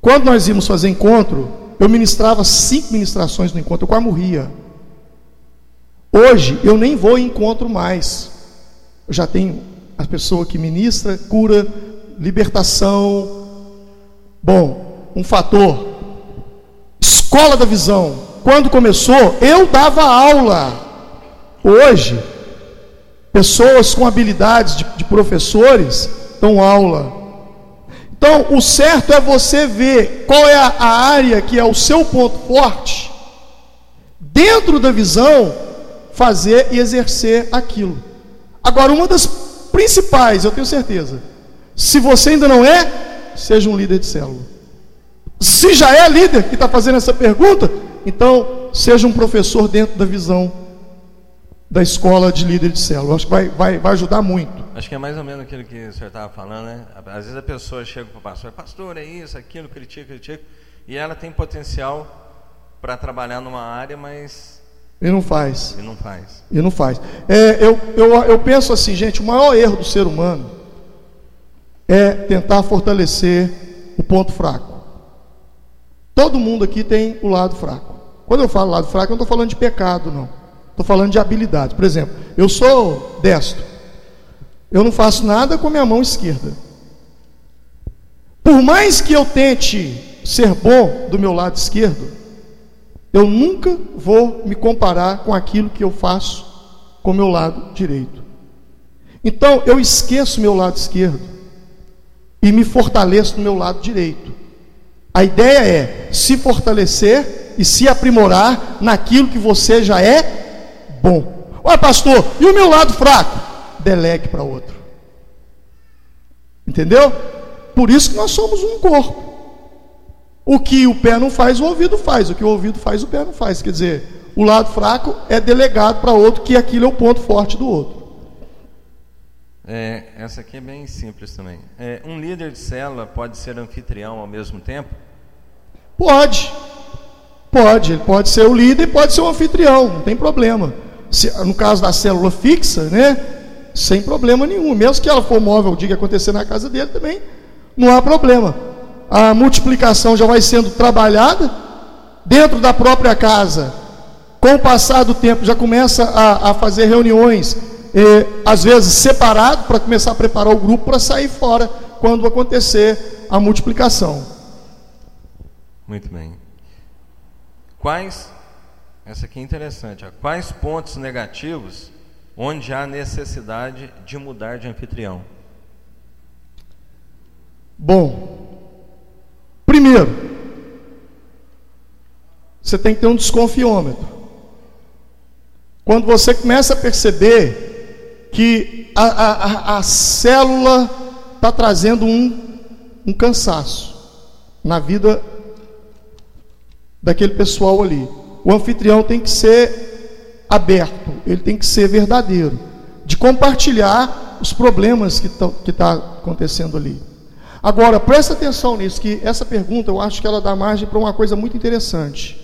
Speaker 2: Quando nós íamos fazer encontro, eu ministrava cinco ministrações no encontro, eu quase morria. Hoje eu nem vou em encontro mais. Eu já tenho a pessoa que ministra, cura, libertação. Bom, um fator. Escola da visão. Quando começou, eu dava aula. Hoje, pessoas com habilidades de, de professores dão aula. Então, o certo é você ver qual é a, a área que é o seu ponto forte. Dentro da visão, fazer e exercer aquilo. Agora, uma das principais, eu tenho certeza, se você ainda não é, seja um líder de célula. Se já é líder que está fazendo essa pergunta, então seja um professor dentro da visão da escola de líder de célula. Acho que vai, vai, vai ajudar muito.
Speaker 1: Acho que é mais ou menos aquilo que o senhor estava falando, né? Às vezes a pessoa chega para o pastor, pastor, é isso, aquilo, critica, critica, e ela tem potencial para trabalhar numa área, mas
Speaker 2: e não faz.
Speaker 1: E não faz.
Speaker 2: E não faz. É, eu, eu, eu penso assim, gente, o maior erro do ser humano é tentar fortalecer o ponto fraco. Todo mundo aqui tem o lado fraco. Quando eu falo lado fraco, eu não estou falando de pecado, não. Estou falando de habilidade. Por exemplo, eu sou destro. Eu não faço nada com a minha mão esquerda. Por mais que eu tente ser bom do meu lado esquerdo, eu nunca vou me comparar com aquilo que eu faço com o meu lado direito. Então eu esqueço meu lado esquerdo e me fortaleço no meu lado direito. A ideia é se fortalecer e se aprimorar naquilo que você já é bom. Olha, pastor, e o meu lado fraco? Delegue para outro. Entendeu? Por isso que nós somos um corpo. O que o pé não faz, o ouvido faz. O que o ouvido faz, o pé não faz. Quer dizer, o lado fraco é delegado para outro, que aquilo é o ponto forte do outro.
Speaker 1: É, essa aqui é bem simples também. É, um líder de célula pode ser anfitrião ao mesmo tempo?
Speaker 2: Pode. Pode. Ele pode ser o líder e pode ser o anfitrião. Não tem problema. Se, no caso da célula fixa, né? Sem problema nenhum. Mesmo que ela for móvel que acontecer na casa dele também, não há problema a multiplicação já vai sendo trabalhada dentro da própria casa. Com o passar do tempo, já começa a, a fazer reuniões, eh, às vezes separado, para começar a preparar o grupo para sair fora quando acontecer a multiplicação.
Speaker 1: Muito bem. Quais, essa aqui é interessante, ó, quais pontos negativos onde há necessidade de mudar de anfitrião?
Speaker 2: Bom, Primeiro, você tem que ter um desconfiômetro. Quando você começa a perceber que a, a, a célula está trazendo um, um cansaço na vida daquele pessoal ali. O anfitrião tem que ser aberto, ele tem que ser verdadeiro, de compartilhar os problemas que estão que tá acontecendo ali. Agora, presta atenção nisso, que essa pergunta eu acho que ela dá margem para uma coisa muito interessante.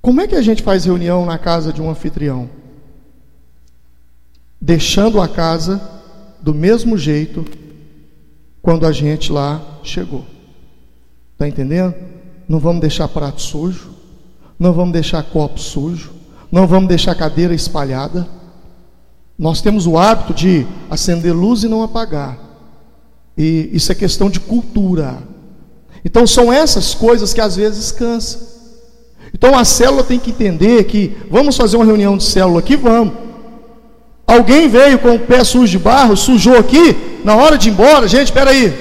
Speaker 2: Como é que a gente faz reunião na casa de um anfitrião? Deixando a casa do mesmo jeito quando a gente lá chegou. Está entendendo? Não vamos deixar prato sujo, não vamos deixar copo sujo, não vamos deixar cadeira espalhada. Nós temos o hábito de acender luz e não apagar. E isso é questão de cultura. Então são essas coisas que às vezes cansam. Então a célula tem que entender que vamos fazer uma reunião de célula aqui, vamos. Alguém veio com o pé sujo de barro, sujou aqui, na hora de ir embora, gente, espera aí.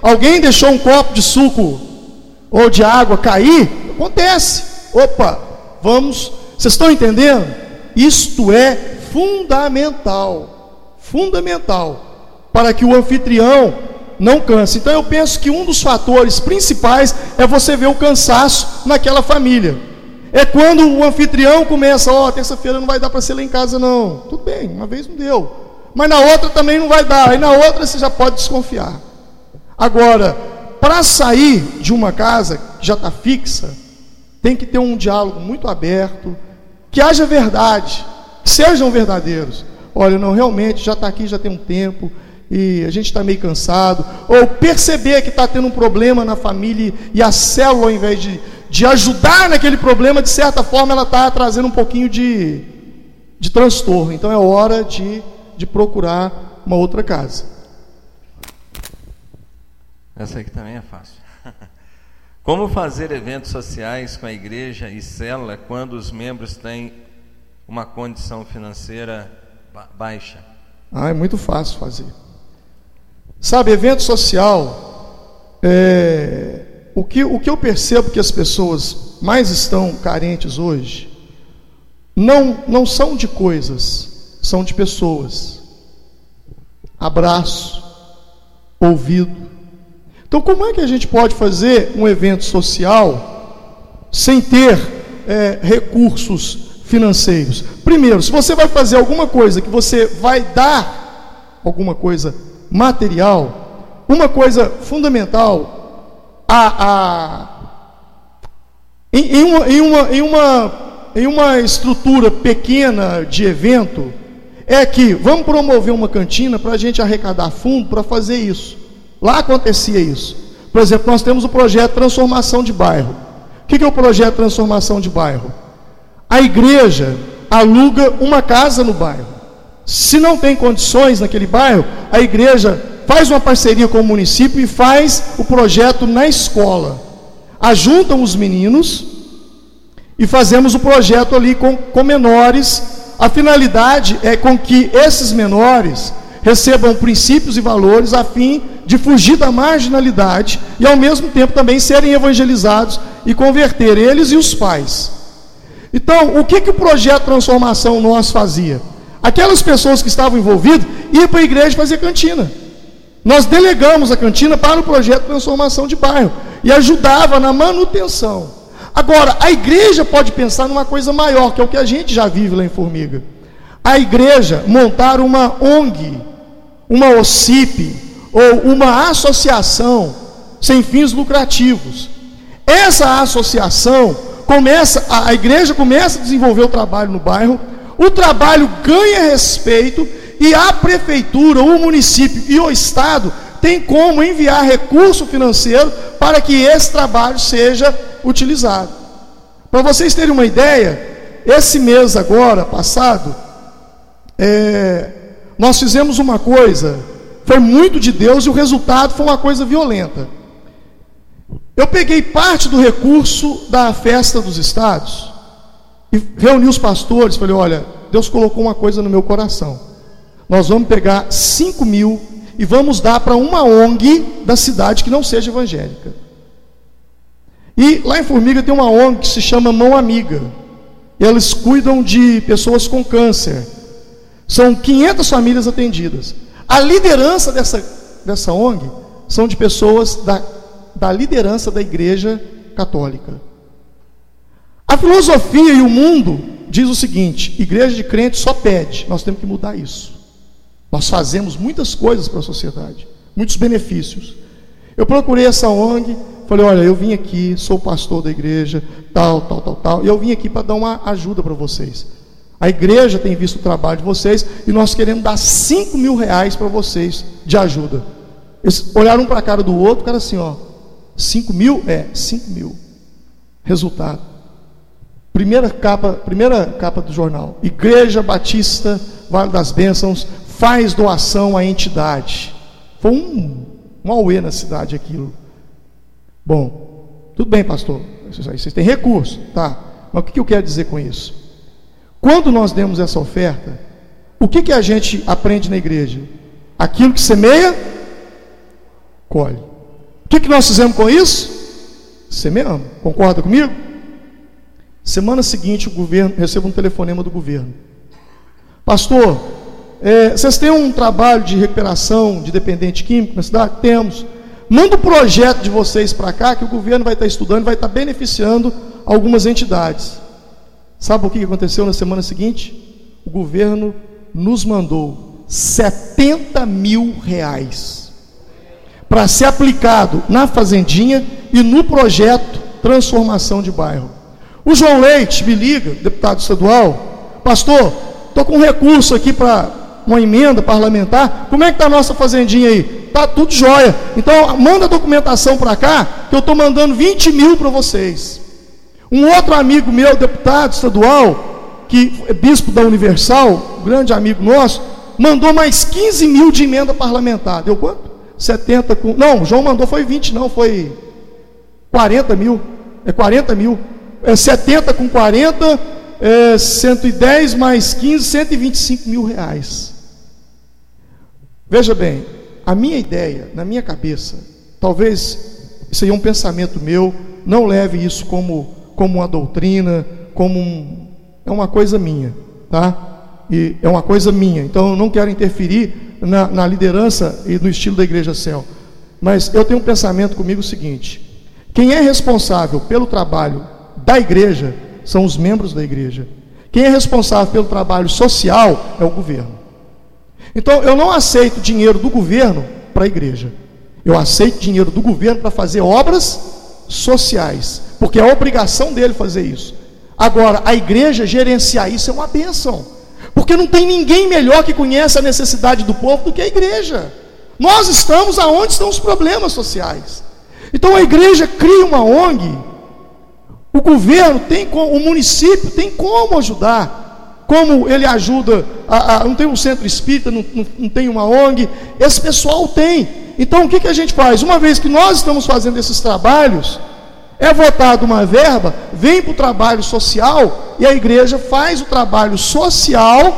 Speaker 2: Alguém deixou um copo de suco ou de água cair? Acontece. Opa, vamos. Vocês estão entendendo? Isto é fundamental. Fundamental para que o anfitrião não canse. Então eu penso que um dos fatores principais é você ver o cansaço naquela família. É quando o anfitrião começa, ó, oh, terça-feira não vai dar para ser lá em casa não. Tudo bem, uma vez não deu. Mas na outra também não vai dar. Aí na outra você já pode desconfiar. Agora, para sair de uma casa que já está fixa, tem que ter um diálogo muito aberto, que haja verdade, que sejam verdadeiros. Olha, não, realmente já está aqui, já tem um tempo, e a gente está meio cansado, ou perceber que está tendo um problema na família e a célula, ao invés de, de ajudar naquele problema, de certa forma ela está trazendo um pouquinho de, de transtorno. Então é hora de, de procurar uma outra casa.
Speaker 1: Essa aqui também é fácil. Como fazer eventos sociais com a igreja e célula quando os membros têm uma condição financeira baixa?
Speaker 2: Ah, é muito fácil fazer. Sabe, evento social, é, o, que, o que eu percebo que as pessoas mais estão carentes hoje, não, não são de coisas, são de pessoas. Abraço, ouvido. Então, como é que a gente pode fazer um evento social sem ter é, recursos financeiros? Primeiro, se você vai fazer alguma coisa que você vai dar alguma coisa material, uma coisa fundamental, a, a, em, em, uma, em, uma, em, uma, em uma estrutura pequena de evento, é que vamos promover uma cantina para a gente arrecadar fundo para fazer isso. Lá acontecia isso. Por exemplo, nós temos o projeto Transformação de Bairro. O que é o projeto Transformação de Bairro? A igreja aluga uma casa no bairro. Se não tem condições naquele bairro, a igreja faz uma parceria com o município e faz o projeto na escola. Ajuntam os meninos e fazemos o projeto ali com, com menores. A finalidade é com que esses menores recebam princípios e valores a fim de fugir da marginalidade e ao mesmo tempo também serem evangelizados e converter eles e os pais. Então, o que, que o projeto Transformação nós fazia? Aquelas pessoas que estavam envolvidas iam para a igreja fazer cantina. Nós delegamos a cantina para o projeto Transformação de Bairro e ajudava na manutenção. Agora, a igreja pode pensar numa coisa maior, que é o que a gente já vive lá em Formiga. A igreja montar uma ONG, uma OCIP ou uma associação sem fins lucrativos. Essa associação começa, a igreja começa a desenvolver o trabalho no bairro o trabalho ganha respeito e a prefeitura, o município e o estado tem como enviar recurso financeiro para que esse trabalho seja utilizado. Para vocês terem uma ideia, esse mês agora passado, é, nós fizemos uma coisa, foi muito de Deus e o resultado foi uma coisa violenta. Eu peguei parte do recurso da festa dos estados e reuni os pastores, falei: olha, Deus colocou uma coisa no meu coração. Nós vamos pegar 5 mil e vamos dar para uma ONG da cidade que não seja evangélica. E lá em Formiga tem uma ONG que se chama Mão Amiga. Eles cuidam de pessoas com câncer. São 500 famílias atendidas. A liderança dessa, dessa ONG são de pessoas da, da liderança da igreja católica. A filosofia e o mundo diz o seguinte: igreja de crente só pede, nós temos que mudar isso. Nós fazemos muitas coisas para a sociedade, muitos benefícios. Eu procurei essa ONG, falei: olha, eu vim aqui, sou pastor da igreja, tal, tal, tal, tal, e eu vim aqui para dar uma ajuda para vocês. A igreja tem visto o trabalho de vocês e nós queremos dar 5 mil reais para vocês de ajuda. Eles olharam um para a cara do outro, cara assim, ó, 5 mil? É, 5 mil. Resultado. Primeira capa, primeira capa do jornal. Igreja Batista Vale das Bênçãos faz doação à entidade. Foi um, um auê na cidade aquilo. Bom, tudo bem, pastor. Vocês têm recurso, tá? Mas o que eu quero dizer com isso? Quando nós demos essa oferta, o que, que a gente aprende na igreja? Aquilo que semeia, colhe. O que, que nós fizemos com isso? Semeamos. Concorda comigo? Semana seguinte, o governo recebe um telefonema do governo. Pastor, é, vocês têm um trabalho de recuperação de dependente químico na cidade? Temos. Manda o projeto de vocês para cá, que o governo vai estar estudando, vai estar beneficiando algumas entidades. Sabe o que aconteceu na semana seguinte? O governo nos mandou 70 mil reais para ser aplicado na fazendinha e no projeto Transformação de Bairro. O João Leite me liga, deputado estadual, pastor, estou com um recurso aqui para uma emenda parlamentar, como é que está a nossa fazendinha aí? Está tudo jóia. Então, manda a documentação para cá, que eu estou mandando 20 mil para vocês. Um outro amigo meu, deputado estadual, que é bispo da Universal, grande amigo nosso, mandou mais 15 mil de emenda parlamentar. Deu quanto? 70 com. Não, o João mandou foi 20, não, foi 40 mil. É 40 mil. É 70 com 40, é 110 mais 15, 125 mil reais. Veja bem, a minha ideia, na minha cabeça, talvez isso aí é um pensamento meu, não leve isso como como uma doutrina, como um, é uma coisa minha, tá? E é uma coisa minha. Então eu não quero interferir na, na liderança e no estilo da Igreja Céu. Mas eu tenho um pensamento comigo o seguinte: quem é responsável pelo trabalho da igreja são os membros da igreja. Quem é responsável pelo trabalho social é o governo. Então eu não aceito dinheiro do governo para a igreja. Eu aceito dinheiro do governo para fazer obras sociais, porque é obrigação dele fazer isso. Agora, a igreja gerenciar isso é uma bênção, porque não tem ninguém melhor que conhece a necessidade do povo do que a igreja. Nós estamos aonde estão os problemas sociais. Então a igreja cria uma ONG, o governo tem o município tem como ajudar, como ele ajuda, a, a, não tem um centro espírita, não, não, não tem uma ONG, esse pessoal tem, então o que, que a gente faz? Uma vez que nós estamos fazendo esses trabalhos, é votada uma verba, vem para o trabalho social e a igreja faz o trabalho social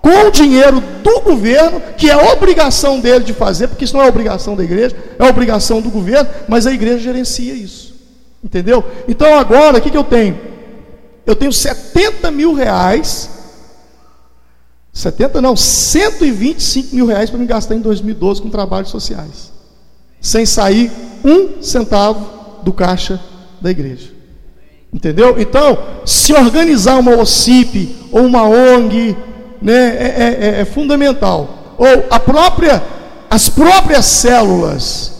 Speaker 2: com o dinheiro do governo, que é obrigação dele de fazer, porque isso não é obrigação da igreja, é obrigação do governo, mas a igreja gerencia isso. Entendeu? Então agora, o que, que eu tenho? Eu tenho 70 mil reais 70 não, 125 mil reais para me gastar em 2012 com trabalhos sociais. Sem sair um centavo do caixa da igreja. Entendeu? Então, se organizar uma OCIP ou uma ONG né, é, é, é, é fundamental. Ou a própria, as próprias células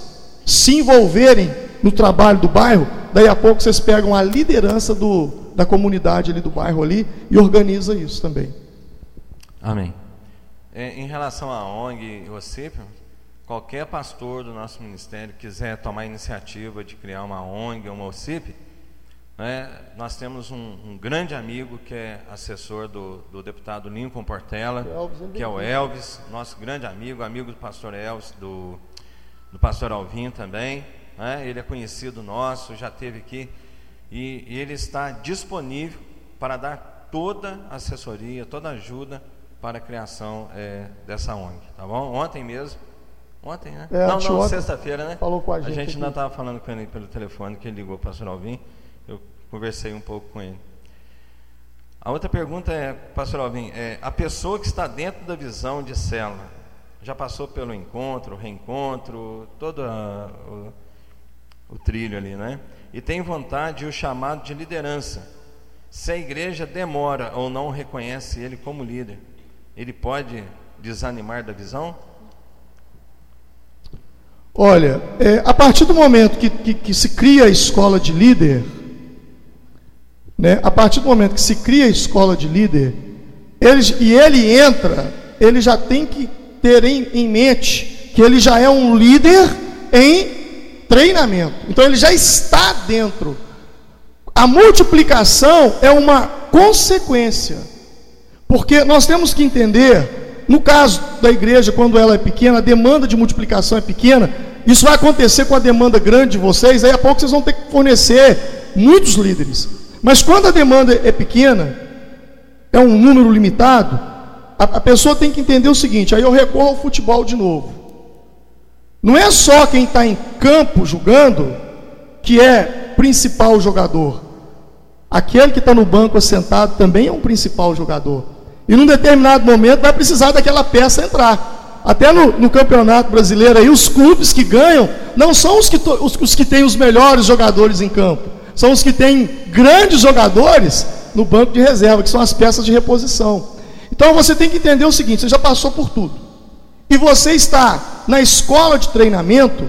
Speaker 2: se envolverem no trabalho do bairro, daí a pouco vocês pegam a liderança do, da comunidade ali do bairro ali e organiza isso também.
Speaker 1: Amém. É, em relação à ONG e OCIP, qualquer pastor do nosso ministério quiser tomar a iniciativa de criar uma ONG ou uma OCIP, né, nós temos um, um, grande amigo que é assessor do, do deputado Lincoln Portela, que é o Elvis, nosso grande amigo, amigo do pastor Elvis, do, do pastor Alvim também. Né, ele é conhecido nosso, já teve aqui, e, ele está disponível para dar toda a assessoria, toda a ajuda para a criação é, dessa ONG, tá bom? Ontem mesmo, ontem, né? É, não, não, sexta-feira, né?
Speaker 2: Falou com a gente.
Speaker 1: A gente ainda estava falando com ele pelo telefone, que ele ligou para o pastor Alvim, eu conversei um pouco com ele. A outra pergunta é, pastor Alvim, é, a pessoa que está dentro da visão de célula, já passou pelo encontro, reencontro, toda a, o trilho ali, né? E tem vontade e o chamado de liderança. Se a igreja demora ou não reconhece ele como líder, ele pode desanimar da visão?
Speaker 2: Olha, é, a partir do momento que, que, que, se cria a escola de líder, né, a partir do momento que se cria a escola de líder, ele, e ele entra, ele já tem que ter em, em mente que ele já é um líder em treinamento. Então ele já está dentro. A multiplicação é uma consequência. Porque nós temos que entender, no caso da igreja, quando ela é pequena, a demanda de multiplicação é pequena, isso vai acontecer com a demanda grande de vocês, aí a pouco vocês vão ter que fornecer muitos líderes. Mas quando a demanda é pequena, é um número limitado, a, a pessoa tem que entender o seguinte: aí eu recorro ao futebol de novo. Não é só quem está em campo jogando que é principal jogador. Aquele que está no banco assentado também é um principal jogador. E num determinado momento vai precisar daquela peça entrar. Até no, no campeonato brasileiro aí, os clubes que ganham não são os que, os, os que têm os melhores jogadores em campo. São os que têm grandes jogadores no banco de reserva, que são as peças de reposição. Então você tem que entender o seguinte: você já passou por tudo. E você está na escola de treinamento,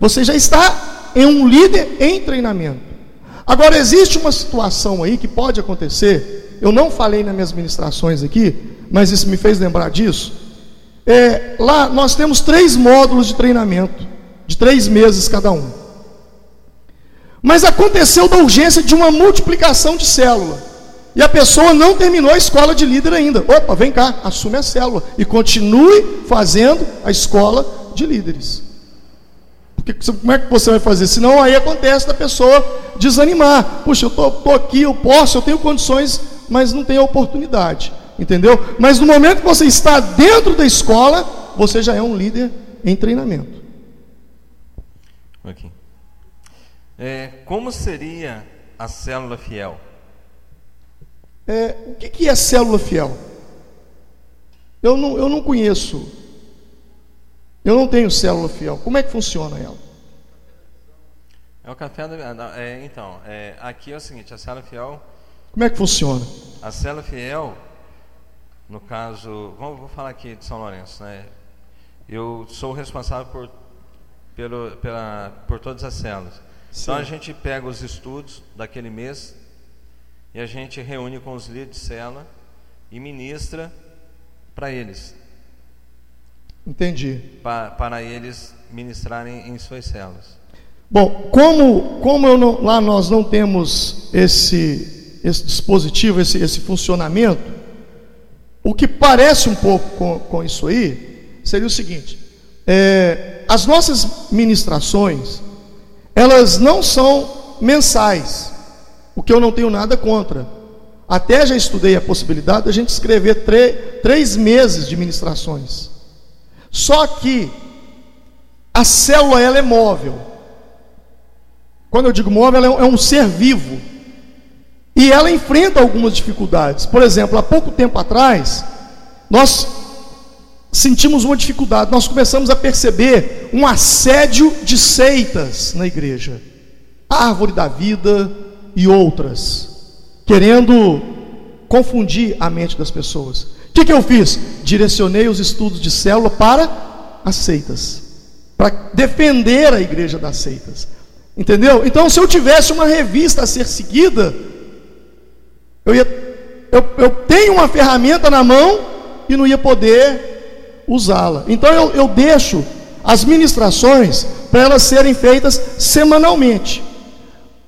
Speaker 2: você já está em um líder em treinamento. Agora existe uma situação aí que pode acontecer. Eu não falei nas minhas ministrações aqui, mas isso me fez lembrar disso. É, lá nós temos três módulos de treinamento, de três meses cada um. Mas aconteceu da urgência de uma multiplicação de célula. E a pessoa não terminou a escola de líder ainda. Opa, vem cá, assume a célula e continue fazendo a escola de líderes. Porque como é que você vai fazer? Senão aí acontece da pessoa desanimar. Puxa, eu estou aqui, eu posso, eu tenho condições, mas não tenho oportunidade. Entendeu? Mas no momento que você está dentro da escola, você já é um líder em treinamento.
Speaker 1: Aqui. É, como seria a célula fiel?
Speaker 2: É, o que, que é célula fiel? Eu não, eu não conheço. Eu não tenho célula fiel. Como é que funciona ela?
Speaker 1: É o café da. É, então, é, aqui é o seguinte: a célula fiel.
Speaker 2: Como é que funciona?
Speaker 1: A célula fiel, no caso, vamos, vou falar aqui de São Lourenço, né? Eu sou responsável por, pelo, pela, por todas as células. Sim. Então a gente pega os estudos daquele mês, e a gente reúne com os líderes de célula e ministra para eles.
Speaker 2: Entendi.
Speaker 1: Pa, para eles ministrarem em suas células.
Speaker 2: Bom, como, como não, lá nós não temos esse, esse dispositivo, esse, esse funcionamento, o que parece um pouco com, com isso aí seria o seguinte: é, as nossas ministrações, elas não são mensais o que eu não tenho nada contra. Até já estudei a possibilidade de a gente escrever três meses de ministrações. Só que a célula ela é móvel. Quando eu digo móvel, ela é um ser vivo. E ela enfrenta algumas dificuldades. Por exemplo, há pouco tempo atrás, nós sentimos uma dificuldade. Nós começamos a perceber um assédio de seitas na igreja. A árvore da vida, e outras, querendo confundir a mente das pessoas. O que, que eu fiz? Direcionei os estudos de célula para as seitas, para defender a igreja das seitas. Entendeu? Então, se eu tivesse uma revista a ser seguida, eu, ia, eu, eu tenho uma ferramenta na mão e não ia poder usá-la. Então, eu, eu deixo as ministrações para elas serem feitas semanalmente.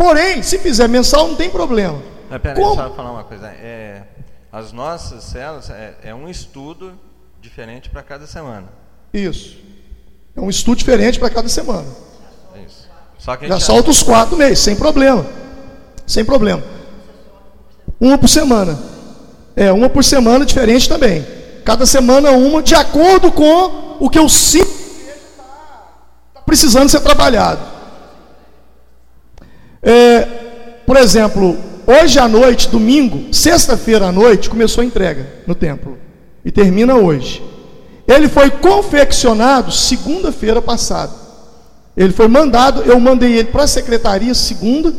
Speaker 2: Porém, se fizer mensal, não tem problema.
Speaker 1: Mas, pera Como? deixa eu falar uma coisa. É, as nossas células é, é um estudo diferente para cada semana.
Speaker 2: Isso. É um estudo diferente para cada semana.
Speaker 1: Isso. Só que
Speaker 2: Já solta os quatro meses, sem problema. Sem problema. Uma por semana. É, uma por semana diferente também. Cada semana uma, de acordo com o que eu sinto está precisando ser trabalhado. É, por exemplo, hoje à noite, domingo, sexta-feira à noite, começou a entrega no templo e termina hoje. Ele foi confeccionado segunda-feira passada. Ele foi mandado, eu mandei ele para a secretaria segunda.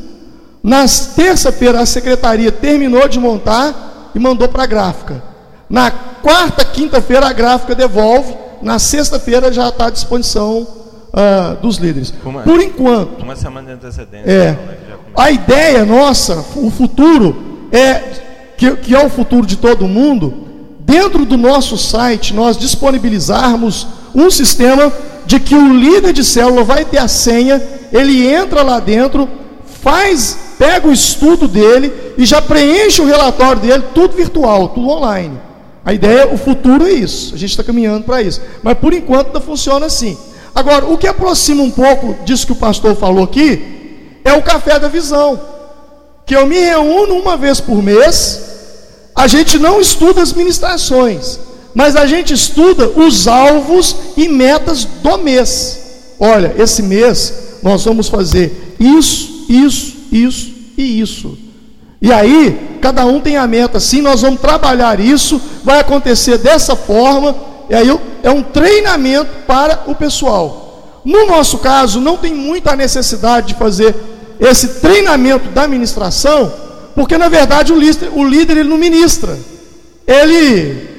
Speaker 2: Na terça-feira a secretaria terminou de montar e mandou para a gráfica. Na quarta, quinta-feira a gráfica devolve. Na sexta-feira já está à disposição uh, dos líderes. Uma, Por enquanto.
Speaker 1: Uma semana de antecedência.
Speaker 2: É. Né, a ideia nossa, o futuro é que, que é o futuro de todo mundo. Dentro do nosso site nós disponibilizarmos um sistema de que o líder de célula vai ter a senha, ele entra lá dentro, faz, pega o estudo dele e já preenche o relatório dele, tudo virtual, tudo online. A ideia, o futuro é isso. A gente está caminhando para isso. Mas por enquanto não funciona assim. Agora, o que aproxima um pouco disso que o pastor falou aqui é o café da visão. Que eu me reúno uma vez por mês, a gente não estuda as ministrações, mas a gente estuda os alvos e metas do mês. Olha, esse mês nós vamos fazer isso, isso, isso e isso. E aí, cada um tem a meta, sim, nós vamos trabalhar isso, vai acontecer dessa forma, e aí é um treinamento para o pessoal. No nosso caso, não tem muita necessidade de fazer esse treinamento da administração, porque na verdade o líder, o líder ele não ministra, ele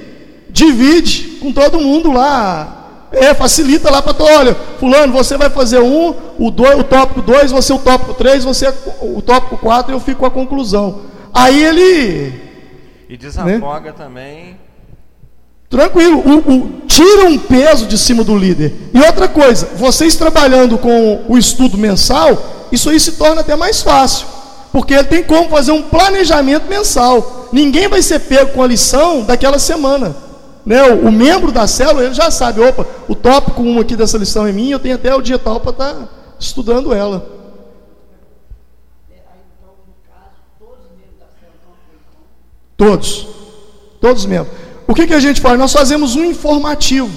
Speaker 2: divide com todo mundo lá, é, facilita lá para todo, olha, fulano, você vai fazer um, o, dois, o tópico 2, você o tópico 3, você o tópico 4, eu fico com a conclusão. Aí ele.
Speaker 1: E desafoga né? também.
Speaker 2: Tranquilo, o, o, tira um peso de cima do líder. E outra coisa, vocês trabalhando com o estudo mensal, isso aí se torna até mais fácil. Porque ele tem como fazer um planejamento mensal. Ninguém vai ser pego com a lição daquela semana. Né, o, o, membro da célula, ele já sabe, opa, o tópico 1 aqui dessa lição é minha, eu tenho até o dia tal para estar tá estudando ela. Todos. Todos membros. O que, que a gente faz? Nós fazemos um informativo.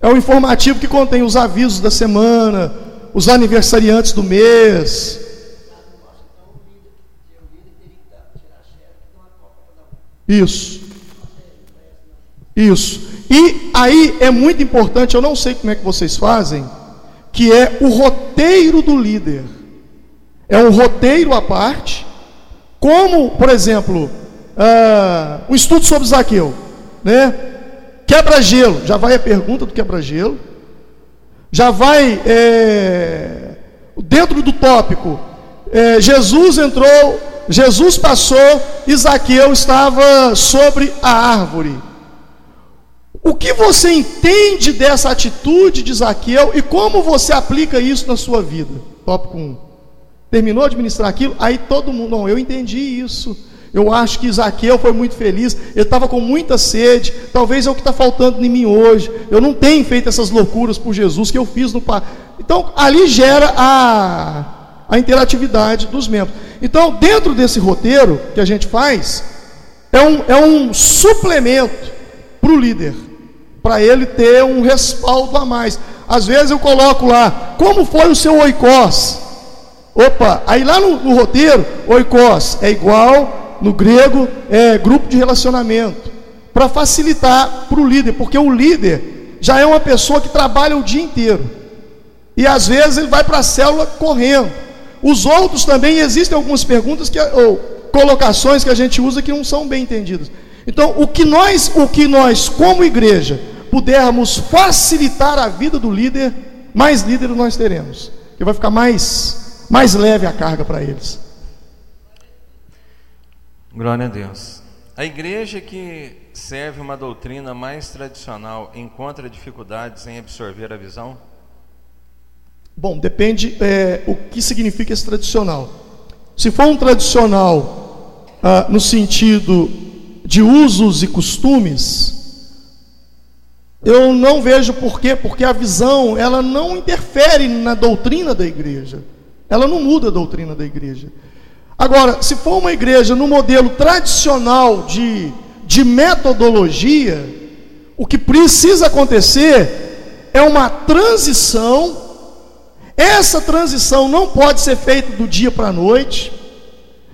Speaker 2: É um informativo que contém os avisos da semana, os aniversariantes do mês. Isso. Isso. E aí é muito importante, eu não sei como é que vocês fazem, que é o roteiro do líder. É um roteiro à parte, como, por exemplo, uh, um estudo sobre Zaqueu, né? Quebra-gelo, já vai a pergunta do quebra-gelo, já vai é, dentro do tópico. É, Jesus entrou, Jesus passou e Zaqueu estava sobre a árvore. O que você entende dessa atitude de Zaqueu e como você aplica isso na sua vida? Tópico 1. Terminou de ministrar aquilo? Aí todo mundo, não, eu entendi isso. Eu acho que Zaqueu foi muito feliz, ele estava com muita sede, talvez é o que está faltando em mim hoje. Eu não tenho feito essas loucuras por Jesus que eu fiz no passado. Então, ali gera a, a interatividade dos membros. Então, dentro desse roteiro que a gente faz, é um, é um suplemento para o líder, para ele ter um respaldo a mais. Às vezes eu coloco lá, como foi o seu oikos? Opa, aí lá no, no roteiro, oikos é igual no grego é grupo de relacionamento, para facilitar para o líder, porque o líder já é uma pessoa que trabalha o dia inteiro, e às vezes ele vai para a célula correndo. Os outros também existem algumas perguntas que, ou colocações que a gente usa que não são bem entendidas. Então, o que nós, o que nós como igreja pudermos facilitar a vida do líder, mais líderes nós teremos, que vai ficar mais mais leve a carga para eles.
Speaker 1: Glória a Deus. A igreja que serve uma doutrina mais tradicional encontra dificuldades em absorver a visão?
Speaker 2: Bom, depende é, o que significa esse tradicional. Se for um tradicional ah, no sentido de usos e costumes, eu não vejo por quê, porque a visão ela não interfere na doutrina da igreja, ela não muda a doutrina da igreja. Agora, se for uma igreja no modelo tradicional de, de metodologia, o que precisa acontecer é uma transição. Essa transição não pode ser feita do dia para a noite,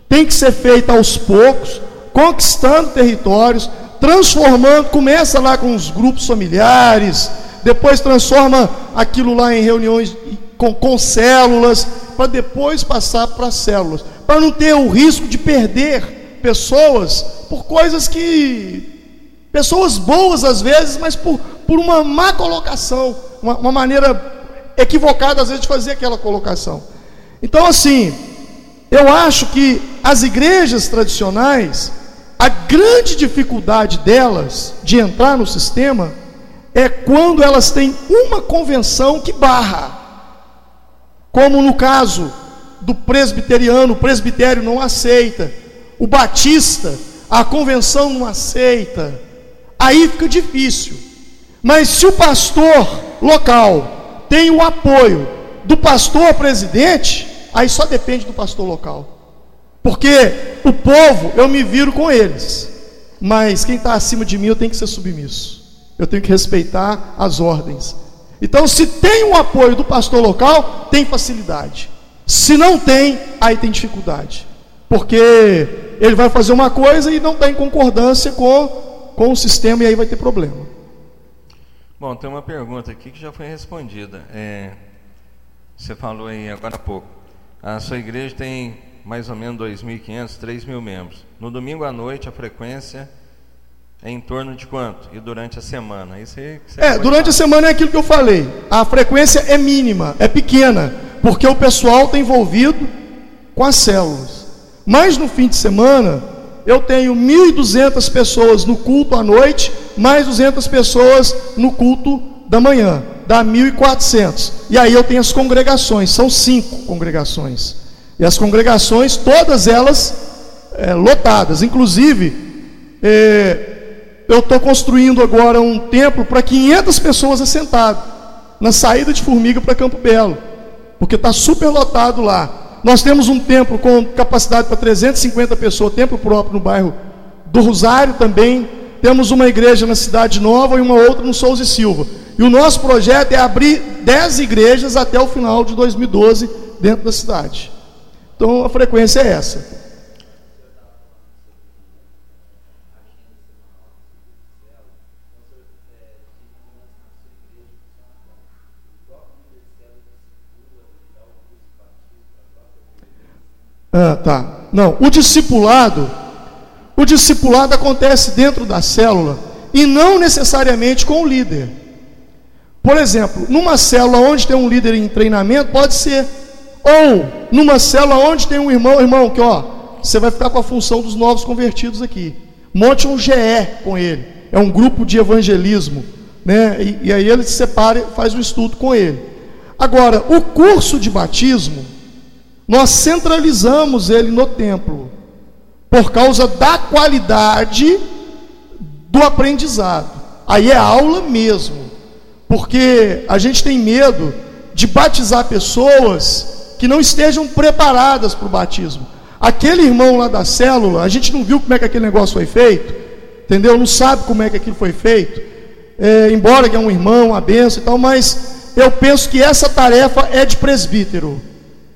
Speaker 2: tem que ser feita aos poucos, conquistando territórios, transformando, começa lá com os grupos familiares, depois transforma aquilo lá em reuniões com, com células, para depois passar para células, para não ter o risco de perder pessoas por coisas que. Pessoas boas às vezes, mas por, por uma má colocação, uma, uma maneira equivocada às vezes de fazer aquela colocação. Então, assim, eu acho que as igrejas tradicionais, a grande dificuldade delas de entrar no sistema é quando elas têm uma convenção que barra. Como no caso do presbiteriano, o presbitério não aceita, o batista, a convenção não aceita. Aí fica difícil. Mas se o pastor local tem o apoio do pastor presidente, aí só depende do pastor local. Porque o povo, eu me viro com eles. Mas quem está acima de mim, eu tenho que ser submisso. Eu tenho que respeitar as ordens. Então, se tem o apoio do pastor local, tem facilidade. Se não tem, aí tem dificuldade. Porque ele vai fazer uma coisa e não está em concordância com, com o sistema, e aí vai ter problema.
Speaker 1: Bom, tem uma pergunta aqui que já foi respondida. É, você falou aí agora há pouco. A sua igreja tem mais ou menos 2.500, 3.000 membros. No domingo à noite, a frequência é em torno de quanto? E durante a semana?
Speaker 2: É, durante falar. a semana é aquilo que eu falei. A frequência é mínima, é pequena, porque o pessoal está envolvido com as células. Mas no fim de semana, eu tenho 1.200 pessoas no culto à noite, mais 200 pessoas no culto da manhã, dá 1.400. E aí eu tenho as congregações, são cinco congregações. E as congregações, todas elas é, lotadas. Inclusive, é, eu estou construindo agora um templo para 500 pessoas assentadas, na saída de Formiga para Campo Belo, porque está super lotado lá. Nós temos um templo com capacidade para 350 pessoas, templo próprio no bairro do Rosário também. Temos uma igreja na Cidade Nova e uma outra no Souza e Silva. E o nosso projeto é abrir 10 igrejas até o final de 2012 dentro da cidade. Então a frequência é essa. Ah, tá. Não, o discipulado, o discipulado acontece dentro da célula e não necessariamente com o líder. Por exemplo, numa célula onde tem um líder em treinamento, pode ser ou numa célula onde tem um irmão, irmão, que ó, você vai ficar com a função dos novos convertidos aqui. Monte um GE com ele. É um grupo de evangelismo, né? E, e aí ele se separa e faz um estudo com ele. Agora, o curso de batismo, nós centralizamos ele no templo, por causa da qualidade do aprendizado. Aí é aula mesmo, porque a gente tem medo de batizar pessoas que não estejam preparadas para o batismo. Aquele irmão lá da célula, a gente não viu como é que aquele negócio foi feito, entendeu? Não sabe como é que aquilo foi feito, é, embora que é um irmão, uma benção e tal, mas eu penso que essa tarefa é de presbítero,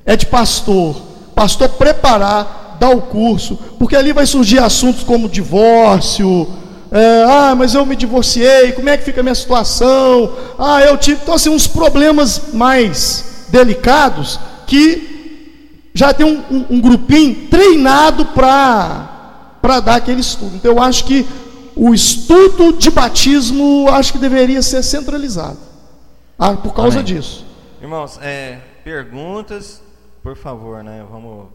Speaker 2: é de pastor, pastor preparar, dar o curso, porque ali vai surgir assuntos como divórcio, é, ah, mas eu me divorciei, como é que fica a minha situação? Ah, eu tive, então assim, uns problemas mais delicados que já tem um, um, um grupinho treinado para dar aquele estudo. Então eu acho que o estudo de batismo acho que deveria ser centralizado. Ah, por causa Amém. disso.
Speaker 1: Irmãos, é, perguntas, por favor, né? Vamos,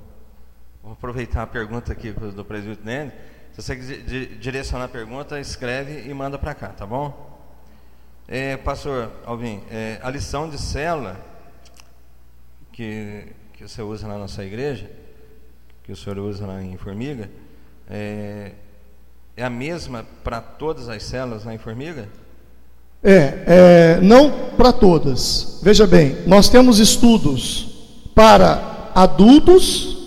Speaker 1: vamos aproveitar a pergunta aqui do presidente Nene. Se você quiser direcionar a pergunta, escreve e manda para cá, tá bom? É, pastor Alvin, é, a lição de célula que, que você usa na sua igreja, que o senhor usa lá em Formiga, é, é a mesma para todas as células lá em Formiga?
Speaker 2: É, é não para todas. Veja bem, nós temos estudos para adultos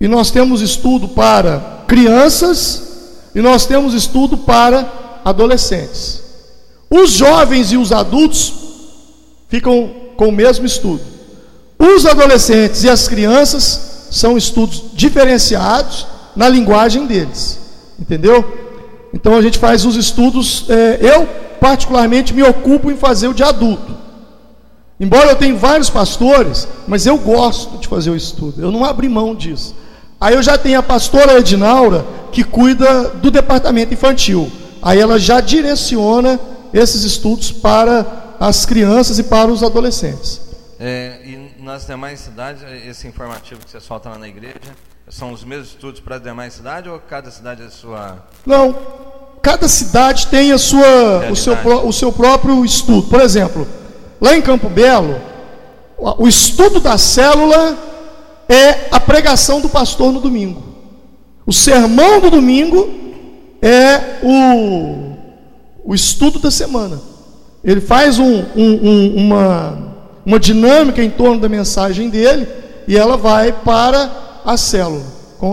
Speaker 2: e nós temos estudo para crianças e nós temos estudo para adolescentes. Os jovens e os adultos ficam com o mesmo estudo. Os adolescentes e as crianças são estudos diferenciados na linguagem deles, entendeu? Então a gente faz os estudos, é, eu particularmente me ocupo em fazer o de adulto. Embora eu tenha vários pastores, mas eu gosto de fazer o estudo, eu não abri mão disso. Aí eu já tenho a pastora Edinaura, que cuida do departamento infantil. Aí ela já direciona esses estudos para as crianças e para os adolescentes.
Speaker 1: É, e nas demais cidades, esse informativo que você solta lá na igreja, são os mesmos estudos para as demais cidades ou cada cidade é sua?
Speaker 2: Não, cada cidade tem a sua, o seu, o seu próprio estudo. Por exemplo, lá em Campo Belo, o estudo da célula é a pregação do pastor no domingo. O sermão do domingo é o, o estudo da semana. Ele faz um, um, um, uma, uma dinâmica em torno da mensagem dele e ela vai para a célula,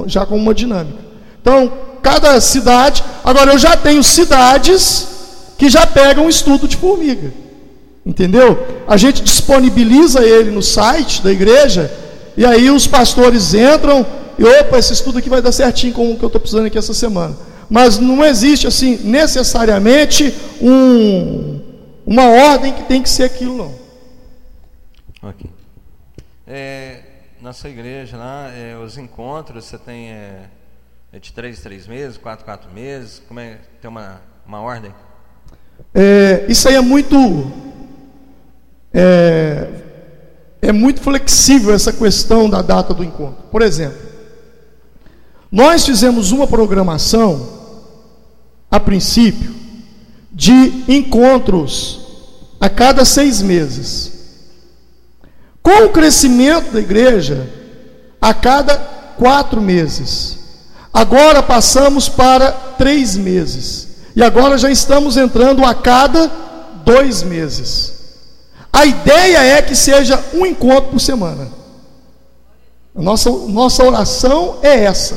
Speaker 2: já com uma dinâmica. Então, cada cidade. Agora, eu já tenho cidades que já pegam o estudo de formiga. Entendeu? A gente disponibiliza ele no site da igreja, e aí os pastores entram e, opa, esse estudo aqui vai dar certinho com o que eu estou precisando aqui essa semana. Mas não existe, assim, necessariamente um, uma ordem que tem que ser aquilo, não.
Speaker 1: Ok. É, na sua igreja lá, é, os encontros, você tem é, é de três, três meses, quatro, quatro meses? Como é? Tem uma, uma ordem?
Speaker 2: É, isso aí é muito é, é muito flexível essa questão da data do encontro. Por exemplo, nós fizemos uma programação a princípio de encontros a cada seis meses. Com o crescimento da igreja, a cada quatro meses. Agora passamos para três meses. E agora já estamos entrando a cada dois meses. A ideia é que seja um encontro por semana. A nossa, nossa oração é essa: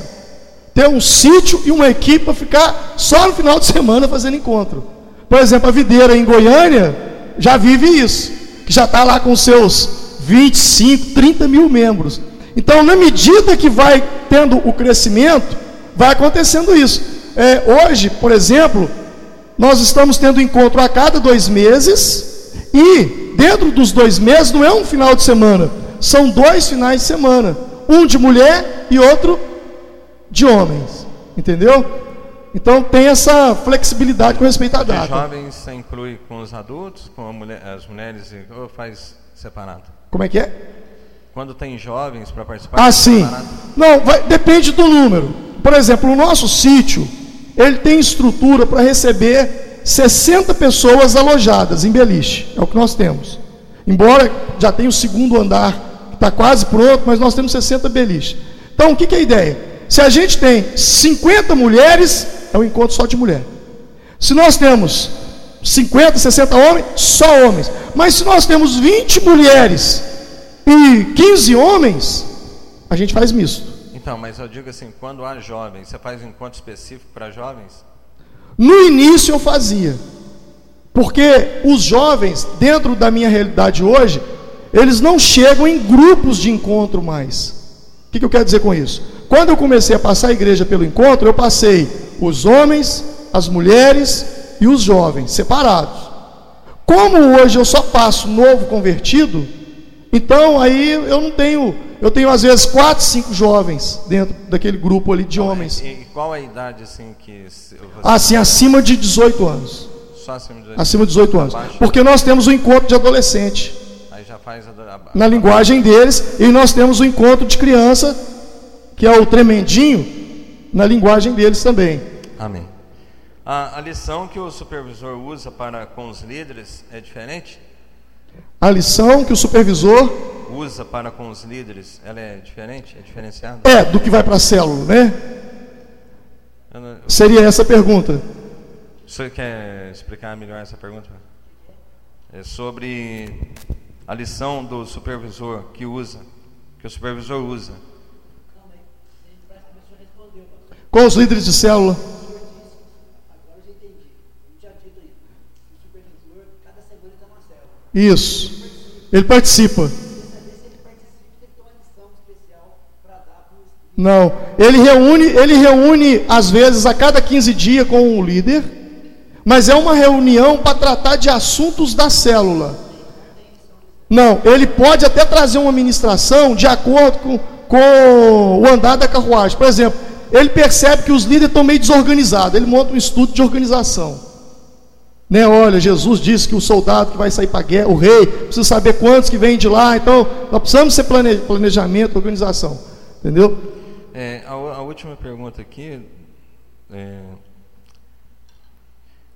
Speaker 2: ter um sítio e uma equipe para ficar só no final de semana fazendo encontro. Por exemplo, a videira em Goiânia já vive isso, que já está lá com seus 25, 30 mil membros. Então, na medida que vai tendo o crescimento, vai acontecendo isso. É, hoje, por exemplo, nós estamos tendo encontro a cada dois meses, e dentro dos dois meses não é um final de semana, são dois finais de semana: um de mulher e outro de homens. Entendeu? Então tem essa flexibilidade com respeito à data. Os
Speaker 1: jovens você inclui com os adultos, com mulher, as mulheres, ou faz separado?
Speaker 2: Como é que é?
Speaker 1: Quando tem jovens para participar?
Speaker 2: Ah, sim. Separado? Não, vai, depende do número. Por exemplo, o nosso sítio, ele tem estrutura para receber 60 pessoas alojadas em beliche. É o que nós temos. Embora já tenha o segundo andar, está quase pronto, mas nós temos 60 beliches. Então, o que, que é a ideia? Se a gente tem 50 mulheres, é um encontro só de mulher. Se nós temos 50, 60 homens, só homens. Mas se nós temos 20 mulheres e 15 homens, a gente faz misto.
Speaker 1: Então, mas eu digo assim, quando há jovens, você faz um encontro específico para jovens?
Speaker 2: No início eu fazia. Porque os jovens, dentro da minha realidade hoje, eles não chegam em grupos de encontro mais. O que, eu quero dizer com isso? Quando eu comecei a passar a igreja pelo encontro, eu passei os homens, as mulheres e os jovens, separados. Como hoje eu só passo novo convertido, então aí eu não tenho, eu tenho às vezes quatro, cinco jovens dentro daquele grupo ali de homens.
Speaker 1: E qual a idade assim que
Speaker 2: você... Assim, acima de 18 anos.
Speaker 1: Só acima de 18,
Speaker 2: acima de 18 anos. Abaixo. Porque nós temos o um encontro de adolescente.
Speaker 1: Aí já faz a,
Speaker 2: na linguagem deles, e nós temos o um encontro de criança, que é o tremendinho, na linguagem deles também.
Speaker 1: Amém. A, a lição que o supervisor usa para com os líderes é diferente?
Speaker 2: A lição que o supervisor
Speaker 1: usa para com os líderes, ela é diferente? É diferenciada?
Speaker 2: É, do que vai para a célula, né? Não... Seria essa a pergunta.
Speaker 1: Você quer explicar melhor essa pergunta? É sobre a lição do supervisor que usa, que o supervisor usa.
Speaker 2: Com os líderes de célula. Isso. Ele participa. Não. Ele reúne, ele reúne às vezes a cada 15 dias com o líder, mas é uma reunião para tratar de assuntos da célula. Não, ele pode até trazer uma ministração de acordo com, com o andar da carruagem. Por exemplo, ele percebe que os líderes estão meio desorganizados, ele monta um estudo de organização. Né, olha, Jesus disse que o soldado que vai sair para a guerra, o rei, precisa saber quantos que vêm de lá, então nós precisamos ser planejamento, organização. Entendeu?
Speaker 1: É, a, a, última pergunta aqui. É,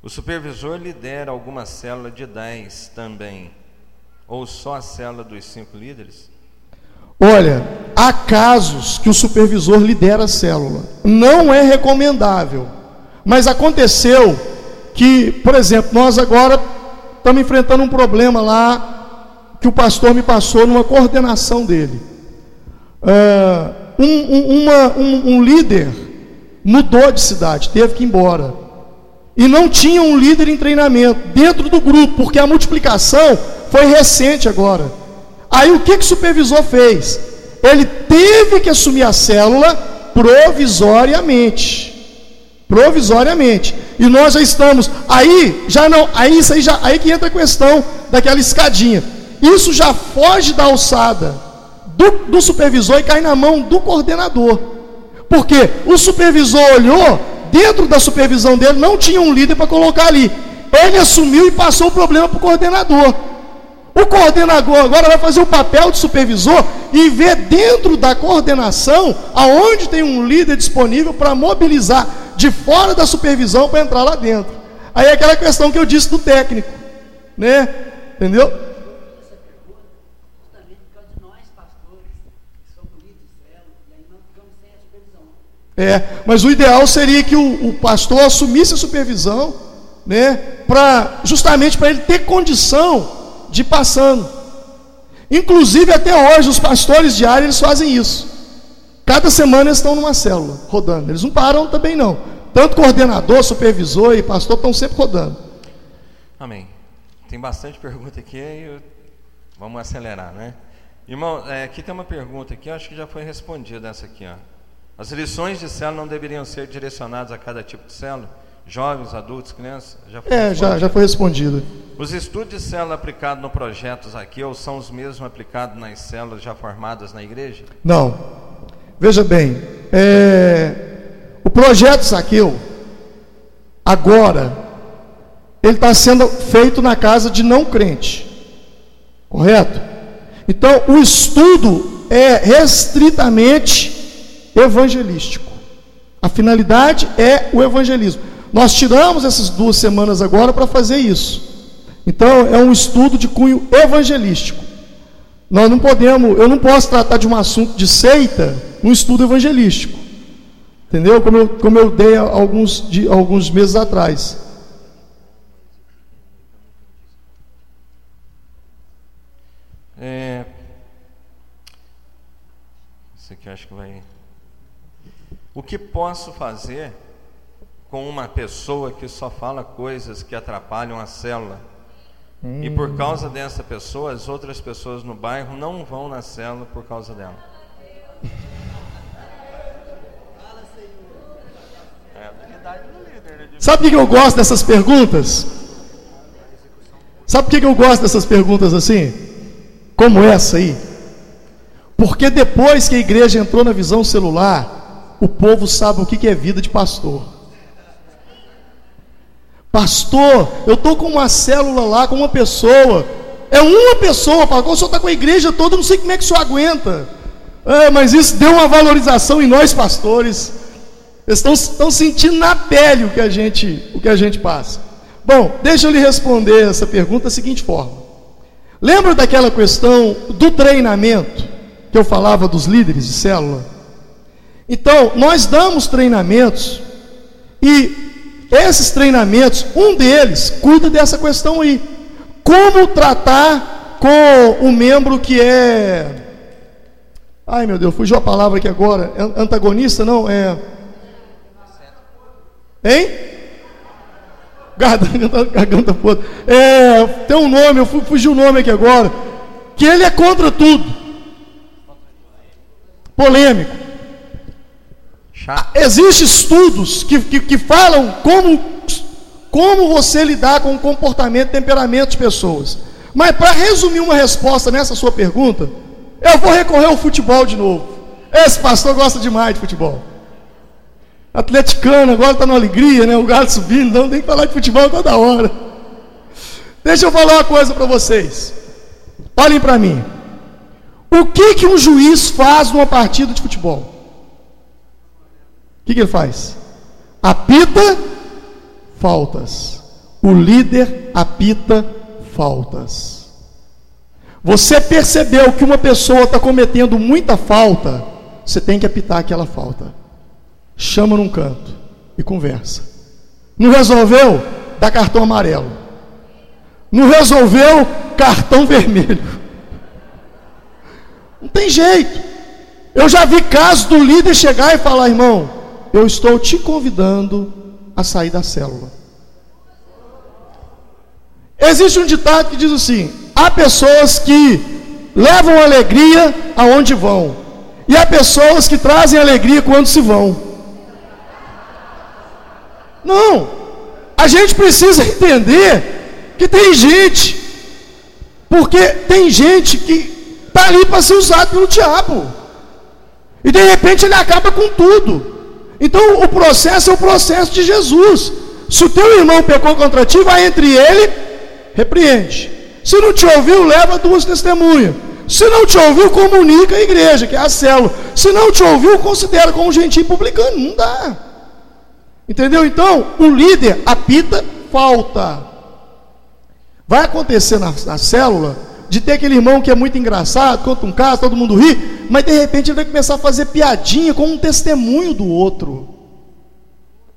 Speaker 1: o supervisor lidera alguma célula de 10 também? Ou só a célula dos cinco líderes?
Speaker 2: Olha, há casos que o supervisor lidera a célula. Não é recomendável. Mas aconteceu que, por exemplo, nós agora estamos enfrentando um problema lá que o pastor me passou numa coordenação dele. Uh, um, um, uma, um, um líder mudou de cidade, teve que ir embora. E não tinha um líder em treinamento dentro do grupo, porque a multiplicação foi recente agora. Aí o que, que o supervisor fez? Ele teve que assumir a célula provisoriamente. Provisoriamente. E nós já estamos. Aí, já não. Aí isso aí, já, aí que entra a questão daquela escadinha. Isso já foge da alçada do, do supervisor e cai na mão do coordenador. Porque o supervisor olhou, dentro da supervisão dele não tinha um líder para colocar ali. Ele assumiu e passou o problema para o coordenador. O coordenador agora vai fazer o papel de supervisor e ver dentro da coordenação aonde tem um líder disponível para mobilizar de fora da supervisão para entrar lá dentro. Aí é aquela questão que eu disse do técnico, né? Entendeu? É, mas o ideal seria que o, o pastor assumisse a supervisão, né, para justamente para ele ter condição de passando. Inclusive até hoje os pastores diários eles fazem isso. Cada semana eles estão numa célula rodando. Eles não param também não. Tanto coordenador, supervisor e pastor estão sempre rodando.
Speaker 1: Amém. Tem bastante pergunta aqui e vamos acelerar, né? Irmão, é, aqui tem uma pergunta aqui, acho que já foi respondida essa aqui, ó. As lições de célula não deveriam ser direcionadas a cada tipo de célula? Jovens, adultos, crianças?
Speaker 2: Já foi é, já, já foi respondido.
Speaker 1: Os estudos de célula aplicados no projeto Zaqueu são os mesmos aplicados nas células já formadas na igreja?
Speaker 2: Não. Veja bem, é, o projeto Zaqueu, agora, ele está sendo feito na casa de não crente. Correto? Então, o estudo é restritamente evangelístico. A finalidade é o evangelismo. Nós tiramos essas duas semanas agora para fazer isso. Então, é um estudo de cunho evangelístico. Nós não podemos, eu não posso tratar de um assunto de seita um estudo evangelístico. Entendeu? Como eu, como eu dei alguns, de, alguns meses atrás.
Speaker 1: É, isso aqui acho que vai. O que posso fazer com uma pessoa que só fala coisas que atrapalham a célula. Hum. E por causa dessa pessoa, as outras pessoas no bairro não vão na célula por causa dela.
Speaker 2: Sabe por que eu gosto dessas perguntas? Sabe por que eu gosto dessas perguntas assim? Como essa aí? Porque depois que a igreja entrou na visão celular, o povo sabe o que é vida de pastor. Pastor, eu estou com uma célula lá, com uma pessoa. É uma pessoa, pastor. O senhor está com a igreja toda, eu não sei como é que o senhor aguenta. É, mas isso deu uma valorização em nós, pastores. Eles estão, estão sentindo na pele o que, a gente, o que a gente passa. Bom, deixa eu lhe responder essa pergunta da seguinte forma. Lembra daquela questão do treinamento que eu falava dos líderes de célula? Então, nós damos treinamentos e esses treinamentos, um deles cuida dessa questão aí. Como tratar com o membro que é. Ai meu Deus, fugiu a palavra aqui agora. Antagonista? Não, é. Hein? Garganta, garganta podre. É, tem um nome, eu fugi o nome aqui agora. Que ele é contra tudo. Polêmico. Existem estudos que, que, que, falam como, como você lidar com o comportamento e temperamento de pessoas. Mas para resumir uma resposta nessa sua pergunta, eu vou recorrer ao futebol de novo. Esse pastor gosta demais de futebol. Atleticano, agora está na alegria, né? O galo subindo, então tem que falar de futebol toda hora. Deixa eu falar uma coisa para vocês. Olhem para mim. O que que um juiz faz numa partida de futebol? O que, que ele faz? Apita faltas. O líder apita faltas. Você percebeu que uma pessoa está cometendo muita falta, você tem que apitar aquela falta. Chama num canto e conversa. Não resolveu? Dá cartão amarelo. Não resolveu? Cartão vermelho. Não tem jeito. Eu já vi casos do líder chegar e falar, irmão, eu estou te convidando a sair da célula. Existe um ditado que diz assim: há pessoas que levam alegria aonde vão, e há pessoas que trazem alegria quando se vão. Não, a gente precisa entender que tem gente, porque tem gente que está ali para ser usado pelo diabo, e de repente ele acaba com tudo. Então o processo é o processo de Jesus. Se o teu irmão pecou contra ti, vai entre ele, repreende. Se não te ouviu, leva duas testemunhas. Se não te ouviu, comunica a igreja, que é a célula. Se não te ouviu, considera como gentil publicano. Não dá. Entendeu? Então, o líder apita falta. Vai acontecer na, na célula de ter aquele irmão que é muito engraçado, conta um caso, todo mundo ri, mas de repente ele vai começar a fazer piadinha com um testemunho do outro.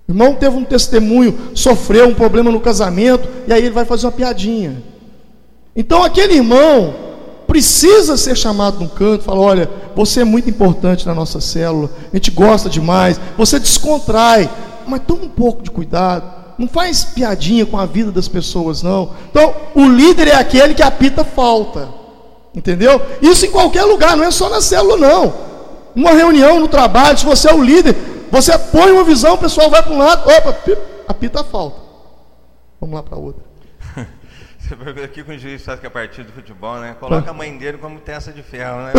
Speaker 2: O irmão teve um testemunho, sofreu um problema no casamento, e aí ele vai fazer uma piadinha. Então aquele irmão precisa ser chamado num canto, falar: olha, você é muito importante na nossa célula, a gente gosta demais, você descontrai, mas toma um pouco de cuidado não faz piadinha com a vida das pessoas, não. Então, o líder é aquele que apita falta. Entendeu? Isso em qualquer lugar, não é só na célula, não. Numa reunião, no trabalho, se você é o líder, você põe uma visão, o pessoal vai para um lado, opa, apita falta. Vamos lá para outra.
Speaker 1: Você ver aqui com o juiz faz que é partido do futebol, né? Coloca a mãe dele como testa de ferro, né?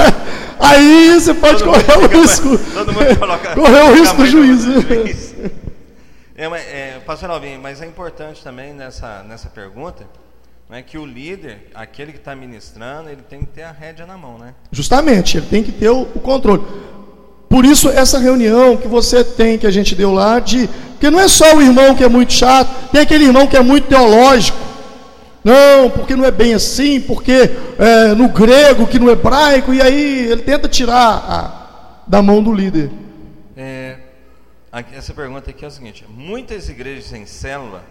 Speaker 2: Aí você pode todo correr o risco. Todo mundo coloca. Correr o risco do juiz. juiz.
Speaker 1: É, é, pastor Alvin, mas é importante também nessa, nessa pergunta né, que o líder, aquele que está ministrando, ele tem que ter a rédea na mão, né?
Speaker 2: Justamente, ele tem que ter o, o, controle. Por isso, essa reunião que você tem, que a gente deu lá, de. Porque não é só o irmão que é muito chato, tem aquele irmão que é muito teológico. Não, porque não é bem assim, porque é, no grego, que no hebraico, e aí ele tenta tirar a, da mão do líder.
Speaker 1: É, essa pergunta aqui é o seguinte: muitas igrejas em célula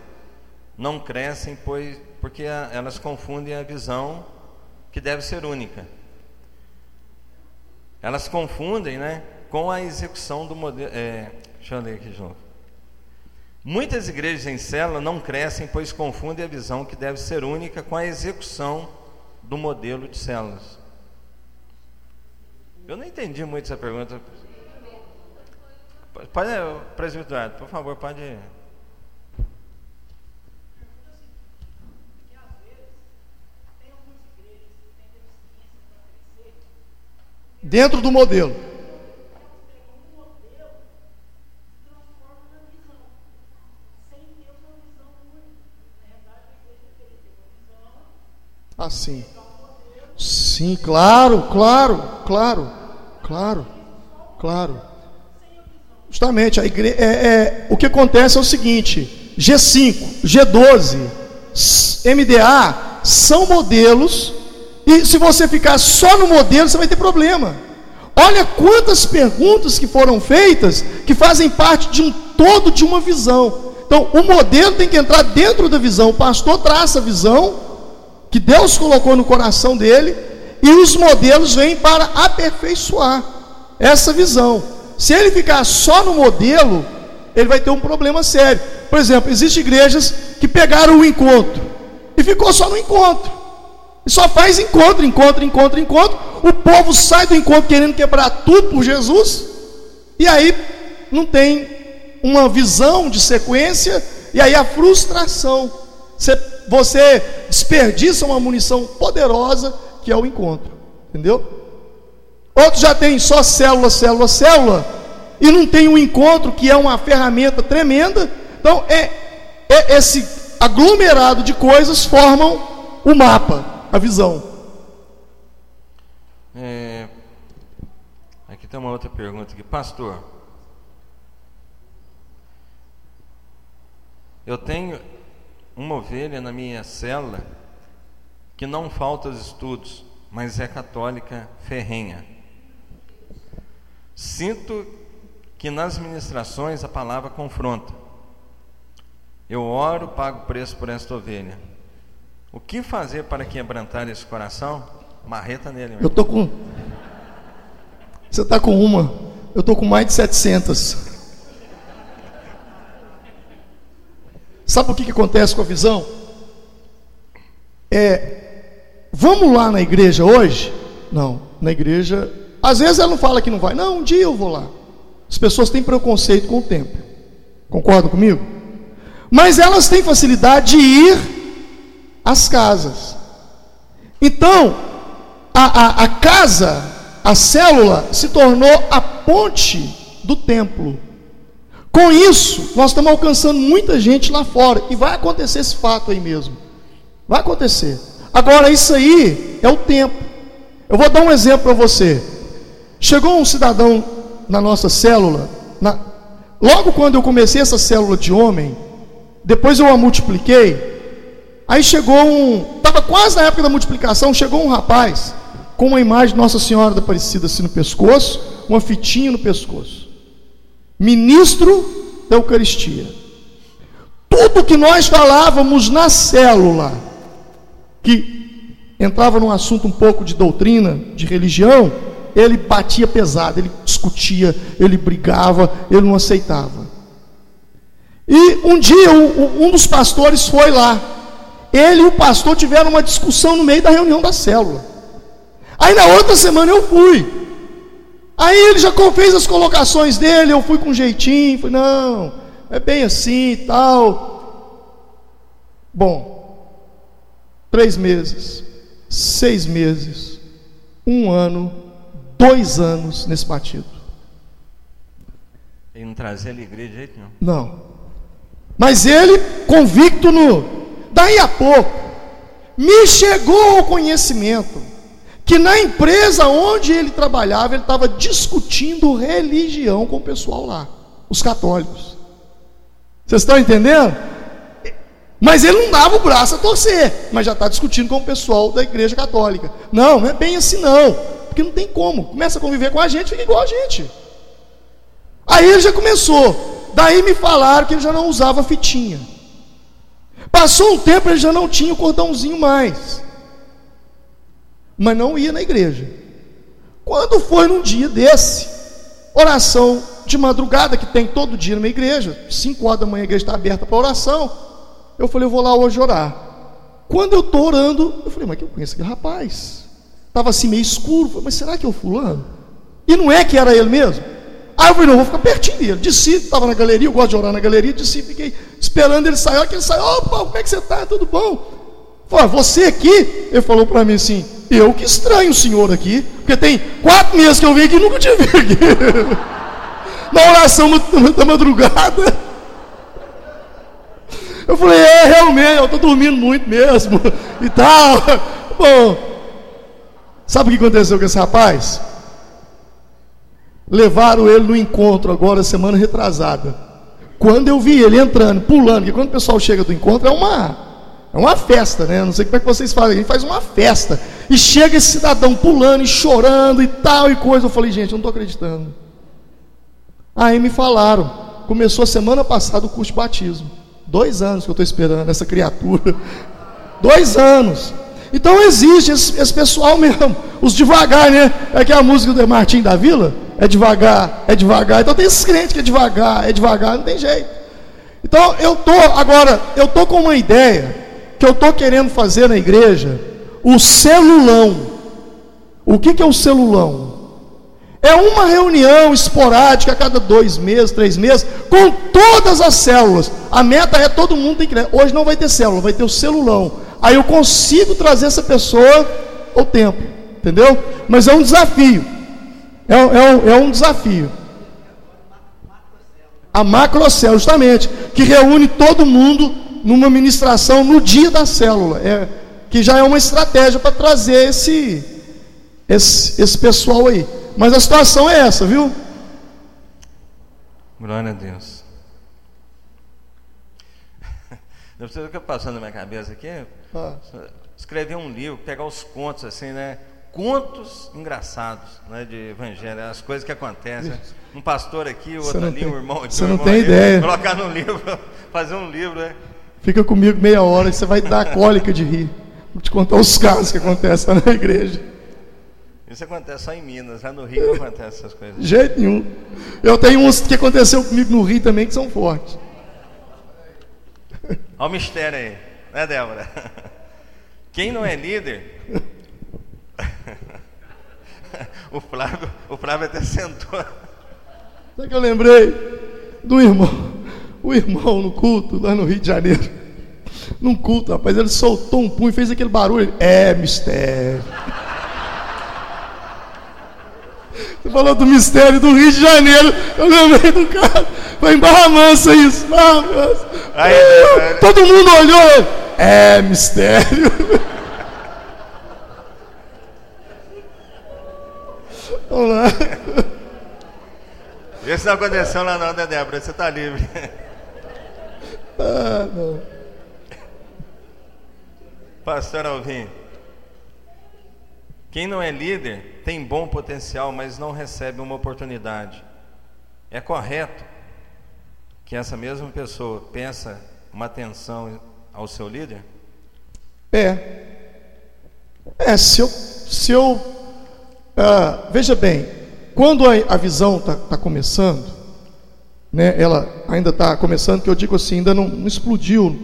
Speaker 1: não crescem pois, porque elas confundem a visão que deve ser única. Elas confundem né, com a execução do modelo. É, deixa eu ler aqui de novo. Muitas igrejas em célula não crescem, pois confundem a visão que deve ser única com a execução do modelo de células. Eu não entendi muito essa pergunta. Pode, presbítero por favor, pode.
Speaker 2: Dentro do modelo. Assim. Sim, claro, claro, claro, claro, claro. Justamente, a igre... é, é, o que acontece é o seguinte: G5, G12, MDA são modelos, e se você ficar só no modelo, você vai ter problema. Olha quantas perguntas que foram feitas que fazem parte de um todo de uma visão. Então, o modelo tem que entrar dentro da visão. O pastor traça a visão que Deus colocou no coração dele, e os modelos vêm para aperfeiçoar essa visão. Se ele ficar só no modelo, ele vai ter um problema sério. Por exemplo, existem igrejas que pegaram o encontro e ficou só no encontro. E só faz encontro, encontro, encontro, encontro. O povo sai do encontro querendo quebrar tudo por Jesus. E aí não tem uma visão de sequência. E aí a frustração. Você você desperdiça uma munição poderosa que é o encontro. Entendeu? Outros já têm só célula, célula, célula, e não tem o um encontro, que é uma ferramenta tremenda. Então, é, é esse aglomerado de coisas formam o mapa, a visão.
Speaker 1: É, aqui tem uma outra pergunta aqui, pastor. Eu tenho uma ovelha na minha célula que não falta os estudos, mas é católica ferrenha. Sinto que nas ministrações a palavra confronta. Eu oro, pago preço por esta ovelha. O que fazer para quebrantar esse coração? Marreta nele.
Speaker 2: Mesmo. Eu tô com. Você está com uma. Eu tô com mais de 700. Sabe o que, que acontece com a visão? É, vamos lá na igreja hoje? Não, na igreja, às vezes ela não fala que não vai. Não, um dia eu vou lá. As pessoas têm preconceito com o tempo. Concordam comigo? Mas elas têm facilidade de ir às casas. Então, a, a, a casa, a célula, se tornou a ponte do templo. Com isso, nós estamos alcançando muita gente lá fora. E vai acontecer esse fato aí mesmo. Vai acontecer. Agora, isso aí é o tempo. Eu vou dar um exemplo para você. Chegou um cidadão na nossa célula. Na... Logo quando eu comecei essa célula de homem, depois eu a multipliquei. Aí chegou um. Estava quase na época da multiplicação. Chegou um rapaz com uma imagem de Nossa Senhora da Aparecida assim no pescoço, uma fitinha no pescoço ministro da Eucaristia. Tudo que nós falávamos na célula, que entrava num assunto um pouco de doutrina, de religião, ele batia pesado, ele discutia, ele brigava, ele não aceitava. E um dia um dos pastores foi lá. Ele e o pastor tiveram uma discussão no meio da reunião da célula. Aí na outra semana eu fui. Aí ele já fez as colocações dele, eu fui com jeitinho, falei, não, é bem assim e tal. Bom, três meses, seis meses, um ano, dois anos nesse partido.
Speaker 1: Ele não trazia alegria de jeito nenhum.
Speaker 2: Não. Mas ele, convicto no. Daí a pouco, me chegou o conhecimento que na empresa onde ele trabalhava, ele estava discutindo religião com o pessoal lá, os católicos. Vocês estão entendendo? Mas ele não dava o braço a torcer, mas já está discutindo com o pessoal da igreja católica. Não, não é bem assim não, porque não tem como. Começa a conviver com a gente, fica igual a gente. Aí ele já começou. Daí me falaram que ele já não usava fitinha. Passou um tempo, ele já não tinha o cordãozinho mais mas não ia na igreja. Quando foi num dia desse, oração de madrugada, que tem todo dia na minha igreja, 5 horas da manhã a igreja está aberta para oração, eu falei, eu vou lá hoje orar. Quando eu estou orando, eu falei, mas que eu conheço aquele rapaz. Estava assim meio escuro, falei, mas será que é o fulano? E não é que era ele mesmo? Aí eu falei, não, vou ficar pertinho dele. Desci, estava na galeria, eu gosto de orar na galeria, desci, fiquei esperando ele sair. Olha que ele saiu, opa, como é que você está? Tudo bom? Falei, você aqui? Ele falou para mim assim, eu que estranho o senhor aqui, porque tem quatro meses que eu vim aqui e nunca te vi aqui. Na oração da madrugada. Eu falei, é, realmente, eu estou dormindo muito mesmo e tal. Bom, sabe o que aconteceu com esse rapaz? Levaram ele no encontro agora, semana retrasada. Quando eu vi ele entrando, pulando, porque quando o pessoal chega do encontro é uma é uma festa, né? Não sei como é que vocês fazem. Gente faz uma festa. E chega esse cidadão pulando e chorando e tal e coisa. Eu falei, gente, eu não estou acreditando. Aí me falaram. Começou a semana passada o curso de batismo. Dois anos que eu estou esperando essa criatura. Dois anos. Então existe esse, esse, pessoal mesmo. Os devagar, né? É que a música do Martim da Vila. É devagar, é devagar. Então tem esses crentes que é devagar, é devagar, não tem jeito. Então eu tô agora, eu tô com uma ideia que eu estou querendo fazer na igreja, o celulão. O que, que é o celulão? É uma reunião esporádica a cada dois meses, três meses, com todas as células. A meta é todo mundo tem que. Hoje não vai ter célula, vai ter o celulão. Aí eu consigo trazer essa pessoa ao tempo, entendeu? Mas é um desafio. É, é, um, é um desafio. A macrocélula, justamente, que reúne todo mundo numa ministração no dia da célula. É, que já é uma estratégia para trazer esse, esse, esse pessoal aí. Mas a situação é essa, viu?
Speaker 1: Glória a Deus. Não precisa ficar passando na minha cabeça aqui. Ah. Escrever um livro, pegar os contos assim, né? Contos engraçados, né? De evangelho, as coisas que acontecem. Um pastor aqui, o outro ali, tem, um irmão aqui.
Speaker 2: Você não
Speaker 1: tem
Speaker 2: ali, ideia.
Speaker 1: Colocar no livro, fazer um livro, né?
Speaker 2: Fica comigo meia hora e você vai dar cólica de rir. Vou te contar os casos que acontecem na igreja.
Speaker 1: Isso acontece só em Minas, lá no Rio não acontece essas coisas.
Speaker 2: De jeito nenhum. Eu tenho uns que aconteceu comigo no Rio também que são fortes.
Speaker 1: Olha o mistério aí, né, Débora? Quem não é líder. o Flávio, o Flávio até sentou.
Speaker 2: Sabe que eu lembrei do irmão, o irmão no culto lá no Rio de Janeiro. Num culto, rapaz, ele soltou um punho e fez aquele barulho. É mistério. Você falou do mistério do Rio de Janeiro. Eu lembrei do cara. Foi em Barra Mansa isso. Barra Mansa. Aí, uh, todo mundo olhou. É mistério. Vamos lá.
Speaker 1: Isso não aconteceu lá não, né, Débora? Você está livre. Ah. Pastor Alvim. Quem não é líder tem bom potencial, mas não recebe uma oportunidade. É correto que essa mesma pessoa peça uma atenção ao seu líder?
Speaker 2: É. É, se eu. Se eu uh, veja bem, quando a, a visão está tá começando, né, ela ainda está começando, que eu digo assim, ainda não, não explodiu.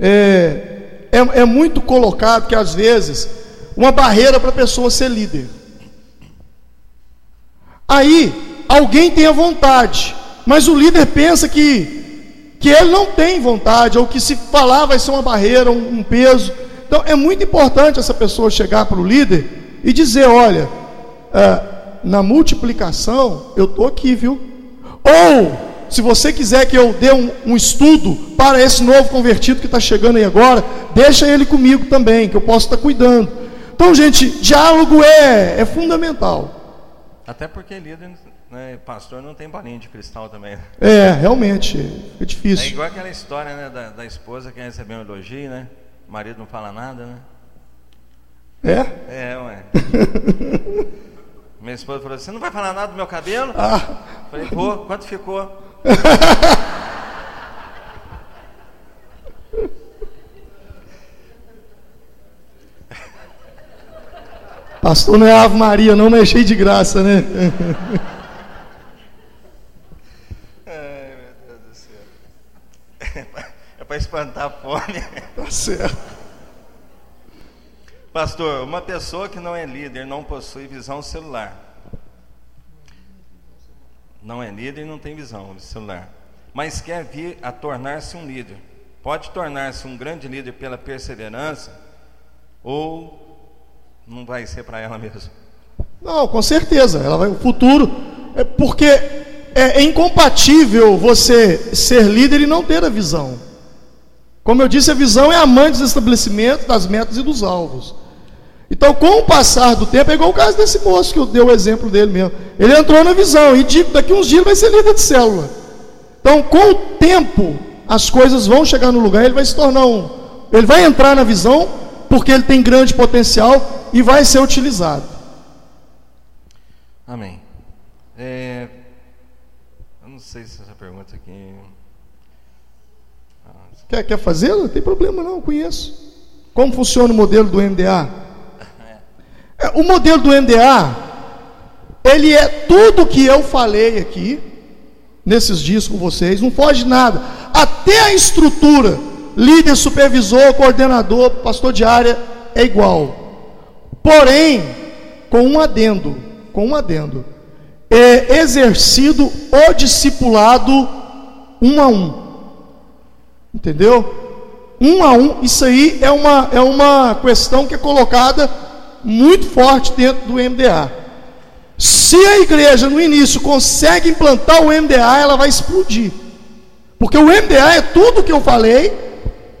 Speaker 2: É, é, é muito colocado que às vezes uma barreira para a pessoa ser líder. Aí, alguém tem a vontade, mas o líder pensa que, que ele não tem vontade, ou que se falar vai ser uma barreira, um, um peso. Então, é muito importante essa pessoa chegar para o líder e dizer: olha, é, na multiplicação, eu estou aqui, viu? Ou, se você quiser que eu dê um, um estudo para esse novo convertido que está chegando aí agora, deixa ele comigo também, que eu posso estar cuidando. Então, gente, diálogo é, é fundamental.
Speaker 1: Até porque líder, né, pastor não tem bolinha de cristal também.
Speaker 2: É, realmente, é difícil.
Speaker 1: É igual aquela história né, da, da esposa que recebeu um elogio, né? O marido não fala nada, né?
Speaker 2: É?
Speaker 1: É, ué. Minha esposa falou assim: Você não vai falar nada do meu cabelo? Ah. Falei, pô, quanto ficou?
Speaker 2: Pastor não é Ave Maria, não, mas é cheio de graça, né?
Speaker 1: Ai, meu Deus do céu. É para espantar a fome.
Speaker 2: Tá certo.
Speaker 1: Pastor, uma pessoa que não é líder não possui visão celular. Não é líder e não tem visão celular. Mas quer vir a tornar-se um líder. Pode tornar-se um grande líder pela perseverança ou não vai ser para ela mesmo.
Speaker 2: Não, com certeza. Ela vai o futuro é porque é, é incompatível você ser líder e não ter a visão. Como eu disse, a visão é a mãe dos estabelecimentos, das metas e dos alvos. Então, com o passar do tempo, é igual o caso desse moço que eu dei o exemplo dele mesmo. Ele entrou na visão e daqui uns dias ele vai ser líder de célula. Então, com o tempo, as coisas vão chegar no lugar, ele vai se tornar um. Ele vai entrar na visão, porque ele tem grande potencial e vai ser utilizado.
Speaker 1: Amém. É, eu não sei se essa pergunta aqui.
Speaker 2: Ah, quer, quer fazer? Não tem problema, não, conheço. Como funciona o modelo do MDA? É, o modelo do MDA, ele é tudo que eu falei aqui, nesses dias com vocês, não foge nada. Até a estrutura líder, supervisor, coordenador, pastor de área é igual. Porém, com um adendo, com um adendo. é exercido o discipulado um a um. Entendeu? Um a um, isso aí é uma, é uma questão que é colocada muito forte dentro do MDA. Se a igreja no início consegue implantar o MDA, ela vai explodir. Porque o MDA é tudo que eu falei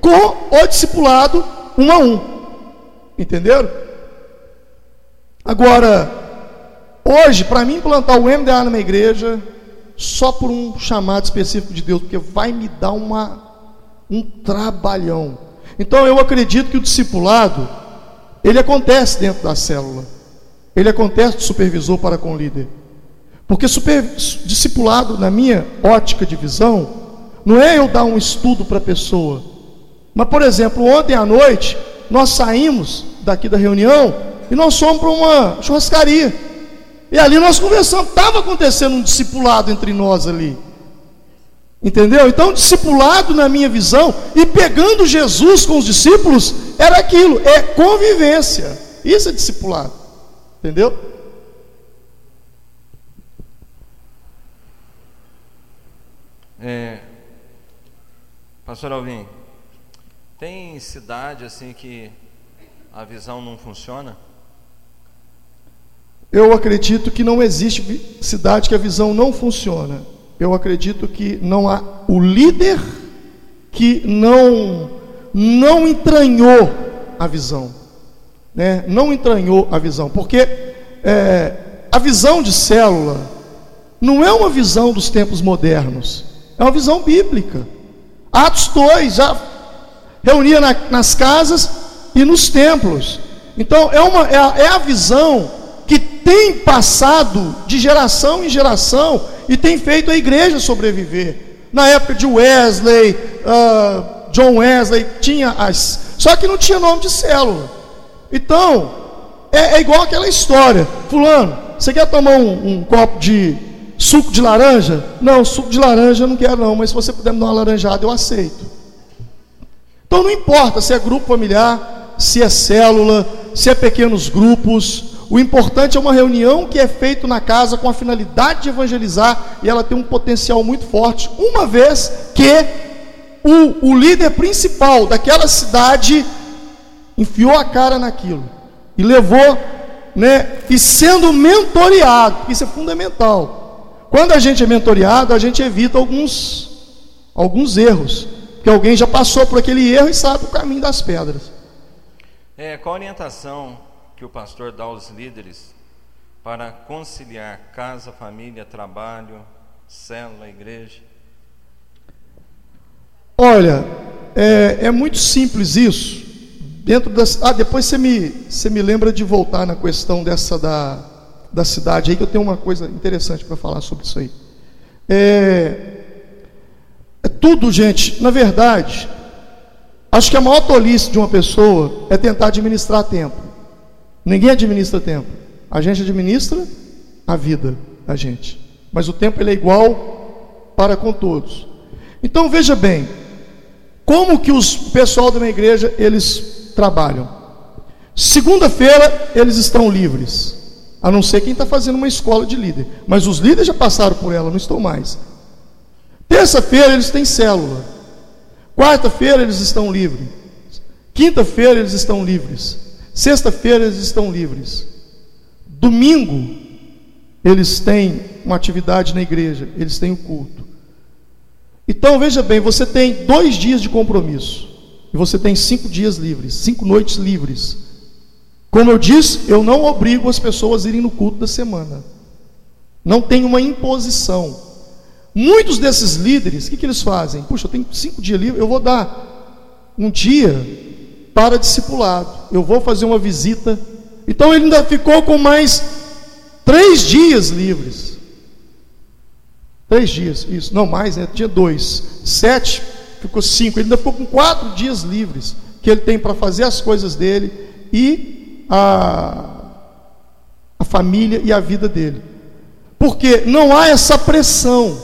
Speaker 2: com o discipulado um a um. Entenderam? Agora, hoje, para mim implantar o MDA minha igreja, só por um chamado específico de Deus, porque vai me dar uma, um trabalhão. Então eu acredito que o discipulado, ele acontece dentro da célula. Ele acontece do supervisor para com o líder. Porque super, discipulado, na minha ótica de visão, não é eu dar um estudo para a pessoa. Mas, por exemplo, ontem à noite, nós saímos daqui da reunião e nós fomos para uma churrascaria. E ali nós conversamos, estava acontecendo um discipulado entre nós ali. Entendeu? Então, discipulado na minha visão e pegando Jesus com os discípulos era aquilo, é convivência. Isso é discipulado. Entendeu?
Speaker 1: É, Pastor Alvim, tem cidade assim que a visão não funciona?
Speaker 2: Eu acredito que não existe cidade que a visão não funciona. Eu acredito que não há o líder que não não entranhou a visão, né? Não entranhou a visão, porque é, a visão de célula não é uma visão dos tempos modernos, é uma visão bíblica. Atos 2 já reunia na, nas casas e nos templos. Então é, uma, é, a, é a visão tem passado de geração em geração e tem feito a igreja sobreviver. Na época de Wesley, uh, John Wesley, tinha as. Só que não tinha nome de célula. Então, é, é igual aquela história. Fulano, você quer tomar um, um, copo de suco de laranja? Não, suco de laranja eu não quero não, mas se você puder me dar uma laranjada, eu aceito. Então não importa se é grupo familiar, se é célula, se é pequenos grupos, o importante é uma reunião que é feita na casa com a finalidade de evangelizar e ela tem um potencial muito forte, uma vez que o, o líder principal daquela cidade enfiou a cara naquilo e levou, né, e sendo mentoreado, isso é fundamental. Quando a gente é mentoreado, a gente evita alguns alguns erros, que alguém já passou por aquele erro e sabe o caminho das pedras.
Speaker 1: É, qual a orientação que o pastor dá aos líderes para conciliar casa, família, trabalho, célula, igreja?
Speaker 2: Olha, é, é muito simples isso. Dentro das, ah, depois você me, você me lembra de voltar na questão dessa da, da cidade aí, que eu tenho uma coisa interessante para falar sobre isso aí. É, é tudo, gente, na verdade, acho que a maior tolice de uma pessoa é tentar administrar tempo. Ninguém administra tempo. A gente administra a vida da gente. Mas o tempo ele é igual para com todos. Então veja bem, como que os pessoal da minha igreja eles trabalham? Segunda-feira eles estão livres, a não ser quem está fazendo uma escola de líder. Mas os líderes já passaram por ela, não estão mais. Terça-feira eles têm célula. Quarta-feira eles estão livres. Quinta-feira eles estão livres. Sexta-feira eles estão livres. Domingo eles têm uma atividade na igreja, eles têm o culto. Então veja bem, você tem dois dias de compromisso e você tem cinco dias livres, cinco noites livres. Como eu disse, eu não obrigo as pessoas a irem no culto da semana. Não tem uma imposição. Muitos desses líderes, o que, que eles fazem? Puxa, eu tenho cinco dias livres, eu vou dar um dia para discipulado. Eu vou fazer uma visita. Então ele ainda ficou com mais três dias livres. Três dias, isso, não mais, né? Tinha dois. Sete, ficou cinco. Ele ainda ficou com quatro dias livres que ele tem para fazer as coisas dele e a, a família e a vida dele. Porque não há essa pressão.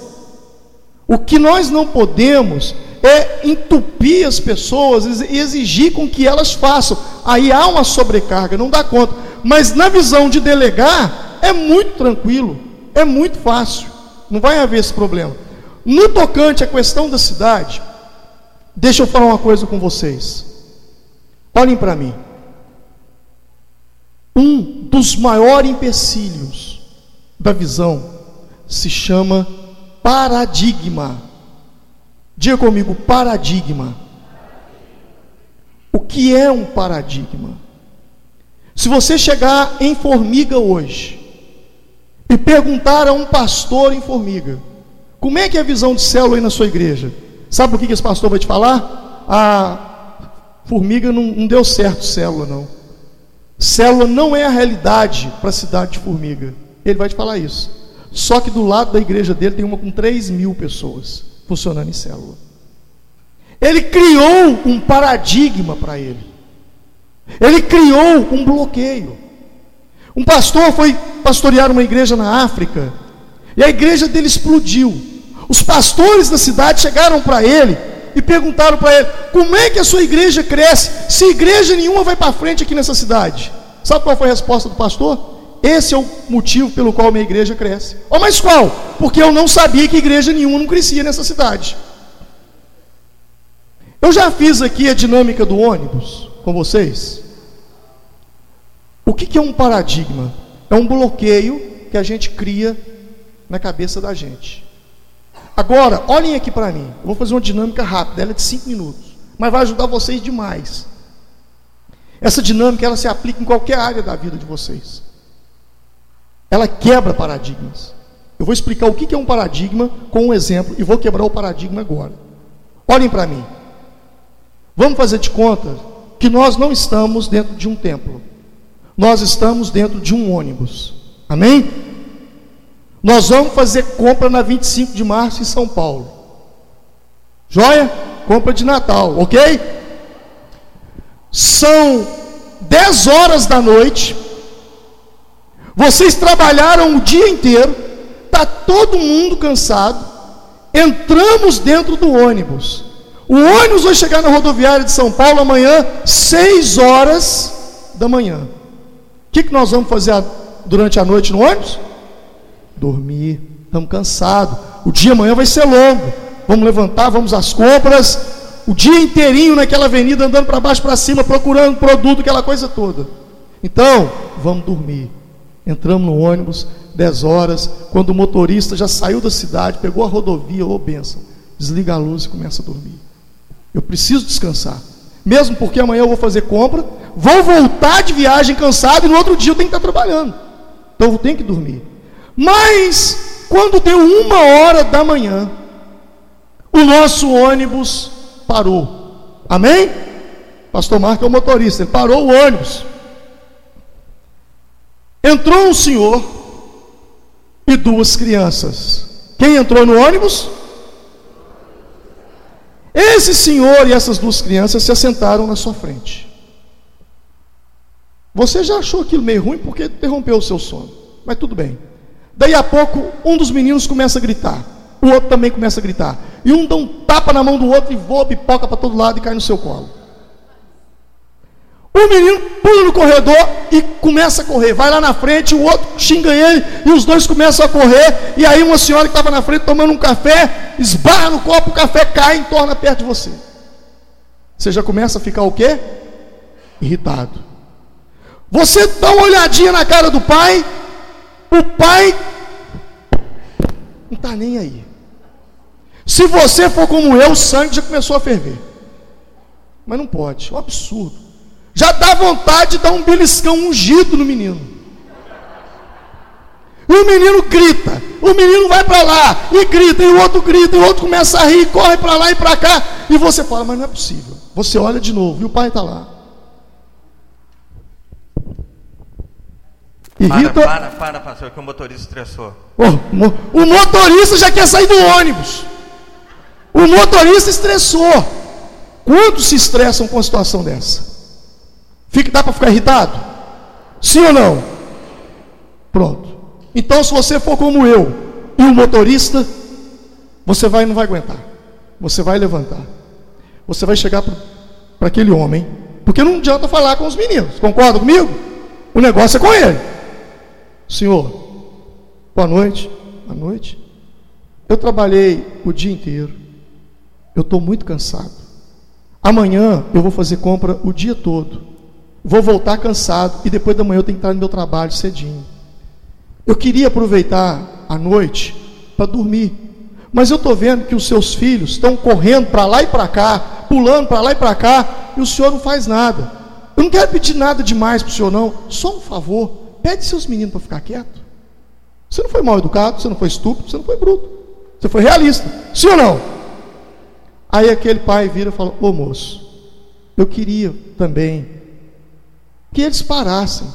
Speaker 2: O que nós não podemos é entupir as pessoas e exigir com que elas façam. Aí há uma sobrecarga, não dá conta. Mas na visão de delegar, é muito tranquilo. É muito fácil, não vai haver esse problema. No tocante à questão da cidade, deixa eu falar uma coisa com vocês. Olhem para mim. Um dos maiores empecilhos da visão se chama paradigma. Diga comigo, paradigma. O que é um paradigma? Se você chegar em Formiga hoje e perguntar a um pastor em Formiga, como é que é a visão de célula aí na sua igreja? Sabe o que esse pastor vai te falar? A formiga não, não deu certo célula, não. Célula não é a realidade para a cidade de Formiga. Ele vai te falar isso. Só que do lado da igreja dele tem uma com 3 mil pessoas funcionando em célula. Ele criou um paradigma para ele. Ele criou um bloqueio. Um pastor foi pastorear uma igreja na África e a igreja dele explodiu. Os pastores da cidade chegaram para ele e perguntaram para ele: como é que a sua igreja cresce se igreja nenhuma vai para frente aqui nessa cidade? Sabe qual foi a resposta do pastor? Esse é o motivo pelo qual minha igreja cresce. Oh, mas qual? Porque eu não sabia que igreja nenhuma não crescia nessa cidade. Eu já fiz aqui a dinâmica do ônibus com vocês. O que, que é um paradigma? É um bloqueio que a gente cria na cabeça da gente. Agora, olhem aqui para mim. Eu vou fazer uma dinâmica rápida, ela é de 5 minutos, mas vai ajudar vocês demais. Essa dinâmica ela se aplica em qualquer área da vida de vocês. Ela quebra paradigmas. Eu vou explicar o que é um paradigma com um exemplo e vou quebrar o paradigma agora. Olhem para mim. Vamos fazer de conta que nós não estamos dentro de um templo, nós estamos dentro de um ônibus, amém? Nós vamos fazer compra na 25 de março em São Paulo, joia? Compra de Natal, ok? São 10 horas da noite, vocês trabalharam o dia inteiro, está todo mundo cansado, entramos dentro do ônibus. O ônibus vai chegar na rodoviária de São Paulo amanhã, 6 horas da manhã. O que, que nós vamos fazer durante a noite no ônibus? Dormir. Estamos cansados. O dia amanhã vai ser longo. Vamos levantar, vamos às compras. O dia inteirinho naquela avenida, andando para baixo para cima, procurando produto, aquela coisa toda. Então, vamos dormir. Entramos no ônibus, 10 horas, quando o motorista já saiu da cidade, pegou a rodovia, ô oh, benção, desliga a luz e começa a dormir. Eu preciso descansar. Mesmo porque amanhã eu vou fazer compra, vou voltar de viagem cansado e no outro dia eu tenho que estar trabalhando. Então eu tenho que dormir. Mas, quando deu uma hora da manhã, o nosso ônibus parou. Amém? Pastor Marco é o motorista, ele parou o ônibus. Entrou um senhor e duas crianças. Quem entrou no ônibus? Esse senhor e essas duas crianças se assentaram na sua frente. Você já achou aquilo meio ruim porque interrompeu o seu sono, mas tudo bem. Daí a pouco, um dos meninos começa a gritar, o outro também começa a gritar, e um dá um tapa na mão do outro e voa pipoca para todo lado e cai no seu colo. O menino pula no corredor e começa a correr. Vai lá na frente, o outro xinga ele e os dois começam a correr. E aí uma senhora que estava na frente tomando um café, esbarra no copo, o café cai e torna perto de você. Você já começa a ficar o quê? Irritado. Você dá uma olhadinha na cara do pai, o pai não está nem aí. Se você for como eu, o sangue já começou a ferver. Mas não pode, é um absurdo. Já dá vontade de dar um beliscão ungido no menino. E o menino grita, o menino vai para lá e grita, e o outro grita, e o outro começa a rir, corre para lá e para cá, e você fala, mas não é possível. Você olha de novo e o pai está lá.
Speaker 3: Irrita... Para, para, para, pastor, que o motorista estressou.
Speaker 2: Oh, o motorista já quer sair do ônibus. O motorista estressou. Quantos se estressam com a situação dessa? Fica, dá para ficar irritado? Sim ou não? Pronto. Então, se você for como eu e o motorista, você vai não vai aguentar. Você vai levantar. Você vai chegar para aquele homem, porque não adianta falar com os meninos. Concorda comigo? O negócio é com ele. Senhor, Boa noite. Boa noite. Eu trabalhei o dia inteiro. Eu estou muito cansado. Amanhã eu vou fazer compra o dia todo. Vou voltar cansado e depois da manhã eu tenho que estar no meu trabalho cedinho. Eu queria aproveitar a noite para dormir. Mas eu estou vendo que os seus filhos estão correndo para lá e para cá, pulando para lá e para cá, e o senhor não faz nada. Eu não quero pedir nada demais para o senhor, não. Só um favor: pede seus meninos para ficar quieto. Você não foi mal educado, você não foi estúpido, você não foi bruto. Você foi realista. Sim ou não? Aí aquele pai vira e fala: Ô moço, eu queria também que eles parassem,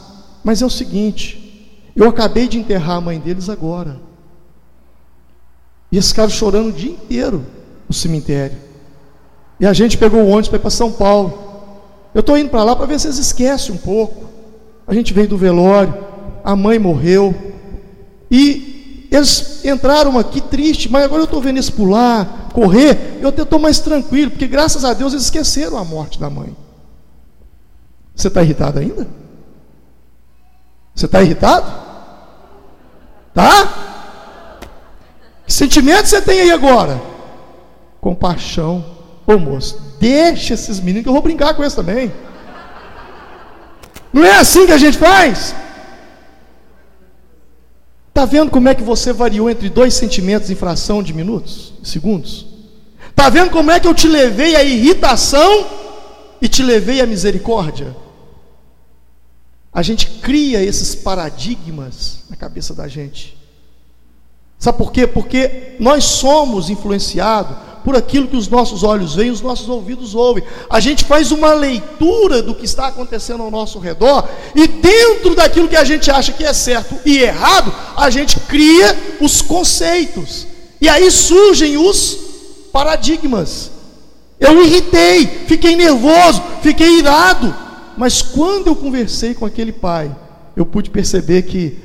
Speaker 2: mas é o seguinte: eu acabei de enterrar a mãe deles agora. E esse cara chorando o dia inteiro no cemitério. E a gente pegou o ônibus para ir para São Paulo. Eu estou indo para lá para ver se eles esquecem um pouco. A gente veio do velório, a mãe morreu. E eles entraram aqui triste, mas agora eu estou vendo eles pular, correr, eu estou mais tranquilo, porque graças a Deus eles esqueceram a morte da mãe. Você está irritado ainda? Você está irritado? Tá? Que sentimento você tem aí agora? Compaixão. Ô moço, deixa esses meninos que eu vou brincar com eles também. Não é assim que a gente faz? Está vendo como é que você variou entre dois sentimentos em fração de minutos, segundos? Está vendo como é que eu te levei à irritação e te levei à misericórdia? A gente cria esses paradigmas na cabeça da gente. Sabe por quê? Porque nós somos influenciados por aquilo que os nossos olhos veem, os nossos ouvidos ouvem. A gente faz uma leitura do que está acontecendo ao nosso redor e dentro daquilo que a gente acha que é certo e errado, a gente cria os conceitos. E aí surgem os paradigmas. Eu irritei, fiquei nervoso, fiquei irado, mas quando eu conversei com aquele pai, eu pude perceber que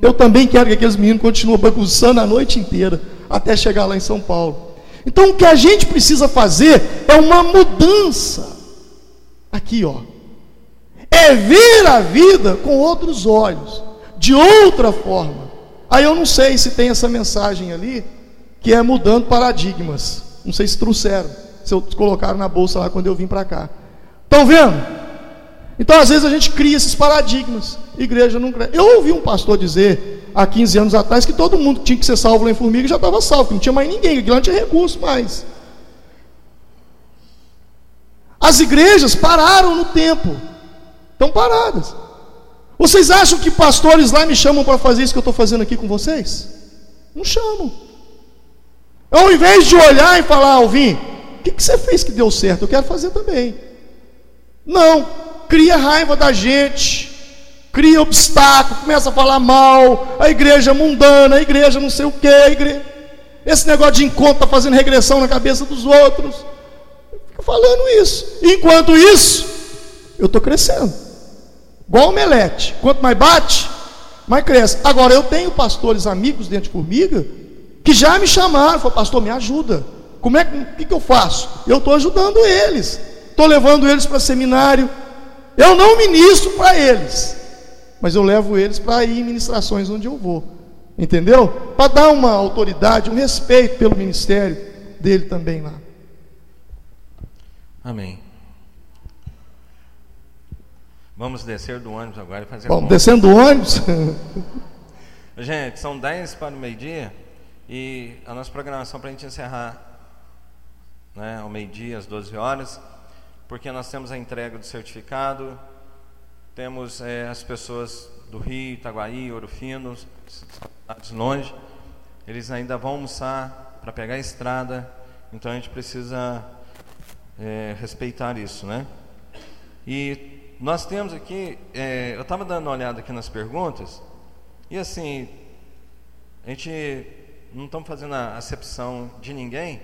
Speaker 2: eu também quero que aqueles meninos continuem bagunçando a noite inteira até chegar lá em São Paulo. Então o que a gente precisa fazer é uma mudança. Aqui, ó. É ver a vida com outros olhos, de outra forma. Aí eu não sei se tem essa mensagem ali, que é mudando paradigmas. Não sei se trouxeram, se eu colocaram na bolsa lá quando eu vim para cá. Estão vendo? Então, às vezes, a gente cria esses paradigmas. Igreja não cresce. Eu ouvi um pastor dizer, há 15 anos atrás, que todo mundo tinha que ser salvo lá em Formiga já estava salvo, que não tinha mais ninguém, que não tinha recurso mais. As igrejas pararam no tempo. Estão paradas. Vocês acham que pastores lá me chamam para fazer isso que eu estou fazendo aqui com vocês? Não chamam. Ao invés de olhar e falar, Alvin, o que, que você fez que deu certo? Eu quero fazer também. Não, cria raiva da gente, cria obstáculo, começa a falar mal, a igreja mundana, a igreja não sei o que, esse negócio de encontro está fazendo regressão na cabeça dos outros, fica falando isso, enquanto isso, eu estou crescendo, igual o melete, quanto mais bate, mais cresce. Agora eu tenho pastores amigos dentro de formiga que já me chamaram, falaram, pastor, me ajuda. Como é que, que, que eu faço? Eu estou ajudando eles, estou levando eles para seminário, eu não ministro para eles, mas eu levo eles para ir em ministrações onde eu vou. Entendeu? Para dar uma autoridade, um respeito pelo ministério dele também lá.
Speaker 1: Amém. Vamos descer do ônibus agora e fazer
Speaker 2: Vamos descendo do ônibus.
Speaker 1: Gente, são 10 para o meio-dia e a nossa programação para a gente encerrar né, ao meio-dia, às 12 horas porque nós temos a entrega do certificado, temos é, as pessoas do Rio, Itaguaí, Ouro Fino, cidades longe, eles ainda vão almoçar para pegar a estrada, então a gente precisa é, respeitar isso, né? E nós temos aqui, é, eu estava dando uma olhada aqui nas perguntas, e assim, a gente não estamos fazendo a acepção de ninguém,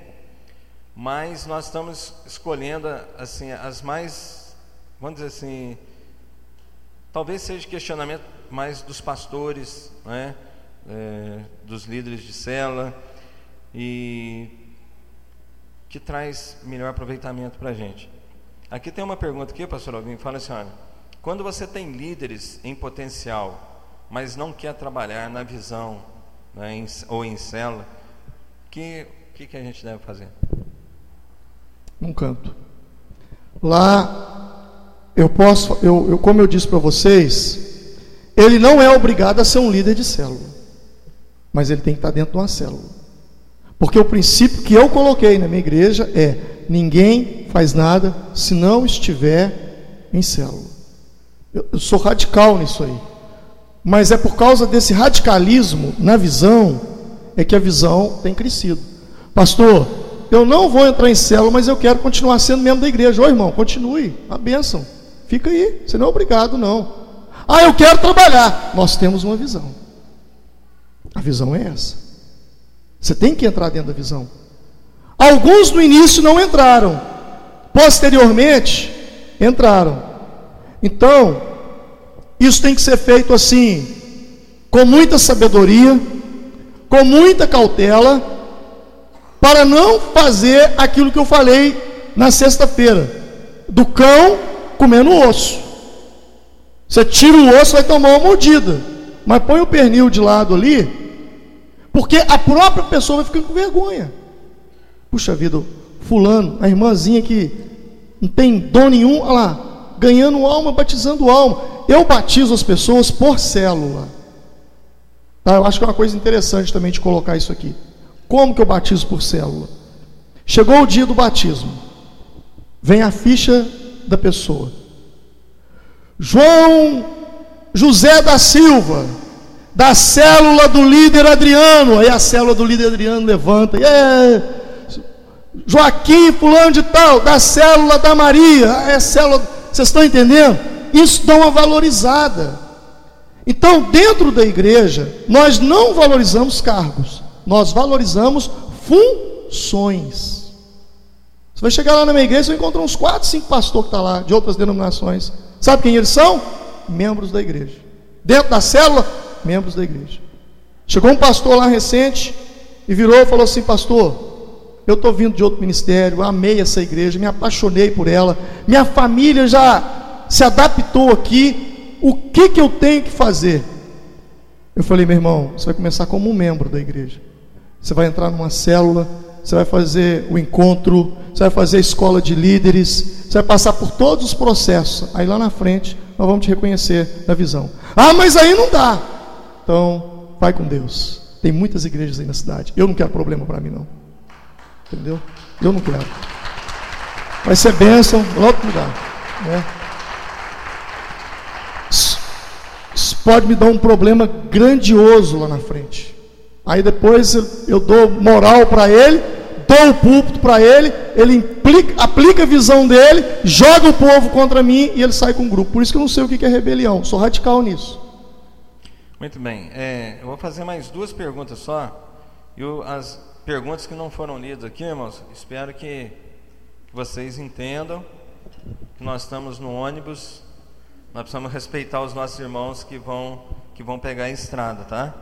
Speaker 1: mas nós estamos escolhendo assim as mais, vamos dizer assim, talvez seja questionamento mais dos pastores, né, é, dos líderes de cela e que traz melhor aproveitamento para a gente. Aqui tem uma pergunta aqui, pastor Alvin, fala assim, olha, quando você tem líderes em potencial, mas não quer trabalhar na visão né, em, ou em célula, que que, que a gente deve fazer?
Speaker 2: Num canto. Lá, eu posso, eu, eu como eu disse para vocês, ele não é obrigado a ser um líder de célula, mas ele tem que estar dentro de uma célula. Porque o princípio que eu coloquei na minha igreja é: ninguém faz nada se não estiver em célula. Eu, eu sou radical nisso aí. Mas é por causa desse radicalismo na visão é que a visão tem crescido. Pastor, eu não vou entrar em célula, mas eu quero continuar sendo membro da igreja. Ô irmão, continue, a bênção. Fica aí, você não é obrigado, não. Ah, eu quero trabalhar. Nós temos uma visão. A visão é essa. Você tem que entrar dentro da visão. Alguns no início não entraram, posteriormente entraram. Então, isso tem que ser feito assim, com muita sabedoria, com muita cautela para não fazer aquilo que eu falei na sexta-feira, do cão comendo osso. Você tira o osso, vai tomar uma mordida, mas põe o pernil de lado ali, porque a própria pessoa vai ficando com vergonha. Puxa vida, fulano, a irmãzinha que não tem dom nenhum, olha lá, ganhando alma, batizando alma. Eu batizo as pessoas por célula. Tá? Eu acho que é uma coisa interessante também de colocar isso aqui. Como que eu batizo por célula? Chegou o dia do batismo. Vem a ficha da pessoa. João José da Silva, da célula do líder Adriano. Aí a célula do líder Adriano levanta. É, Joaquim, fulano de tal, da célula da Maria. É célula. Vocês estão entendendo? Isso dá uma valorizada. Então, dentro da igreja, nós não valorizamos cargos nós valorizamos funções. Você vai chegar lá na minha igreja, você vai encontrar uns 4, 5 pastores que estão tá lá, de outras denominações. Sabe quem eles são? Membros da igreja. Dentro da célula, membros da igreja. Chegou um pastor lá recente e virou e falou assim: Pastor, eu estou vindo de outro ministério, amei essa igreja, me apaixonei por ela, minha família já se adaptou aqui, o que, que eu tenho que fazer? Eu falei, meu irmão, você vai começar como um membro da igreja. Você vai entrar numa célula, você vai fazer o encontro, você vai fazer escola de líderes, você vai passar por todos os processos. Aí lá na frente, nós vamos te reconhecer na visão. Ah, mas aí não dá. Então, vai com Deus. Tem muitas igrejas aí na cidade. Eu não quero problema para mim, não. Entendeu? Eu não quero. Vai ser bênção, outro lugar. Né? Isso pode me dar um problema grandioso lá na frente. Aí depois eu dou moral para ele, dou o púlpito para ele, ele implica, aplica a visão dele, joga o povo contra mim e ele sai com o grupo. Por isso que eu não sei o que é rebelião, sou radical nisso.
Speaker 1: Muito bem, é, eu vou fazer mais duas perguntas só. E as perguntas que não foram lidas aqui, irmãos, espero que vocês entendam que nós estamos no ônibus, nós precisamos respeitar os nossos irmãos que vão, que vão pegar a estrada, tá?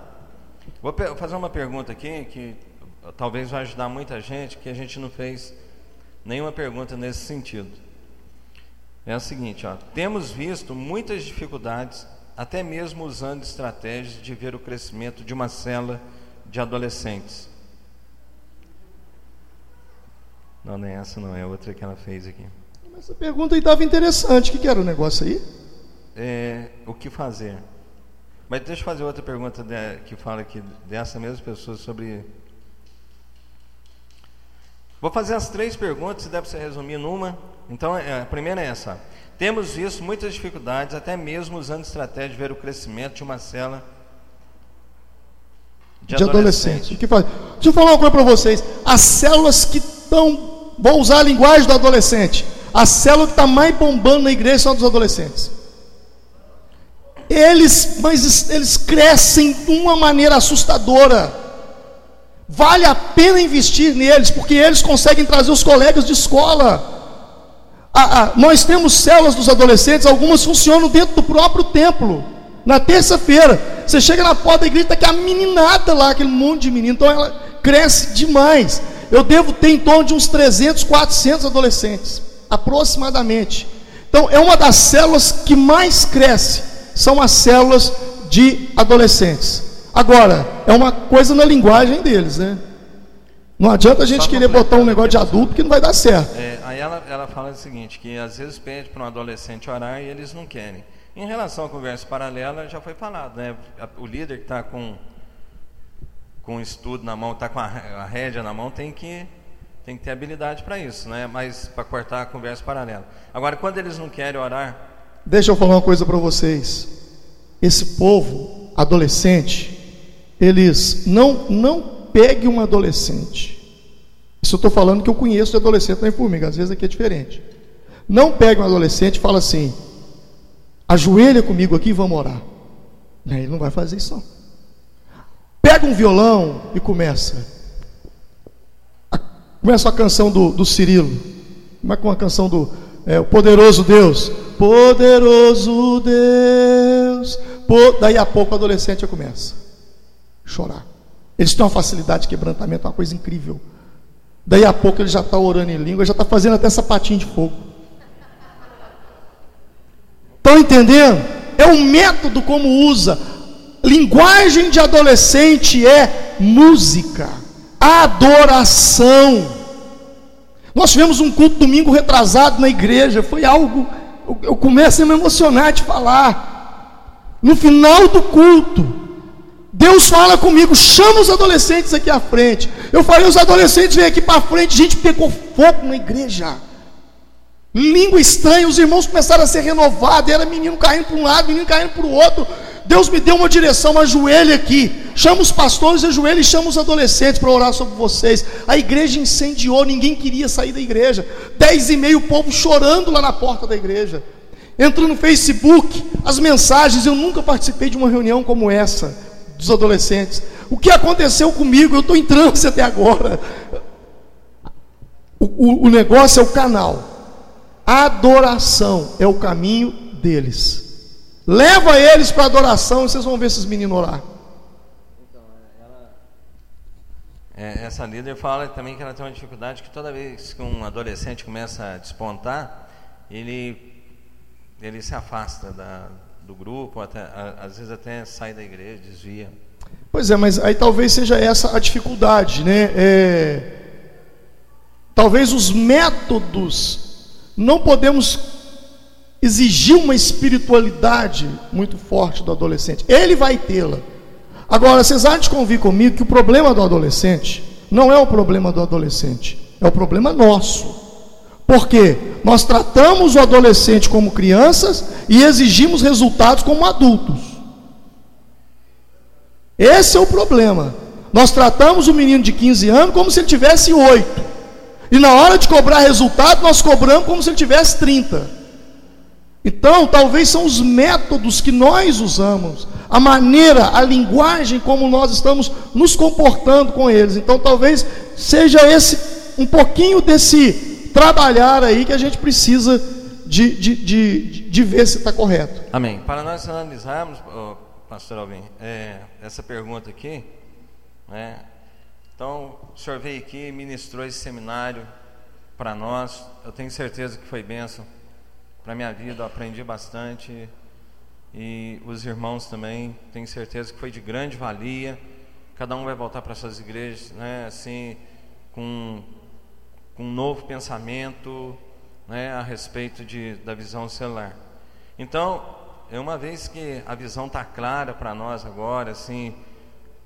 Speaker 1: Vou fazer uma pergunta aqui que talvez vai ajudar muita gente, que a gente não fez nenhuma pergunta nesse sentido. É a seguinte, ó, temos visto muitas dificuldades, até mesmo usando estratégias de ver o crescimento de uma cela de adolescentes. Não, nem essa não, é outra que ela fez aqui.
Speaker 2: Essa pergunta aí estava interessante. O que, que era o negócio aí?
Speaker 1: É, o que fazer? Mas deixa eu fazer outra pergunta de, que fala aqui dessa mesma pessoa sobre. Vou fazer as três perguntas, deve ser resumir numa. Então, é, a primeira é essa. Temos visto muitas dificuldades, até mesmo usando estratégia de ver o crescimento de uma cela
Speaker 2: de, de adolescente. Que faz... Deixa eu falar uma coisa para vocês. As células que estão. Vou usar a linguagem do adolescente. A célula que está mais bombando na igreja são dos adolescentes. Eles, mas eles crescem de uma maneira assustadora. Vale a pena investir neles, porque eles conseguem trazer os colegas de escola. Ah, ah, nós temos células dos adolescentes, algumas funcionam dentro do próprio templo. Na terça-feira, você chega na porta da igreja, está aquela meninada lá, aquele monte de menino, então ela cresce demais. Eu devo ter em torno de uns 300, 400 adolescentes, aproximadamente. Então, é uma das células que mais cresce são as células de adolescentes. Agora, é uma coisa na linguagem deles, né? Não adianta a gente querer botar um negócio de adulto que não vai dar certo.
Speaker 1: É, aí ela, ela fala o seguinte, que às vezes pede para um adolescente orar e eles não querem. Em relação à conversa paralela, já foi falado, né? O líder que está com, com o estudo na mão, está com a, a rédea na mão, tem que, tem que ter habilidade para isso, né? Mas para cortar a conversa paralela. Agora, quando eles não querem orar,
Speaker 2: Deixa eu falar uma coisa para vocês. Esse povo adolescente, eles não não pegue um adolescente. Isso eu estou falando que eu conheço de adolescente na Formiga, às vezes aqui é diferente. Não pegue um adolescente e fala assim: ajoelha comigo aqui e vamos orar. Ele não vai fazer isso. Pega um violão e começa. Começa a canção do, do Cirilo. Como é com a canção do é, poderoso Deus? Poderoso Deus. Daí a pouco o adolescente começa a chorar. Eles têm uma facilidade de quebrantamento, uma coisa incrível. Daí a pouco ele já está orando em língua, já está fazendo até sapatinho de fogo. Estão entendendo? É um método como usa. Linguagem de adolescente é música, adoração. Nós tivemos um culto domingo retrasado na igreja, foi algo. Eu- Eu começo a me emocionar de falar. No final do culto, Deus fala comigo, chama os adolescentes aqui à frente. Eu falei, os adolescentes vêm aqui para frente, gente pegou fogo na igreja. Língua estranha, os irmãos começaram a ser renovados, era menino caindo para um lado, menino caindo para o outro. Deus me deu uma direção, ajoelhe aqui. Chama os pastores, ajoelhe e chama os adolescentes para orar sobre vocês. A igreja incendiou, ninguém queria sair da igreja. Dez e meio, o povo chorando lá na porta da igreja. Entrando no Facebook, as mensagens, eu nunca participei de uma reunião como essa, dos adolescentes. O que aconteceu comigo? Eu estou em transe até agora. O, o- o negócio é o canal. Adoração é o caminho deles. Leva eles para adoração e vocês vão ver esses meninos orar.
Speaker 1: É, essa líder fala também que ela tem uma dificuldade que toda vez que um adolescente começa a despontar, ele, ele se afasta da, do grupo, até, a- às vezes até sai da igreja, desvia.
Speaker 2: Pois é, mas aí talvez seja essa a dificuldade, né? É, talvez os métodos, não podemos exigir uma espiritualidade muito forte do adolescente. Ele vai tê-la. Agora, vocês há de convir comigo que o problema do adolescente não é o problema do adolescente, é o problema nosso. Porque nós tratamos o adolescente como crianças e exigimos resultados como adultos. Esse é o problema. Nós tratamos o menino de 15 anos como se ele tivesse 8. E na hora de cobrar resultado, nós cobramos como se ele tivesse 30. Então, talvez são os métodos que nós usamos, a maneira, a linguagem como nós estamos nos comportando com eles. Então, talvez seja esse um pouquinho desse trabalhar aí que a gente precisa de, de, de, de ver se está correto.
Speaker 1: Amém. Para nós analisarmos, ó, pastor Alvin, é, essa pergunta aqui, né? Então, o senhor veio aqui, ministrou esse seminário para nós. Eu tenho certeza que foi bênção para minha vida, aprendi bastante. E os irmãos também, tenho certeza que foi de grande valia. Cada um vai voltar para suas igrejas, né? Assim, com, com um novo pensamento, né? A respeito de, da visão celular. Então, é uma vez que a visão está clara para nós agora, assim,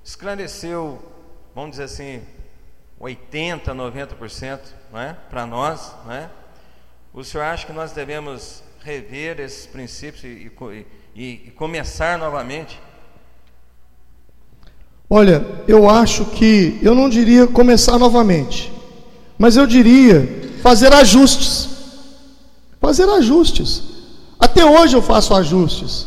Speaker 1: esclareceu, vamos dizer assim, 80, 90%, né, para nós, né? O senhor acha que nós devemos rever esses princípios e, e, e, começar novamente?
Speaker 2: Olha, eu acho que, eu não diria começar novamente, mas eu diria fazer ajustes. Fazer ajustes. Até hoje eu faço ajustes.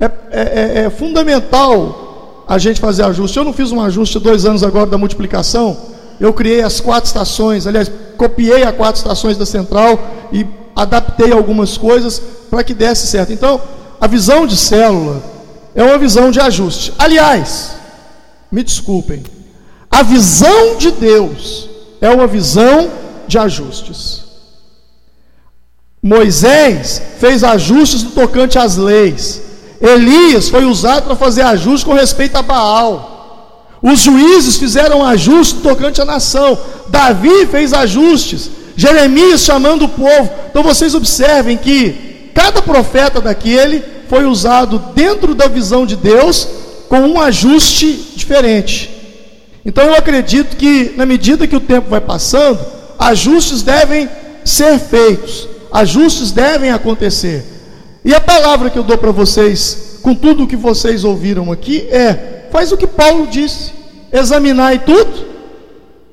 Speaker 2: É, é- é- é fundamental a gente fazer ajustes. Eu não fiz um ajuste dois anos agora da multiplicação. Eu criei as quatro estações, aliás, copiei as quatro estações da central e adaptei algumas coisas para que desse certo. Então, a visão de célula é uma visão de ajuste. Aliás, me desculpem, a visão de Deus é uma visão de ajustes. Moisés fez ajustes no tocante às leis. Elias foi usado para fazer ajuste com respeito a Baal. Os juízes fizeram ajuste tocante à nação. Davi fez ajustes. Jeremias chamando o povo. Então vocês observem que cada profeta daquele foi usado dentro da visão de Deus com um ajuste diferente. Então eu acredito que na medida que o tempo vai passando, ajustes devem ser feitos, ajustes devem acontecer. E a palavra que eu dou para vocês, com tudo o que vocês ouviram aqui, é: faz o que Paulo disse, examinar tudo,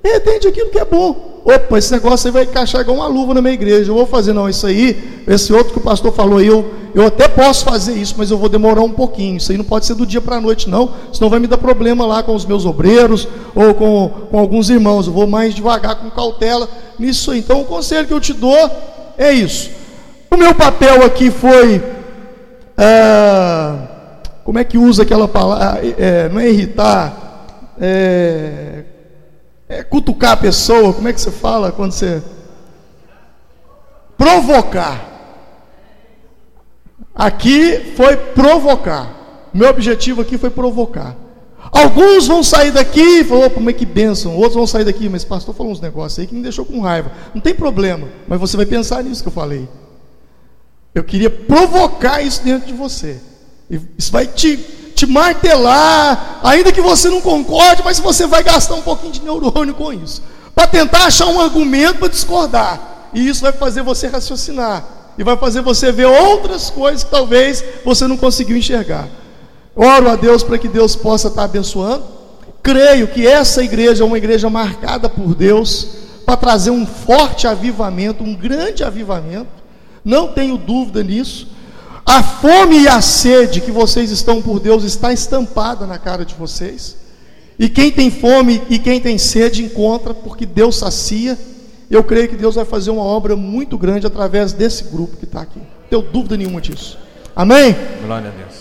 Speaker 2: e entende aquilo que é bom. Opa, esse negócio aí vai encaixar igual uma luva na minha igreja. Eu vou fazer, não, isso aí, esse outro que o pastor falou aí, eu, eu até posso fazer isso, mas eu vou demorar um pouquinho. Isso aí não pode ser do dia para a noite, não, senão vai me dar problema lá com os meus obreiros ou com, com alguns irmãos. Eu vou mais devagar, com cautela nisso aí. Então, o conselho que eu te dou é isso. O meu papel aqui foi. Ah, como é que usa aquela palavra? É, não é irritar, é, é cutucar a pessoa. Como é que você fala quando você. Provocar. Aqui foi provocar. Meu objetivo aqui foi provocar. Alguns vão sair daqui e falar, como é que benção. Outros vão sair daqui, mas pastor falou uns negócios aí que me deixou com raiva. Não tem problema, mas você vai pensar nisso que eu falei. Eu queria provocar isso dentro de você. Isso vai te, te martelar, ainda que você não concorde, mas você vai gastar um pouquinho de neurônio com isso. Para tentar achar um argumento para discordar. E isso vai fazer você raciocinar. E vai fazer você ver outras coisas que talvez você não conseguiu enxergar. Oro a Deus para que Deus possa estar abençoando. Creio que essa igreja é uma igreja marcada por Deus para trazer um forte avivamento, um grande avivamento. Não tenho dúvida nisso. A fome e a sede que vocês estão por Deus está estampada na cara de vocês. E quem tem fome e quem tem sede encontra, porque Deus sacia. Eu creio que Deus vai fazer uma obra muito grande através desse grupo que está aqui. Não tenho dúvida nenhuma disso. Amém?
Speaker 3: Glória a Deus.